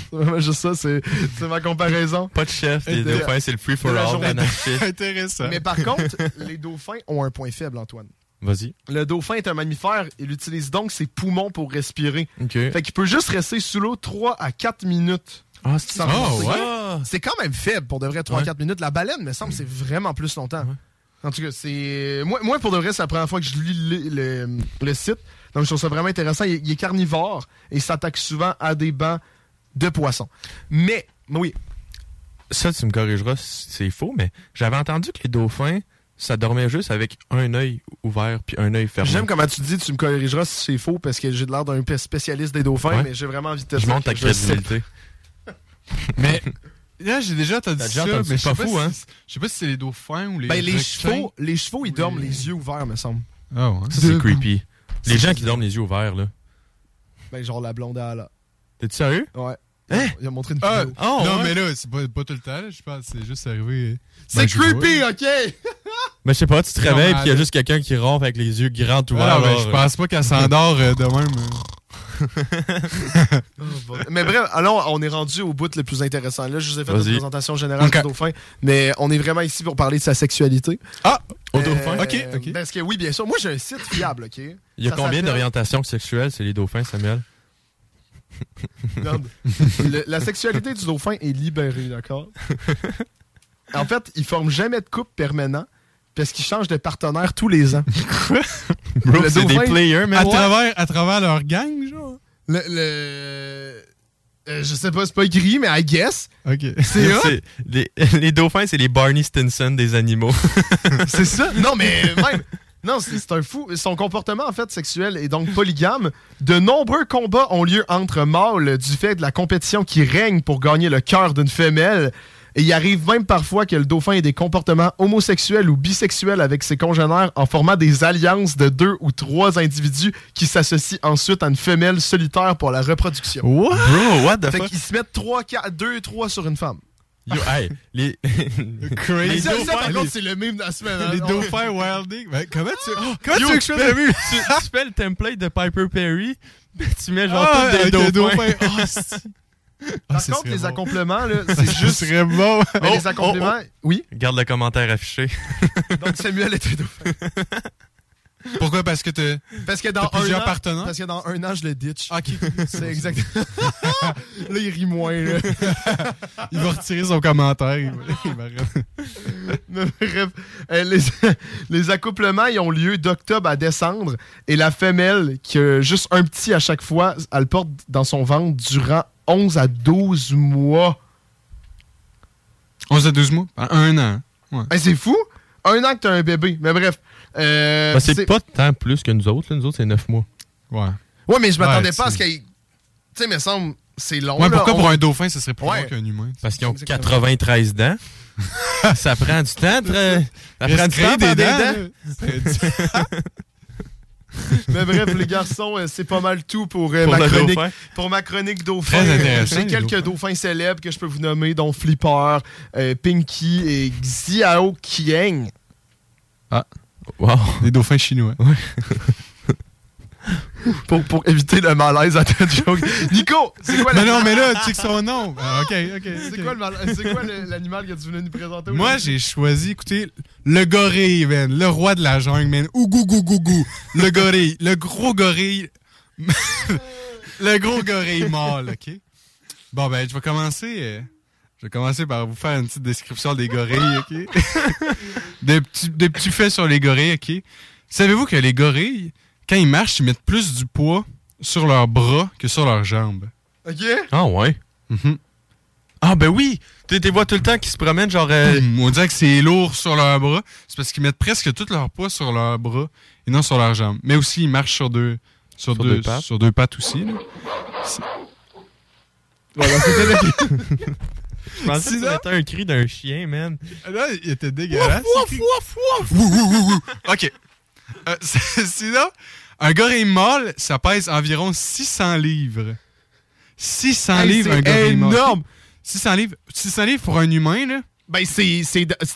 C'est vraiment juste ça, c'est ma comparaison. Pas de chef, les dauphins, c'est le free for de la all. Intéressant. Mais par contre, les dauphins ont un point faible, Antoine. Vas-y. Le dauphin est un mammifère. Il utilise donc ses poumons pour respirer. OK. Fait qu'il peut juste rester sous l'eau 3 à 4 minutes. Ah, c'est. Ah, ouais? C'est quand même faible pour de vrai 3 à Ouais. 4 minutes. La baleine, me semble, c'est vraiment plus longtemps. En tout cas, c'est. Moi, moi, pour de vrai, c'est la première fois que je lis le, le- le site. Donc, je trouve ça vraiment intéressant. Il, il est carnivore et il s'attaque souvent à des bancs de poissons. Mais, oui. Ça, tu me corrigeras si c'est faux, mais j'avais entendu que les dauphins, ça dormait juste avec un œil ouvert puis un œil fermé. J'aime comment tu dis, tu me corrigeras si c'est faux parce que j'ai l'air d'un spécialiste des dauphins, Ouais. mais j'ai vraiment envie de te Je monte ta crédibilité. Mais là, j'ai déjà entendu ça, déjà entendu mais sais Pas fou, si- hein? Je sais pas si c'est les dauphins ou les Ben, les chevaux, les chevaux, ils dorment les yeux ouverts, me semble. Ah ouais? Ça, c'est creepy. C'est Les gens bizarre. qui dorment les yeux ouverts, là. Ben, genre la blonde à la. T'es-tu sérieux? Ouais. Hein? Il a montré une Ah, vidéo. non, ouais? mais là, c'est pas, pas tout le temps, là, je pense, c'est juste arrivé. C'est Ben, creepy, vois. ok? Mais je sais pas, tu te Non, réveilles puis il y a juste quelqu'un qui ronfle avec les yeux grands ouverts. Ah, non, là, je pense pas qu'elle s'endort euh, de même. mais bref, alors on est rendu au bout le plus intéressant. Là, je vous ai fait une présentation générale du dauphin, mais on est vraiment ici pour parler de sa sexualité. Ah! Au Euh, dauphin? Ok, ok. Parce que oui, bien sûr. Moi, j'ai un site fiable, ok? Il y a Ça combien d'orientations sexuelles, c'est les dauphins, Samuel? Le- la sexualité du dauphin est libérée, d'accord? En fait, ils forment jamais de couple permanent parce qu'ils changent de partenaire tous les ans. Bro, c'est des players, mais à travers, à travers leur gang, genre. Le. le- euh, je sais pas, c'est pas écrit, mais I guess. Ok. C'est hot. C'est- les, les dauphins, c'est les Barney Stinson des animaux. C'est ça? Non, mais même. Non, c'est c'est un fou. Son comportement, en fait, sexuel est donc polygame. De nombreux combats ont lieu entre mâles du fait de la compétition qui règne pour gagner le cœur d'une femelle. Et il arrive même parfois que le dauphin ait des comportements homosexuels ou bisexuels avec ses congénères en formant des alliances de deux ou trois individus qui s'associent ensuite à une femelle solitaire pour la reproduction. What? Bro, what the fait fuck? qu'ils se mettent trois, quatre, deux, trois sur une femme. Yo, hey, les, Crazy. les ça, ça, par dauphins, contre, c'est le mime de la semaine. hein. Les dauphins wilding. Ben, comment tu, Oh, comment Yo, tu veux que je fasse le tu, tu fais le template de Piper Perry, tu mets genre Ah, tous des dauphins. dauphins. Ah, Par ce contre, serait les bon. accomplements, là, Ça c'est juste. serait bon. Mais Oh, les accomplements, oh, oui. Garde le commentaire affiché. Donc Samuel était dauphin. Pourquoi? Parce que t'as Parce que dans un an. Parce que dans un an, je le ditch. Ok. C'est exact. là, il rit moins. Là. Il va retirer son commentaire. Il va, il va- Mais bref, euh, les, les accouplements ils ont lieu d'octobre à décembre et la femelle, qui a juste un petit à chaque fois, elle le porte dans son ventre durant 11 à 12 mois. 11 à 12 mois? En Un an. Ouais. Hey, c'est fou! Un an que t'as un bébé. Mais bref. euh, Ben, c'est pas tant plus que nous autres. là. Nous autres, c'est 9 mois. Ouais. Ouais, mais je m'attendais Ouais, pas à ce c'est- qu'il. Tu sais, me semble, c'est long. Ouais, là, pourquoi on- pour un dauphin, ça serait plus Ouais. long qu'un humain? Parce qu'ils ont Exactement. 93 dents. ça prend du temps. très- Ça prend du temps des des dents, dents. Mais bref, les garçons, euh, c'est pas mal tout pour, euh, Pour ma chronique. dauphin. Pour ma chronique dauphin. Très intéressant, J'ai quelques dauphins. dauphins. célèbres que je peux vous nommer, dont Flipper, euh, Pinky et Xiao Qiang. Ah. Wow. Des dauphins chinois. Pour, pour éviter le malaise à ta joke. Nico, c'est quoi Mais non, mais là, tu sais que son nom. Ah, ok, ok. C'est quoi l'animal que tu voulais nous présenter Moi, j'ai choisi, écoutez, le gorille, man. Le roi de la jungle, man. Ougou, gou, gou, gou. Le gorille. Le gros gorille. le gros gorille mâle, OK? Bon, ben, je vais commencer. euh, je vais commencer par vous faire une petite description des gorilles, OK? des, petits, des petits faits sur les gorilles, OK? Savez-vous que les gorilles, quand ils marchent, ils mettent plus du poids sur leurs bras que sur leurs jambes? Ok? Ah ouais. Mhm. Ah ben oui. Tu les vois tout le temps qui se promènent genre... euh, Boum. On dirait que c'est lourd sur leurs bras. C'est parce qu'ils mettent presque tout leur poids sur leurs bras et non sur leurs jambes. Mais aussi, ils marchent sur deux, sur Sur deux, deux pattes. sur deux pattes aussi. là. Voilà, c'était le- Je pensais que Sinon- c'était un cri d'un chien, man. Là, il était dégueulasse. Wouf, wouf, wouf, wouf. Wouh, wouh, wouh, wouh. OK. Euh, sinon, un gorille mâle, ça pèse environ 600 livres. 600 Hey, livres, un gorille mâle. énorme! 600 livres, 600 livres pour un humain, là? Ben, c'est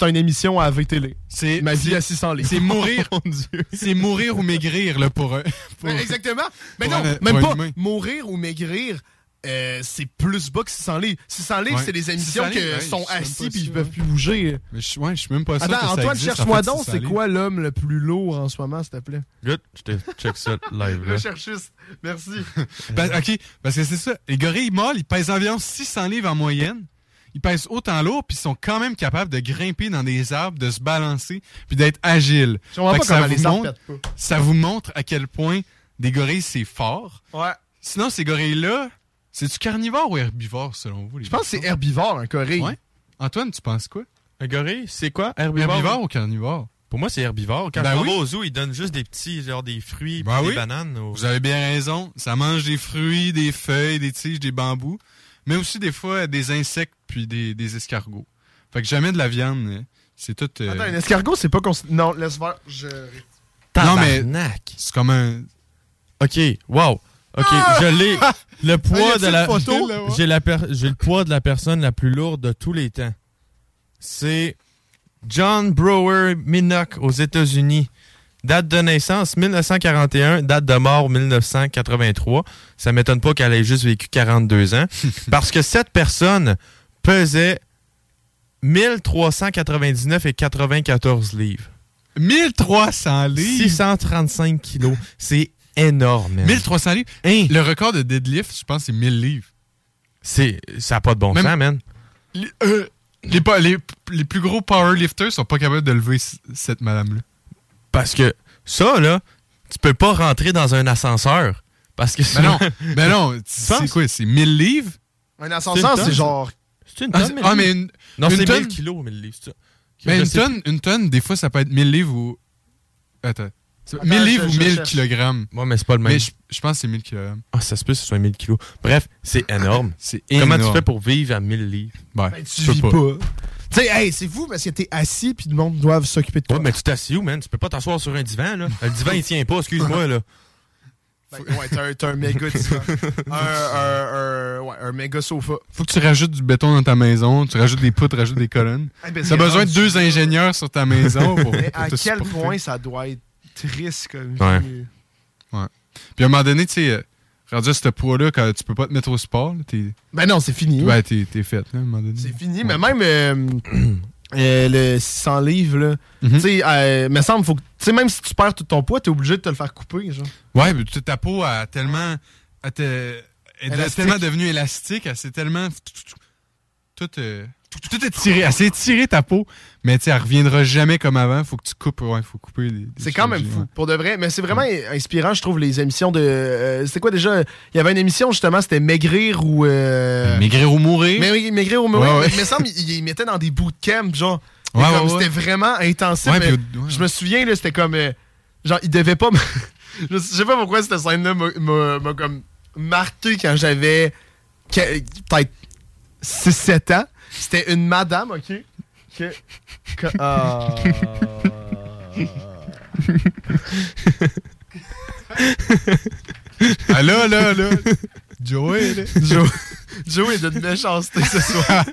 une émission à VTL. C'est Ma vie à 600 livres. C'est mourir. Mon Dieu. C'est mourir ou maigrir, là, pour un. pour- Ben, exactement. Mais non, même pas humain. mourir ou maigrir. Euh, c'est plus bas que 600 livres. 600 livres, Ouais. c'est des émissions 600 qui ouais, sont assis puis ils peuvent plus bouger. Mais je, ouais, je suis même pas sûr Attends, Antoine, cherche-moi donc, 600 c'est quoi l'homme le plus lourd en ce moment, s'il te plaît? Good. Je te check ça live, là. Recherchiste. Merci. Ben, OK, parce que c'est ça. Les gorilles mâles, ils pèsent environ 600 livres en moyenne. Ils pèsent autant lourd, puis ils sont quand même capables de grimper dans des arbres, de se balancer, puis d'être agiles. Pas ça vous montre- pas. Ça vous montre à quel point des gorilles, c'est fort. Ouais. Sinon, ces gorilles-là, c'est-tu carnivore ou herbivore, selon vous? les Je pense que c'est herbivore, un gorille. Ouais. Antoine, tu penses quoi? Un gorille, c'est quoi? Herbivore? Herbivore ou carnivore? Pour moi, c'est herbivore. Quand Ben je oui. vais au zoo, ils donnent juste des petits, genre des fruits, Ben des oui. bananes. Vous avez bien raison. Ça mange des fruits, des feuilles, des tiges, des bambous, mais aussi des fois des insectes puis des, des escargots. Fait que jamais de la viande. hein. C'est tout. euh, Attends, un escargot, c'est pas... cons- Non, laisse faire. Je... Non, mais c'est comme un. OK, wow. OK, je l'ai. Le Ah, poids de la... photo? J'ai la per- j'ai le poids de la personne la plus lourde de tous les temps. C'est John Brower Minnock aux États-Unis. Date de naissance 1941, date de mort 1983. Ça m'étonne pas qu'elle ait juste vécu 42 ans. parce que cette personne pesait 1399 et 94 livres. 1300 livres? 635 kilos. C'est énorme. man. 1300 livres. Le record de deadlift, je pense, c'est 1000 livres. C'est, ça n'a pas de bon Même- sens, man. Les, euh, les, les- les plus gros powerlifters sont pas capables de lever cette madame-là. Parce que ça, là, tu peux pas rentrer dans un ascenseur. Parce que Ben non, sinon- ben non, c'est quoi, c'est 1000 livres? Un ascenseur, c'est ça? genre. C'est une Ah, tonne, c'est- 1000 ah, mais une, Non, c'est tonne- 1000 kilos, 1000 livres. Ben, Je une, tonne, une tonne, des fois, ça peut être 1000 livres ou. Attends. C'est 1000 Attends, livres ou je 1000 cherche. kilogrammes? Ouais, mais c'est pas le même. Mais je, je pense que c'est 1000 kilogrammes. Ah, ça se peut que ce soit 1000 kilos. Bref, c'est énorme. C'est Comment tu énorme. fais pour vivre à 1000 livres? Ben, tu vis pas. Tu sais, hey, c'est fou parce que t'es assis puis le monde doit s'occuper de toi. Ouais, mais tu t'assis où, man? Tu peux pas t'asseoir sur un divan, là. Le divan, il tient pas, excuse-moi, là. Ben, ouais, t'as un, méga divan. un, un, un, ouais, un méga sofa. Faut que tu rajoutes du béton dans ta maison, tu rajoutes des poutres, rajoutes des colonnes. Eh ben, T'as besoin de deux ingénieurs sur ta maison pour, Mais pour à te quel supporter. point ça doit être triste comme Ouais. vie. Ouais. Puis à un moment donné, tu sais, euh, rendu à ce poids-là, quand tu peux pas te mettre au sport, là, t'es. Ben non, c'est fini. Ouais, t'es t'es fait, là, à un moment donné. C'est fini, mais même euh, euh, le 600 livres, là, Mhm. tu sais, euh, me semble, faut que, tu sais, même si tu perds tout ton poids, t'es obligé de te le faire couper, genre. Ouais, mais ta peau a tellement. a te- est tellement devenue élastique, elle s'est tellement. Tout, euh, tout, tout est tiré. Elle s'est tirée ta peau, mais tu sais, elle reviendra jamais comme avant. Faut que tu coupes. Ouais, faut couper. C'est quand même fou, ouais. pour de vrai. Mais c'est vraiment inspirant, je trouve, les émissions de. euh, c'était quoi déjà? Il y avait une émission, justement, c'était Maigrir ou. euh, Maigrir ou mourir. Mais oui, Maigrir ou mourir. Ouais. Mais il me semble qu'ils ils mettaient dans des bootcamps, genre. C'était vraiment intensif. Ouais, mais puis Je me souviens, là, c'était comme. euh, genre, ils devaient pas. je sais pas pourquoi cette scène-là m'a- comme marqué quand j'avais peut-être 6-7 ans. C'était une madame, ok? Que. que- ah. Là, là, là. Joey, là. Joe, Joe est d'une méchanceté ce soir.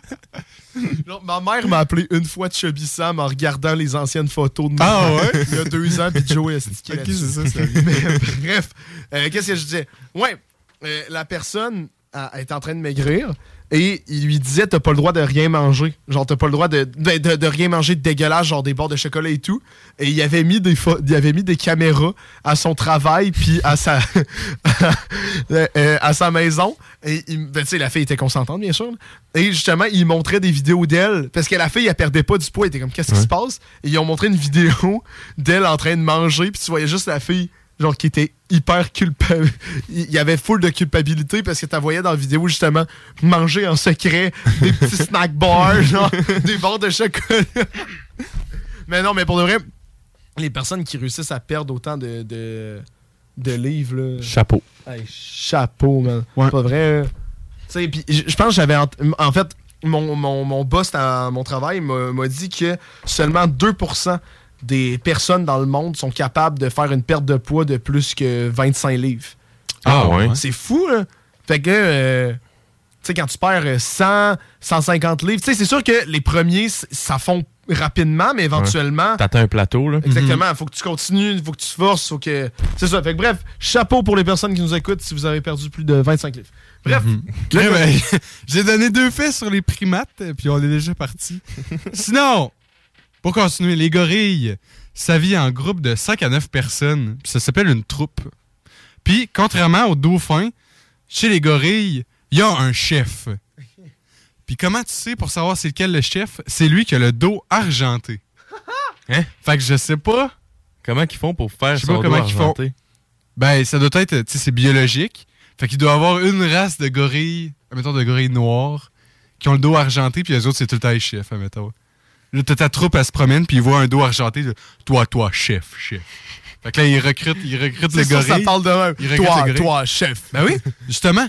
Ma mère m'a appelé une fois de Chubby Sam en regardant les anciennes photos de moi. Ah ouais? Il y a deux ans, puis Joe est Ok, c'est ça, Mais bref, euh, qu'est-ce que je disais? Ouais, euh, la personne a- est en train de maigrir et il lui disait t'as pas le droit de rien manger. Genre, t'as pas le droit de, de, de- de rien manger de dégueulasse, genre des bords de chocolat et tout. Et il avait mis des, il avait mis des caméras à son travail puis à sa, euh, euh, à sa maison. Et ben, tu sais, la fille était consentante, bien sûr. Et justement, il montrait des vidéos d'elle. Parce que la fille, elle perdait pas du poids. Elle était comme, qu'est-ce qui se passe? Et ils ont montré une vidéo d'elle en train de manger. Puis tu voyais juste la fille, genre, qui était hyper culpable. Il y avait full de culpabilité parce que tu voyais dans la vidéo, justement, manger en secret des petits snack bars, genre, des bords de chocolat. mais non, mais pour de vrai, les personnes qui réussissent à perdre autant de, de, de livres, là. Chapeau. Hey, chapeau, man. Pas vrai. Tu sais, puis je pense que j'avais. En fait, mon, mon, mon boss à mon travail m'a dit que seulement 2% des personnes dans le monde sont capables de faire une perte de poids de plus que 25 livres. Ah ouais? C'est fou, là. Fait que. euh, tu sais, quand tu perds euh, 100, 150 livres, tu sais, c'est sûr que les premiers, ça fond rapidement, mais éventuellement. T'atteins un plateau, là. Exactement, faut que tu continues, faut que tu te forces, faut que. C'est ça. Fait que bref, chapeau pour les personnes qui nous écoutent si vous avez perdu plus de 25 livres. Bref. Ouais, ben, J'ai donné deux faits sur les primates, euh, puis on est déjà parti. Sinon, pour continuer, les gorilles, ça vit en groupe de 5 à 9 personnes. puis ça s'appelle une troupe. Puis, contrairement aux dauphins, chez les gorilles, il y a un chef. Puis comment tu sais pour savoir c'est lequel le chef? C'est lui qui a le dos argenté. Hein? Fait que je sais pas. Comment qu'ils font pour faire Je sais son pas comment dos ils font. argenté? Ben, ça doit être, tu sais, c'est biologique. Fait qu'il doit avoir une race de gorilles, admettons de gorilles noirs, qui ont le dos argenté, puis les autres, c'est tout le temps les chefs, admettons. Là, t'as ta troupe, elle se promène, puis ils voient un dos argenté, de, toi, toi, chef, chef. Fait que là, ils recrutent, ils recrutent C'est le ça, gorille. ça parle de même. Toi, toi, chef. Ben oui, justement.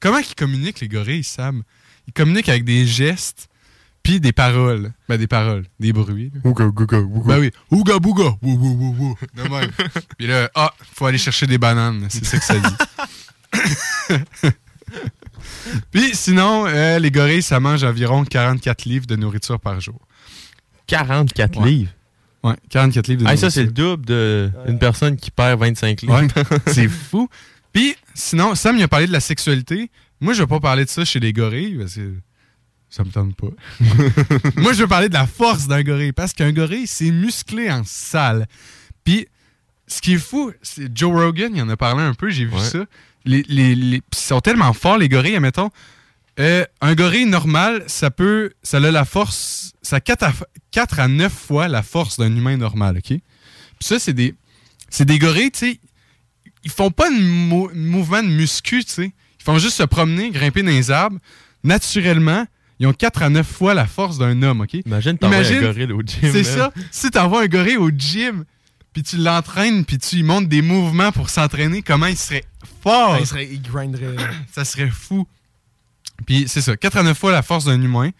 Comment ils communiquent, les gorilles, Sam? Ils communiquent avec des gestes, puis des paroles. Ben, des paroles, des bruits. Ouga, ouga, ouga. Ben oui. Ouga bouga. Wou, wou, wou. De même. Puis là, ah, faut aller chercher des bananes. C'est ça que ça dit. Puis sinon, euh, les gorilles, ça mange environ 44 livres de nourriture par jour. 44 Ouais. livres? Ouais, 44 livres de Hey, ça, c'est le double d'une personne qui perd 25 livres. Ouais, c'est fou. Puis, sinon, Sam, il a parlé de la sexualité. Moi, je vais pas parler de ça chez les gorilles parce que ça me tente pas. Moi, je veux parler de la force d'un gorille parce qu'un gorille, c'est musclé en salle. Puis, ce qui est fou, c'est Joe Rogan, il en a parlé un peu, j'ai vu ça. Les, les- les- pis ils sont tellement forts, les gorilles, admettons. Euh, un gorille normal, ça peut. Ça a la force. Ça a 4 à, 4 à 9 fois la force d'un humain normal, OK? Puis ça, c'est des. C'est des gorilles, tu sais. Ils font pas de mou- mouvement de muscu, tu sais. Ils font juste se promener, grimper dans les arbres. Naturellement, ils ont 4 à 9 fois la force d'un homme, OK? Imagine t'envoies un gorille au gym, C'est ça. Si t'envoies un gorille au gym, puis tu l'entraînes, puis tu lui montres des mouvements pour s'entraîner, comment il serait fort! Il, serait, il grinderait. ça serait fou. Puis c'est ça, 4 à 9 fois la force d'un humain.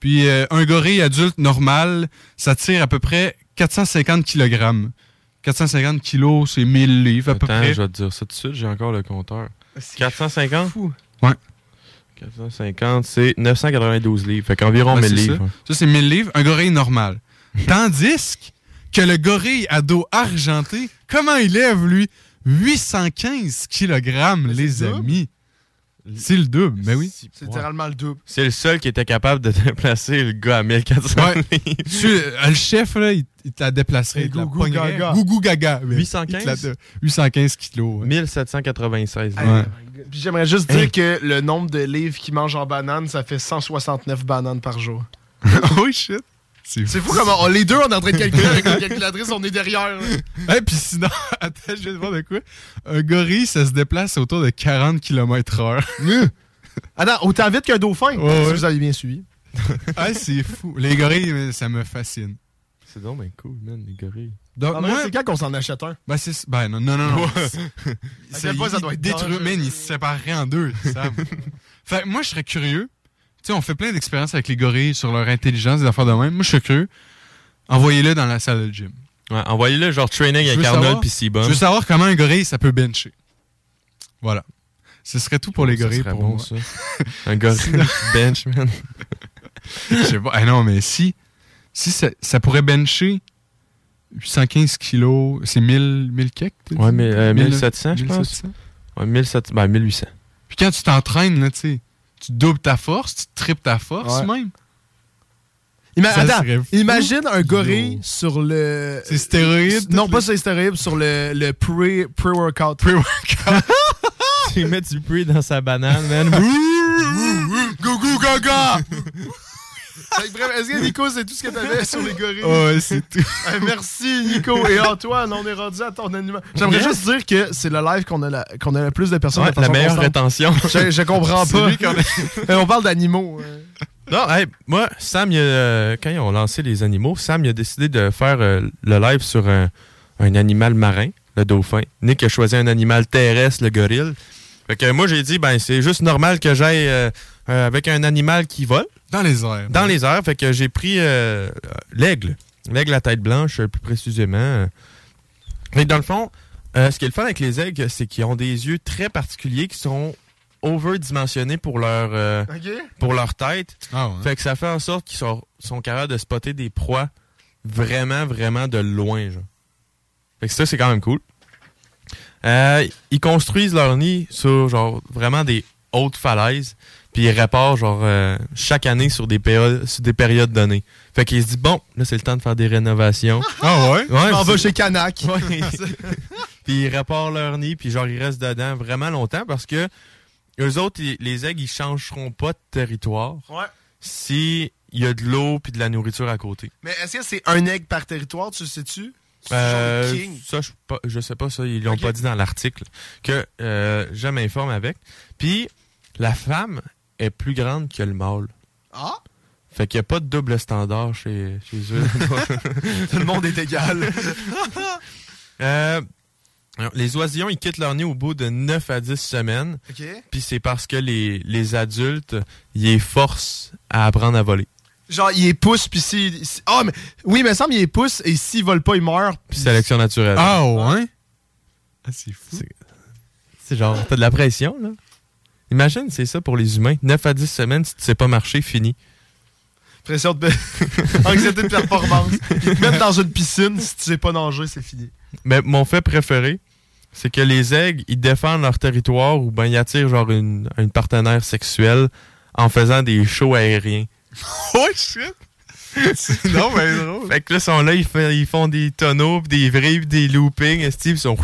Puis euh, un gorille adulte normal, ça tire à peu près 450 kg. 450 kg, c'est 1000 livres à peu Attends, près. je vais te dire ça tout de suite, j'ai encore le compteur. Ah, C'est 450? Ouais. 450, c'est 992 livres. Fait qu'environ Ouais, 1000 c'est livres. Ça, Ça, c'est 1000 livres, un gorille normal. Tandis que le gorille à dos argenté, comment il lève, lui? 815 kg, les amis. C'est le double, mais oui. C'est littéralement le double. C'est le seul qui était capable de déplacer le gars à 1400 Ouais. livres. Tu- euh, le chef, là, il, il te la déplacerait. Gougou. Gaga. Gougou gaga. mais 815? il te la- 815 kilos. ouais. 1796. Ouais. Puis j'aimerais juste dire Hey. que le nombre de livres qu'il mange en banane, ça fait 169 bananes par jour. oh shit. C'est fou comment on- les deux, on est en train de calculer avec la calculatrice, on est derrière. puis sinon, attends, je vais te voir de quoi. Un gorille, ça se déplace autour de 40 km/h. Attends, autant vite qu'un dauphin, Ouais, si vous avez bien suivi. ah, c'est fou. Les gorilles, ça me fascine. C'est donc bien cool, man, les gorilles. Donc, Ah, moi, c'est quand qu'on s'en achète un? Ben, c'est, ben non, non, non. non. Ouais. C'est- ça doit être détruit, man, ils se sépareraient en deux, Sam. fait que moi, je serais curieux. Sais, on fait plein d'expériences avec les gorilles sur leur intelligence, des affaires de même. Moi, je serais curieux. Envoyez-le dans la salle de gym. Ouais, envoyez-le genre training Je avec Arnold puis Seabum. Je veux savoir comment un gorille, ça peut bencher. Voilà. Ce serait tout pour les Ça gorilles serait pour bon, moi. ça. Un gorille Sinon- bench, man. Je sais pas. Ah non, mais si, si ça, ça pourrait bencher 815 kilos, c'est 1000, 1000 kek? Ouais, mais euh, 1000, 1700, je pense. 1700. Ouais, 1700, ben 1800. Puis quand tu t'entraînes, là, tu sais, tu doubles ta force, tu triples ta force Ouais. même. Ima- Ça attends, imagine un gorille sur le. C'est stéroïde? Non, pas sur les stéroïdes, sur le, le pre- pre-workout. Pre-workout. Il met du bruit dans sa banane, man. Gougou gaga! Fait bref, Est-ce que Nico, c'est tout ce que t'avais sur les gorilles? Ouais, c'est tout. Eh, merci Nico. Et Antoine, on est rendu à ton animal. J'aimerais Yes. juste dire que c'est le live qu'on a, qu'on a le plus de personnes Ouais, de la meilleure constante. rétention. Je, je comprends pas. on parle d'animaux. euh. Non, hey, moi, Sam, il euh, quand ils ont lancé les animaux, Sam il a décidé de faire euh, le live sur un, un animal marin, le dauphin. Nick a choisi un animal terrestre, le gorille. Fait que moi, j'ai dit, ben, c'est juste normal que j'aille euh, avec un animal qui vole. Dans les airs. Dans les airs. Fait que j'ai pris euh, l'aigle. L'aigle à tête blanche, euh, plus précisément. Mais dans le fond, euh, ce qui est le fun avec les aigles, c'est qu'ils ont des yeux très particuliers qui sont overdimensionnés pour leur, euh, pour leur tête. Ah ouais. Fait que ça fait en sorte qu'ils sont, sont capables de spotter des proies vraiment, vraiment de loin. Genre. Fait que ça, c'est quand même cool. Euh, ils construisent leur nid sur genre vraiment des hautes falaises. Puis ils réparent genre euh, chaque année sur des, périodes, sur des périodes données. Fait qu'ils se disent bon, là c'est le temps de faire des rénovations. Ah ouais? M'en puis- vais chez Canac. Ouais. puis ils réparent leur nid, puis genre ils restent dedans vraiment longtemps parce que eux autres, ils- les aigles, ils changeront pas de territoire Ouais. si il y a de l'eau puis de la nourriture à côté. Mais est-ce que c'est un aigle par territoire, tu le sais-tu? Euh, ça, je, pas- je sais pas ça, ils l'ont pas dit dans l'article que euh, je m'informe avec. Puis la femme est plus grande que le mâle. Ah? Fait qu'il n'y a pas de double standard chez, chez eux. Tout le monde est égal. Euh, alors, les oisillons, ils quittent leur nid au bout de 9 à 10 semaines. OK. Puis c'est parce que les, les adultes, ils les forcent à apprendre à voler. Genre, il est pousse, puis si. si- Ah, mais. Oui, mais il me semble qu'il est pousse, et s'il vole pas, il meurt. Puis sélection naturelle. Ah ouais? Ah, c'est fou. C'est genre, t'as de la pression, là. Imagine, c'est ça pour les humains. 9 à 10 semaines, si tu sais pas marcher, fini. Pression de. Anxiété de performance. Mettent dans une piscine, si tu sais pas nager, c'est fini. Mais mon fait préféré, c'est que les aigles, ils défendent leur territoire ou ben ils attirent genre une, une partenaire sexuelle en faisant des shows aériens. Oh shit! non, mais drôle. Fait que là, ils sont là, ils, font, ils font des tonneaux, pis des vrais, pis des loopings. Steve, ils sont.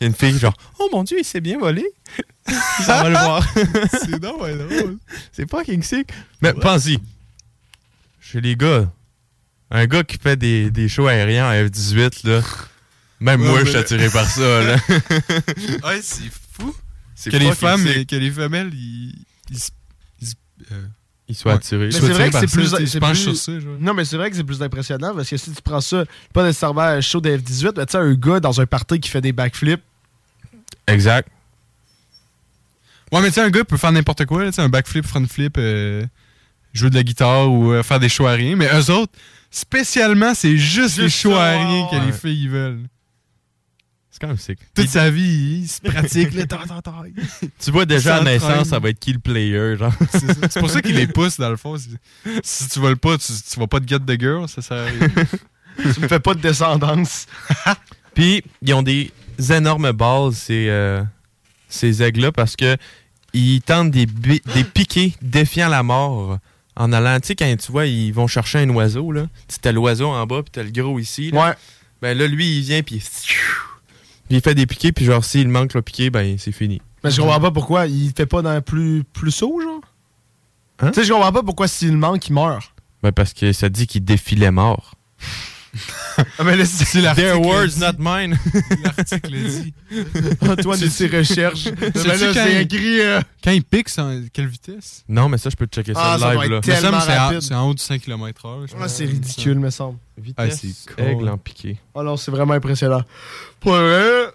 Il y a une fille, genre, oh mon dieu, il s'est bien volé. Ça va le voir. C'est non, mais drôle. C'est pas King Sick. Mais pense-y. Chez les gars, un gars qui fait des, des shows aériens en F-18, là. Même Ouais, moi, mais- je suis attiré par ça, là. ouais, c'est fou. C'est Que les, femmes, que les femelles, ils. Ils, ils, euh, Ils soient attirés. C'est vrai que c'est plus. ça, Je plus- sur ça. Non, mais c'est vrai que c'est plus impressionnant parce que si tu prends ça, pas nécessairement un show de F-18, mais tu sais, un gars dans un party qui fait des backflips. Exact. Ouais, mais tu sais, un gars peut faire n'importe quoi, là, tu sais, un backflip, front flip, euh, jouer de la guitare ou euh, faire des choix aériens. Mais eux autres, spécialement, c'est juste, les choix ça, aériens que ouais. les filles ils veulent. C'est quand même sick. Toute sa vie, il se pratique, là, ta, ta, ta. Tu vois déjà à naissance, ça va être qui le player, genre? C'est pour ça qu'il les pousse, dans le fond. Si tu voles pas, tu, tu vas pas te get de girl, ça sert tu me fais pas de descendance. Puis, ils ont des énormes balles, ces, euh, ces aigles-là, parce que ils tentent des, des piquets défiant la mort en allant. Tu sais, quand tu vois, ils vont chercher un oiseau, là. Tu t'as l'oiseau en bas, puis t'as le gros ici. Là. Ouais. Ben là, lui, il vient, puis il fait des piquets, puis genre, s'il manque le piqué, ben c'est fini. Mais je comprends pas pourquoi. Il fait pas dans plus, plus haut, genre? Hein? Tu sais, je comprends pas pourquoi s'il manque, il meurt. Ben parce que ça dit qu'il défilait mort. Ah, mais là, c'est Their words, not mine. L'article dit. Antoine et ses recherches. Mais là, quand c'est il- écrit. euh, Quand il pique, c'est en quelle vitesse? Non, mais ça, je peux te checker ça Ah, ça live, là. que c'est en- rapide. c'est en haut du 5 km/h. Ah, c'est ridicule, me semble. Ah, Vitesse c'est cool. aigle en piqué. Oh non, c'est vraiment impressionnant. Pour vrai,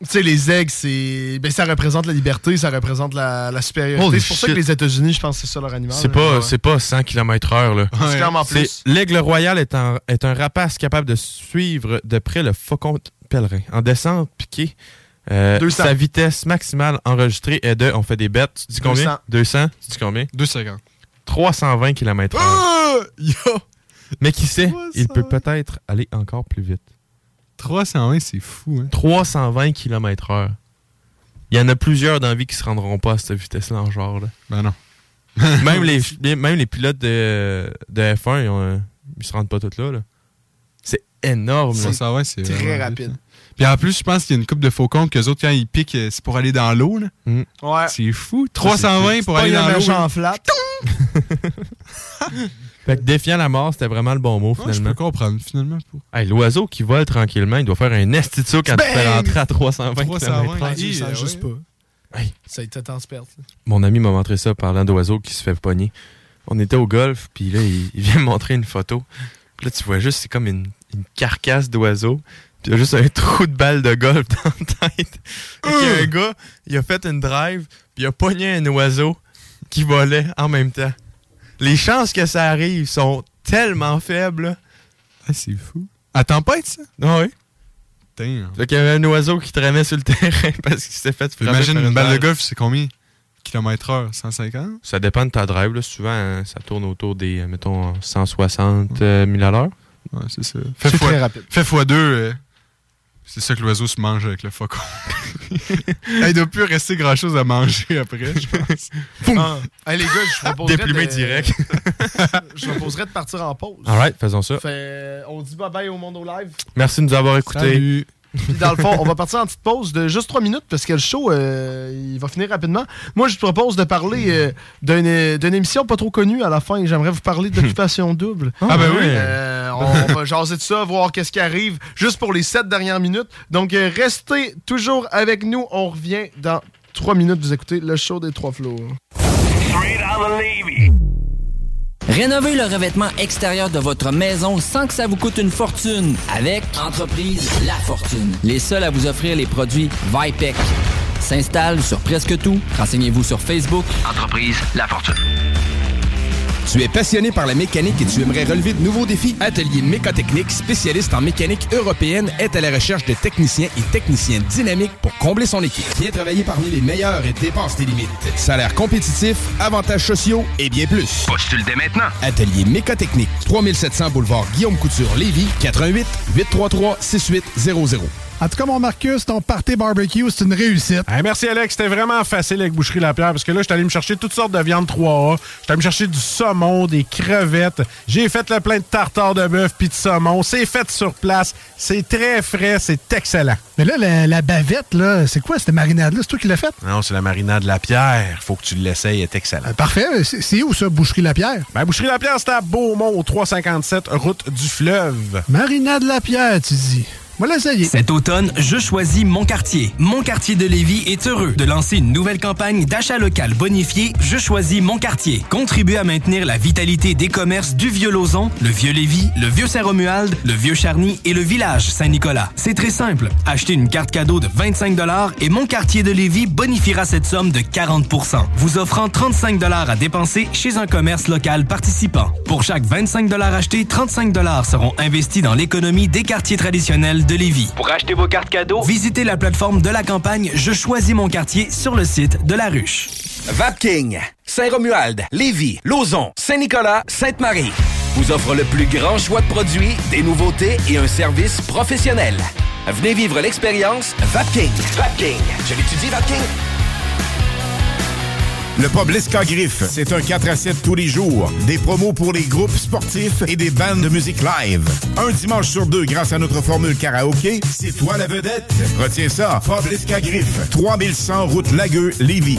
tu sais, les aigles, c'est. Ben, ça représente la liberté, ça représente la, la supériorité. Holy C'est pour ça que les États-Unis, je pense que c'est ça leur animal. C'est là. pas, Ouais. c'est pas 100 km/h. là. C'est clairement C'est- plus. L'aigle royal est un, est un rapace capable de suivre de près le faucon pèlerin. En descente piqué, euh, 200. sa vitesse maximale enregistrée est de, on fait des bêtes, tu dis combien? 200. Tu dis combien? 250. 320 km/h. Ah! Yo! Mais qui sait, il peut peut-être aller encore plus vite. 320, c'est fou, hein? 320 km/h. Il y en a plusieurs dans la vie qui se rendront pas à cette vitesse-là en genre. Là. Ben non. même, les, même les pilotes de, de F1, ils, ont, euh, ils se rendent pas tous là. là. C'est énorme. là. 320, c'est Très rapide. vite. Puis en plus, je pense qu'il y a une coupe de faucons que les autres, quand ils piquent, euh, c'est pour aller dans l'eau. là. Ouais. C'est fou. 320 pour aller dans l'eau. méchant là. flat. Fait que défiant la mort, c'était vraiment le bon mot Ouais, je finalement. peux comprendre, finalement. Pour... Hey, L'oiseau qui vole tranquillement, il doit faire un esti de saut quand tu fais rentrer à 320 320, km/h. Ah, Hey, je sens euh, juste pas. Hey. Ça a été temps se perdre. Mon ami m'a montré ça parlant d'oiseau qui se fait pogner. On était au golf, puis là, il, il vient me montrer une photo. Puis là, tu vois juste, c'est comme une, une carcasse d'oiseau. Puis il y a juste un trou de balle de golf dans la tête. Et a un gars, il a fait une drive, puis il a pogné un oiseau qui volait en même temps. Les chances que ça arrive sont tellement faibles. Ah, c'est fou. À tempête, ça? Ah oui. Damn. Fait qu'il y avait un oiseau qui traînait sur le terrain parce qu'il s'est fait frapper Imagine une balle de golf, c'est combien? Kilomètre heure? 150? Ça dépend de ta drive. Là. Souvent, hein, ça tourne autour des, euh, mettons, 160 euh, 000 à l'heure. Ouais, c'est ça. Fait C'est fois, très rapide. Fait fois deux, euh, c'est ça que l'oiseau se mange avec le faucon. Il doit plus rester grand chose à manger après, je pense. Ah. Hey, les gars, je vous proposerais Déplumé de... direct. je vous proposerais de partir en pause. Alright, faisons ça. Fait, on dit bye bye au monde au live. Merci de nous avoir écoutés. Salut. Puis dans le fond, on va partir en petite pause de juste 3 minutes parce que le show, euh, il va finir rapidement. Moi, je te propose de parler euh, d'une d'une émission pas trop connue à la fin. J'aimerais vous parler d'Occupation Double. Ah, ben oui. Euh, on va jaser de ça, voir qu'est-ce qui arrive juste pour les 7 dernières minutes. Donc, euh, restez toujours avec nous. On revient dans 3 minutes. Vous écoutez le show des Trois Flots. Rénovez le revêtement extérieur de votre maison sans que ça vous coûte une fortune avec Entreprise La Fortune. Les seuls à vous offrir les produits Vipec. S'installe sur presque tout. Renseignez-vous sur Facebook. Entreprise La Fortune. Tu es passionné par la mécanique et tu aimerais relever de nouveaux défis? Atelier Mécotechnique, spécialiste en mécanique européenne, est à la recherche de techniciens et techniciennes dynamiques pour combler son équipe. Viens travailler parmi les meilleurs et dépasse tes limites. Salaire compétitif, avantages sociaux et bien plus. Postule dès maintenant. Atelier Mécotechnique, 3700 boulevard Guillaume Couture, Lévis, 88 833 6800. En tout cas, mon Marcus, ton party barbecue, c'est une réussite. Hey, merci Alex, c'était vraiment facile avec Boucherie Lapierre parce que là, je suis allé me chercher toutes sortes de viandes 3A. J'étais allé me chercher du saumon, des crevettes. J'ai fait le plein de tartare de bœuf puis de saumon. C'est fait sur place. C'est très frais, c'est excellent. Mais là, la, la bavette, là, c'est quoi cette marinade-là? C'est toi qui l'as faite? Non, c'est la marinade Lapierre. Faut que tu l'essayes, elle est excellent. Parfait. C'est c'est où ça, Boucherie Lapierre? Ben, Boucherie Lapierre, c'est à Beaumont, au 357, route du fleuve. Marinade Lapierre, tu dis. Cet automne, je choisis Mon Quartier. Mon Quartier de Lévis est heureux de lancer une nouvelle campagne d'achat local bonifié Je choisis Mon Quartier. Contribue à maintenir la vitalité des commerces du Vieux-Lauzon, le Vieux-Lévis, le Vieux-Saint-Romuald, le Vieux-Charny et le village Saint-Nicolas. C'est très simple. Achetez une carte cadeau de 25 et Mon Quartier de Lévis bonifiera cette somme de 40% vous offrant 35 à dépenser chez un commerce local participant. Pour chaque 25 achetés, 35 seront investis dans l'économie des quartiers traditionnels de Lévis. Pour acheter vos cartes cadeaux, visitez la plateforme de la campagne Je choisis mon quartier sur le site de la ruche. Vapking, Saint-Romuald, Lévis, Lauson, Saint-Nicolas, Sainte-Marie vous offre le plus grand choix de produits, des nouveautés et un service professionnel. Venez vivre l'expérience Vapking. Vapking. Je l'étudie, Vapking. Le pub L'Escagriffe, c'est un 4 à 7 tous les jours. Des promos pour les groupes sportifs et des bandes de musique live. Un dimanche sur deux grâce à notre formule karaoké. C'est toi la vedette. Retiens ça, pub L'Escagriffe, 3100 route Lagueux, Lévis.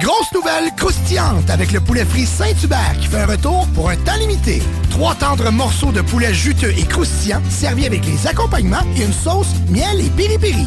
Grosse nouvelle croustillante avec le poulet frit Saint-Hubert qui fait un retour pour un temps limité. Trois tendres morceaux de poulet juteux et croustillants servis avec les accompagnements et une sauce miel et piri-piri.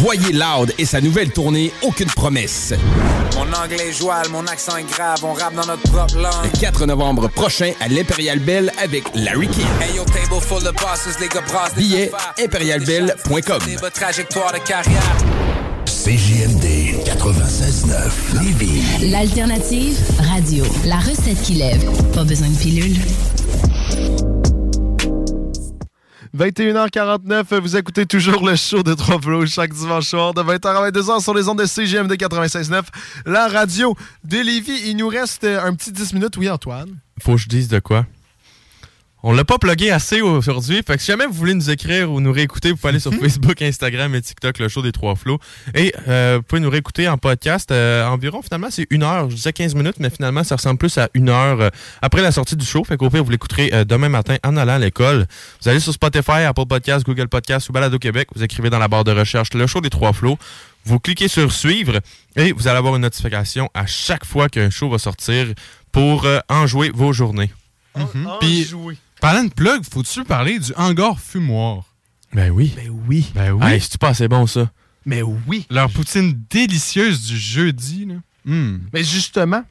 Voyez Loud et sa nouvelle tournée Aucune promesse. Mon anglais joual, mon accent est grave, on rappe dans notre propre langue. Le 4 novembre prochain à l'Imperial Bell avec Larry King. Hey, yo, table full of bosses, les gars brassent des Billet affaires. impérialbell.com. Trajectoire de carrière. CJMD 96.9 Lévis. L'alternative radio. La recette qui lève. Pas besoin de pilule. 21h49, vous écoutez toujours le show de Trois Flots chaque dimanche soir de 20h à 22h sur les ondes de CGMD 96.9, la radio de Lévis. Il nous reste un petit 10 minutes. Oui, Antoine? Faut que je dise de quoi? On l'a pas plugué assez aujourd'hui. Fait que si jamais vous voulez nous écrire ou nous réécouter, vous pouvez aller sur Facebook, Instagram et TikTok, le show des trois flots. Et euh, vous pouvez nous réécouter en podcast. euh, environ, finalement, c'est une heure. Je disais 15 minutes, mais finalement, ça ressemble plus à une heure euh, après la sortie du show. Fait qu'au pire, vous l'écouterez euh, demain matin en allant à l'école. Vous allez sur Spotify, Apple Podcast, Google Podcast ou Balado Québec. Vous écrivez dans la barre de recherche le show des trois flots. Vous cliquez sur suivre et vous allez avoir une notification à chaque fois qu'un show va sortir pour euh, enjouer vos journées. Puis, parlant de plug, faut-tu parler du hangar fumoir? Ben oui. Ben oui. Ben oui. Hey, c'est pas assez bon, ça? Mais oui. Leur poutine délicieuse du jeudi, là. Hmm. Mais justement,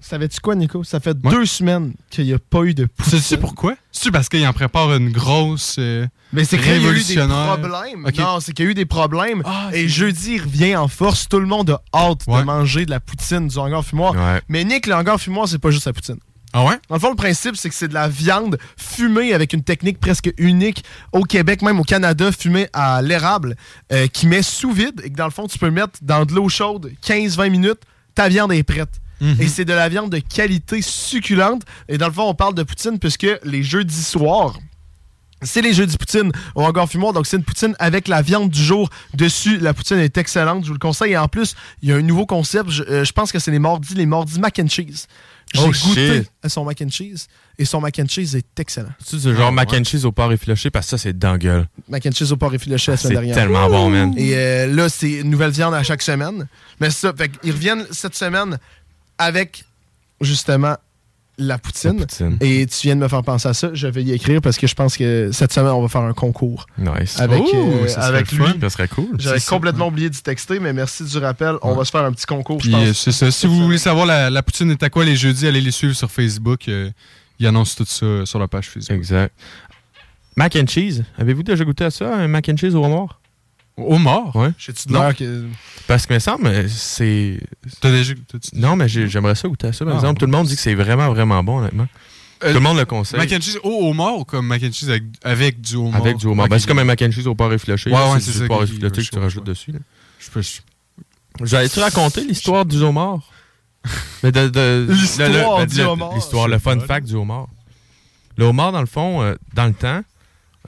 savais-tu quoi, Nico? Ça fait deux semaines qu'il n'y a pas eu de poutine. Sais-tu pourquoi? C'est parce qu'ils en préparent une grosse euh, Mais c'est qu'il y a eu des révolutionnaire? problèmes. Non, c'est qu'il y a eu des problèmes. et jeudi, il revient en force. Tout le monde a hâte de manger de la poutine du hangar fumoir. Ouais. Mais Nick, le hangar fumoir, c'est pas juste la poutine. Ah ouais? Dans le fond, le principe, c'est que c'est de la viande fumée avec une technique presque unique au Québec, même au Canada, fumée à l'érable, euh, qui met sous vide et que dans le fond, tu peux mettre dans de l'eau chaude 15-20 minutes, ta viande est prête. Mhm. Et c'est de la viande de qualité succulente. Et dans le fond, on parle de poutine puisque les jeudis soirs, c'est les jeudis poutine au hangar fumoir. Donc, c'est une poutine avec la viande du jour dessus. La poutine est excellente. Je vous le conseille. Et en plus, il y a un nouveau concept. Je, euh, je pense que c'est les mardis, les mardis mac and cheese. J'ai Oh, goûté shit. à son mac and cheese et son mac and cheese est excellent. Tu sais, genre mac and cheese au porc effiloché parce que ça, c'est gueule. Mac and cheese au porc effiloché la semaine c'est dernière. tellement bon, man. Et euh, là, c'est une nouvelle viande à chaque semaine. Mais c'est ça, fait qu'ils reviennent cette semaine avec justement la poutine. La poutine. Et tu viens de me faire penser à ça. Je vais y écrire parce que je pense que cette semaine, on va faire un concours. Nice. Avec, euh, ça serait avec lui. fun. Ça serait cool. J'avais ça. complètement oublié d'y texter, mais merci du rappel. On va se faire un petit concours, je Puis euh, pense. c'est ça. Si vous voulez savoir la, la poutine est à quoi les jeudis, allez les suivre sur Facebook. euh, ils annoncent tout ça sur la page Facebook. Exact. Mac and cheese. Avez-vous déjà goûté à ça, un mac and cheese au homard? Au homard? Ouais. J'ai-tu Non. que. Parce que, me semble, c'est. T'as déjà. Non, mais j'ai- j'aimerais ça goûter à ça, par Ah. exemple. Tout le monde dit que c'est vraiment, vraiment bon, honnêtement. Euh, Tout le monde le conseille. Mac and cheese au homard ou comme mac and cheese avec, avec du homard? Avec du homard. Ok. Ben, c'est comme un mac and cheese au porc effiloché. Ouais, là, ouais, c'est du ça porc qui- effiloché ouais, que tu je rajoutes dessus. là. Je peux. je- J'allais-tu raconter l'histoire du homard? Mais de, de- L'histoire le- le- ben, du le- homard. L'histoire, le fun fact du homard. Le homard, dans le fond, euh, dans le temps,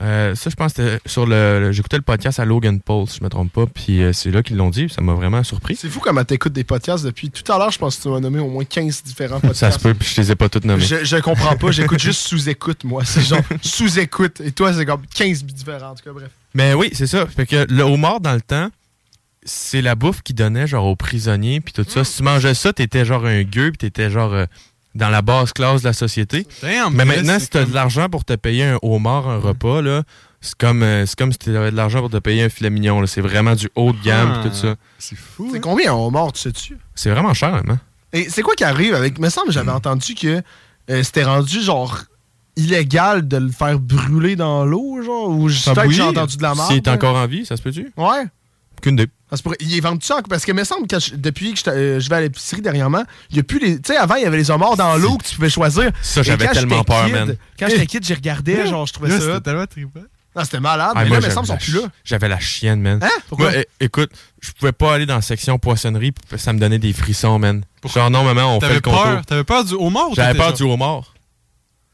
euh, ça, je pense que sur le. le- J'écoutais le podcast à Logan Paul, si je me trompe pas, puis euh, c'est là qu'ils l'ont dit, ça m'a vraiment surpris. C'est fou comment t'écoutes des podcasts depuis tout à l'heure. Je pense que tu m'as nommé au moins 15 différents podcasts. Ça se peut, puis je les ai pas toutes nommées. Je, je comprends pas, j'écoute juste sous-écoute, moi. C'est genre sous-écoute. Et toi, c'est comme 15 différents, en tout cas, bref. Mais oui, c'est ça. Fait que le homard, dans le temps, c'est la bouffe qu'ils donnaient genre aux prisonniers puis tout ça. Si tu mangeais ça, t'étais genre un gueux puis t'étais genre euh, dans la basse classe de la société. Damn, Mais maintenant, si t'as comme- de l'argent pour te payer un homard, un repas, là, c'est comme, euh, c'est comme si t'avais de l'argent pour te payer un filet mignon. là. C'est vraiment du haut de gamme Ah. tout ça. C'est fou. C'est combien un homard, tu sais-tu? C'est vraiment cher, hein? Et c'est quoi qui arrive avec. Me semble que j'avais entendu que euh, c'était rendu genre illégal de le faire brûler dans l'eau, genre, ou peut-être que j'ai entendu de la merde. S'il est encore en vie, ça se peut-tu? Ouais. Aucune idée. Ça se pourrait- Il est vendu ça parce que me semble que je- depuis que je, euh, je vais à l'épicerie dernièrement, il y a plus les. Tu sais, avant, il y avait les homards dans l'eau que tu pouvais choisir. Ça, j'avais tellement peur, kid- man. Quand j'étais kid, j'y regardais, genre, je trouvais Là, ça. c'était tellement trippant. Non, c'était malade, Ah, mais moi, là, me semble, ils sont plus là. J'avais la chienne, man. Hein? Pourquoi? Moi, écoute, je pouvais pas aller dans la section poissonnerie, puis ça me donnait des frissons, man. Genre, non, maman, on fait T'avais le concours. peur, t'avais peur du homard ou J'avais peur genre- du homard.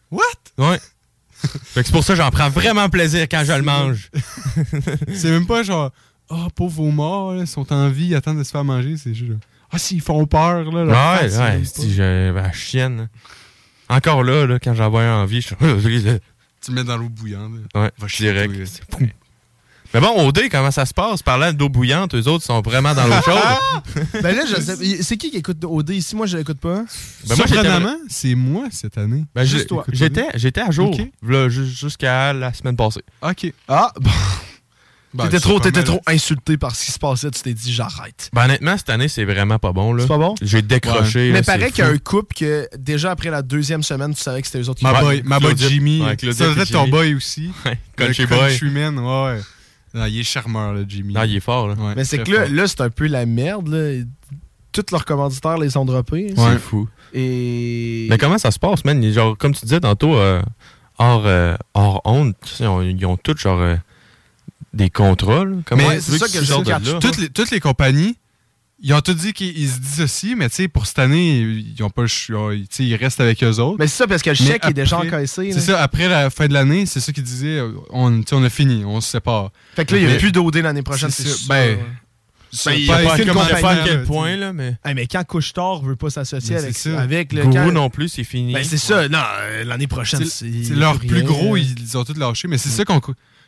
What? Ouais. fait que c'est pour ça que j'en prends vraiment plaisir quand je le mange. C'est même pas genre, oh, pauvre homard, là, ils sont en vie, ils attendent de se faire manger. C'est juste ah, s'ils font peur, là. leur Ouais, face, ouais, si j'avais la chienne. hein. Encore là, là quand j'en voyais envie, je suis. Tu le mets dans l'eau bouillante. Ouais, Va je chier, direct. Mais bon, au dé, comment ça se passe? Parlant d'eau bouillante, eux autres sont vraiment dans l'eau chaude. ben là, je sais. C'est qui qui écoute OD ici? Moi, je l'écoute pas? Ben Surprenamment, c'est moi cette année. Ben, j'ai- Juste toi. j'étais, j'étais à jour jusqu'à la semaine passée. Ok. Ah, bon. Ben, t'étais trop, mal. trop insulté par ce qui se passait. Tu t'es dit, j'arrête. Ben, honnêtement, cette année, c'est vraiment pas bon. Là. C'est pas bon? J'ai décroché. Mais là, paraît qu'il y a un couple que déjà après la deuxième semaine, tu savais que c'était eux autres qui Ma boy, ma boy Jimmy. ouais, ça puis être ton boy aussi. Country boy. Countryman, ouais. ouais. Non, il est charmeur, là, Jimmy. Non, il est fort. Là. Ouais, Mais c'est que là, là c'est un peu la merde. Là. Tous leurs commanditaires les ont droppés. C'est fou. Et. Mais comment ça se passe, man? Genre, comme tu disais tantôt, euh, hors, euh, hors honte, tu sais, on- ils ont tous genre euh, des. Comment Mais c'est ça que tu je de toutes, les, toutes les compagnies, ils ont tous dit qu'ils se dissocient, mais tu sais, pour cette année, ils ont pas ils restent avec eux autres. Mais c'est ça, parce que le chèque est déjà encaissé. C'est ça, après la fin de l'année, c'est ça qu'ils disaient, on, tu sais, on a fini, on se sépare. Fait que là, il n'y a plus d'OD l'année prochaine, c'est c'est sûr. ça. Ben, Ben, il y pas a pas pas à quel point, là, mais. Hey, mais quand Couche-Tard veut pas s'associer Ben, avec, ça. avec le. Gourou quand- non plus, c'est fini. Ben, c'est ça. Non, euh, l'année prochaine, C'est c'est. leur plus gros, ils, ont tous lâché. Mais c'est ça qu'on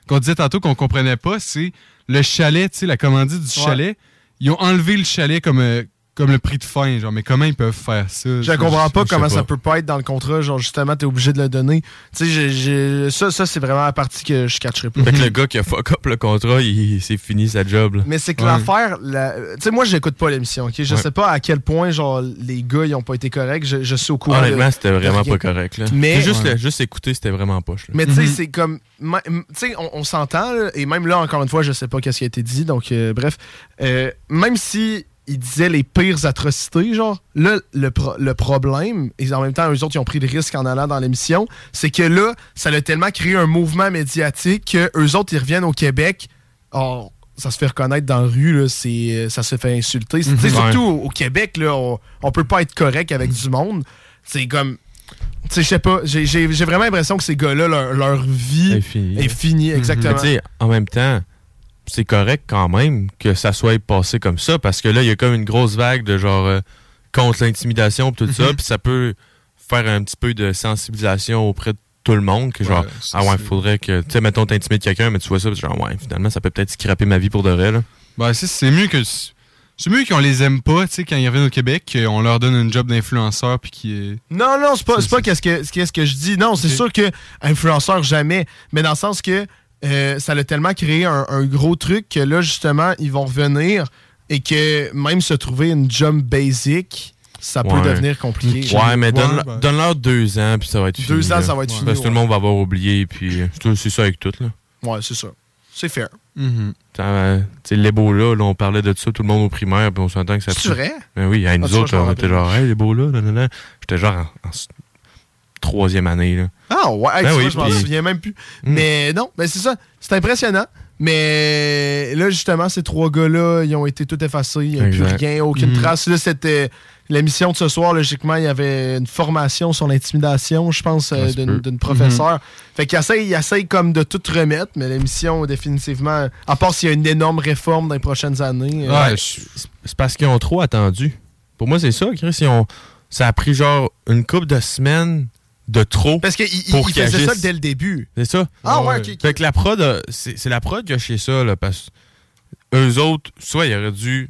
qu'on disait tantôt qu'on comprenait pas, c'est le chalet, tu sais, la commandite du Ouais. chalet. Ils ont enlevé le chalet comme, euh, comme le prix de fin. Genre, mais comment ils peuvent faire ça? Je comprends pas je comment ça peut pas être dans le contrat. Genre, justement, t'es obligé de le donner. Tu sais, ça, ça c'est vraiment la partie que je catcherai pas. Fait que le gars qui a fuck up le contrat, il, c'est fini sa job. là. Mais c'est que Ouais. l'affaire, la- tu sais, moi, j'écoute pas l'émission, ok? Je Ouais. sais pas à quel point, genre, les gars, ils ont pas été corrects. Je, je suis au courant. Honnêtement, de- c'était vraiment pas correct. Là. Mais, juste, le- juste écouter, c'était vraiment poche. là. mais tu sais, Mhm. c'est comme. Tu sais, on, on s'entend, là, et même là, encore une fois, je sais pas qu'est-ce qui a été dit, donc, euh, bref. Euh, même si ils disaient les pires atrocités, genre, là, le, pro- le problème, et en même temps, eux autres, ils ont pris le risque en allant dans l'émission, c'est que là, ça a tellement créé un mouvement médiatique que eux autres, ils reviennent au Québec. Oh, ça se fait reconnaître dans la rue, là, c'est, ça se fait insulter. Mhm. Surtout au, au Québec, là, on, on peut pas être correct avec du monde. C'est comme. Je sais pas, j'ai, vraiment l'impression que ces gars-là, leur, leur vie est finie, exactement. Tu sais, en même temps, c'est correct quand même que ça soit passé comme ça parce que là, il y a comme une grosse vague de genre euh, contre l'intimidation pis tout ça, puis ça peut faire un petit peu de sensibilisation auprès de tout le monde que genre Ouais, ah ouais faudrait que tu sais mettons t'intimides quelqu'un mais tu vois ça puis genre ouais finalement ça peut peut-être scraper ma vie pour de vrai là Ben, c'est- c'est mieux que. C'est mieux qu'on les aime pas, tu sais, quand ils reviennent au Québec, qu'on leur donne une job d'influenceur, puis qui est. Non, non, c'est pas, c'est pas qu'est-ce que, qu'est-ce que je dis. Non, c'est sûr que influenceur jamais. Mais dans le sens que euh, ça a tellement créé un, un gros truc que là, justement, ils vont revenir et que même se trouver une job basic, ça peut devenir compliqué. ouais mais Ouais, ben. donne-leur deux ans puis ça va être fini Deux ans, là. ça va être fini, parce que tout le monde va avoir oublié puis c'est ça avec tout là Ouais, c'est ça. C'est fair. Euh, tu sais, les beaux là, là, on parlait de ça, tout le monde au primaire, puis on s'entend que ça. C'est vrai? Ben oui, à Ah, nous vois, autres, on était genre, hey, les beaux là, là, là, là. J'étais genre en, en troisième année, là. Ah ouais, Ben oui, vois, je m'en puis- souviens même plus. Mm. Mais non, ben c'est ça. C'est impressionnant. Mais là, justement, ces trois gars-là, ils ont été tout effacés. Il n'y a plus rien, aucune Mm. trace. Là, c'était l'émission de ce soir. Logiquement, il y avait une formation sur l'intimidation, je pense, euh, d'une d'une professeure. Fait qu'il essaye, il essaye comme de tout remettre, mais l'émission, définitivement, à part s'il y a une énorme réforme dans les prochaines années. euh, Ouais, c'est c'est parce qu'ils ont trop attendu. Pour moi, c'est ça, Chris. Ils ont, ça a pris genre une couple de semaines de trop. Parce qu'ils faisaient ça dès le début. C'est ça. Ah ouais, ok, ok. Fait que la prod, c'est la prod qui a chez ça, là, parce que eux autres, soit ils auraient dû.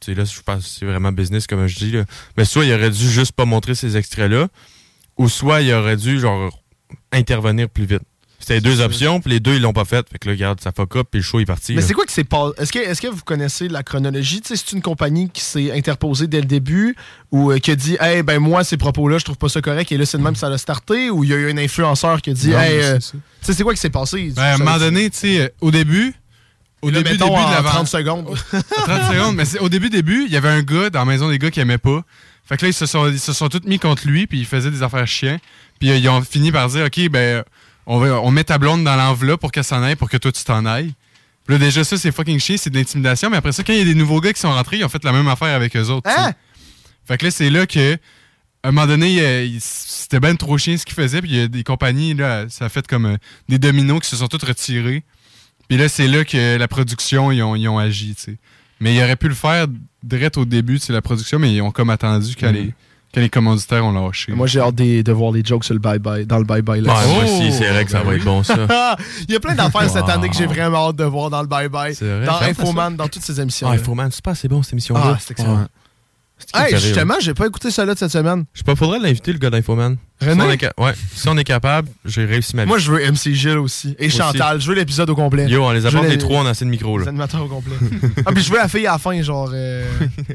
Tu sais, là, je pense que c'est vraiment business, comme je dis, là. Mais soit ils auraient dû juste pas montrer ces extraits-là, ou soit ils auraient dû, genre, intervenir plus vite. C'était deux options, puis les deux, ils l'ont pas fait. Fait que là, regarde, ça fuck up, puis le show est parti. Mais c'est quoi qui s'est passé? Est-ce que, est-ce que vous connaissez la chronologie? Tu sais, c'est une compagnie qui s'est interposée dès le début ou euh, qui a dit Hey, ben moi, ces propos-là, je trouve pas ça correct et là, c'est de même que ça a starté ou il y a eu un influenceur qui a dit Non, Hey, euh, c'est tu sais, c'est quoi qui s'est passé? Ben, à un moment donné, tu sais, euh, au début. Au début, début de la 30 secondes. 30 secondes, mais c'est- au début, début, il y avait un gars dans la maison des gars qui aimait pas. Fait que là, ils se sont, ils se sont tous mis contre lui, puis ils faisaient des affaires chiens. Puis euh, ils ont fini par dire, OK, ben, on, va, on met ta blonde dans l'enveloppe pour qu'elle s'en aille, pour que toi, tu t'en ailles. Puis là, déjà, ça, c'est fucking chien, c'est de l'intimidation. Mais après ça, quand il y a des nouveaux gars qui sont rentrés, ils ont fait la même affaire avec eux autres. Hein? Fait que là, c'est là que, à un moment donné, c'était ben trop chien ce qu'ils faisaient. Puis il y a des compagnies, là, ça a fait comme euh, des dominos qui se sont tous retirés. Puis là, c'est là que la production, ils ont, ils ont agi, tu sais. Mais ils auraient pu le faire direct au début, c'est la production, mais ils ont comme attendu Mhm. les, quand les commanditaires ont lâché. Moi, j'ai hâte de voir les jokes sur le bye-bye, dans le bye-bye. là. Ouais, moi aussi, c'est vrai que ça va être bon, ça. Il y a plein d'affaires cette année que j'ai vraiment hâte de voir dans le bye-bye. C'est vrai. Dans Infoman, dans toutes ces émissions. Ah, Infoman, c'est pas assez bon, cette émission-là. Ah, c'est excellent. Ouais. C'est Hey, justement, j'ai pas écouté celle-là de cette semaine. Je sais pas, faudrait l'inviter, le gars d'Infoman. René? Si on est ouais, si on est capable, j'ai réussi ma vie. Moi, je veux MC Gilles aussi. Et Aussi. Chantal. Je veux l'épisode au complet. Yo, on les apporte les les- trois, on a assez de micro, Les là. animateurs au complet. ah, puis je veux la fille à la fin, genre. euh,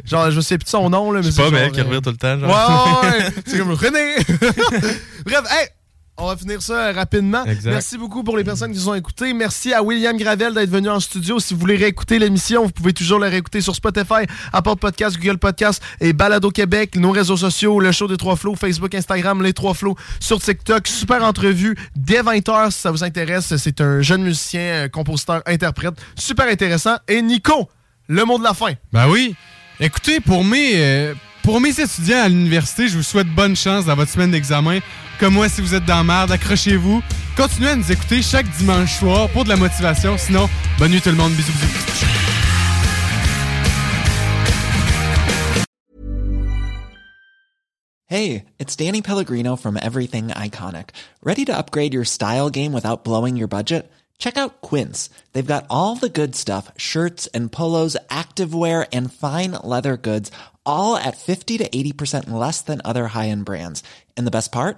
genre, je sais plus son nom, là. mais sais pas, c'est mais elle qui euh, revient tout le temps, genre. Ouais, ouais, ouais. C'est comme René. Bref, hey! On va finir ça euh, rapidement. Exact. Merci beaucoup pour les personnes qui nous ont écoutés. Merci à William Gravel d'être venu en studio. Si vous voulez réécouter l'émission, vous pouvez toujours la réécouter sur Spotify, Apple Podcast, Google Podcast et Balado Québec, nos réseaux sociaux, le show des Trois Flots, Facebook, Instagram, les Trois Flots, sur TikTok. Super entrevue dès 20h si ça vous intéresse. C'est un jeune musicien, euh, compositeur, interprète. Super intéressant. Et Nico, le mot de la fin. Ben oui. Écoutez, pour mes, euh, pour mes étudiants à l'université, je vous souhaite bonne chance dans votre semaine d'examen. Comme moi, si vous êtes dans la merde, accrochez-vous. Continuez à nous écouter chaque dimanche soir pour de la motivation. Sinon, bonne nuit tout le monde. Bisous, bisous. Hey, it's Danny Pellegrino from Everything Iconic. Ready to upgrade your style game without blowing your budget? Check out Quince. They've got all the good stuff shirts and polos, activewear, and fine leather goods, all at 50 to 80% less than other high end brands. And the best part?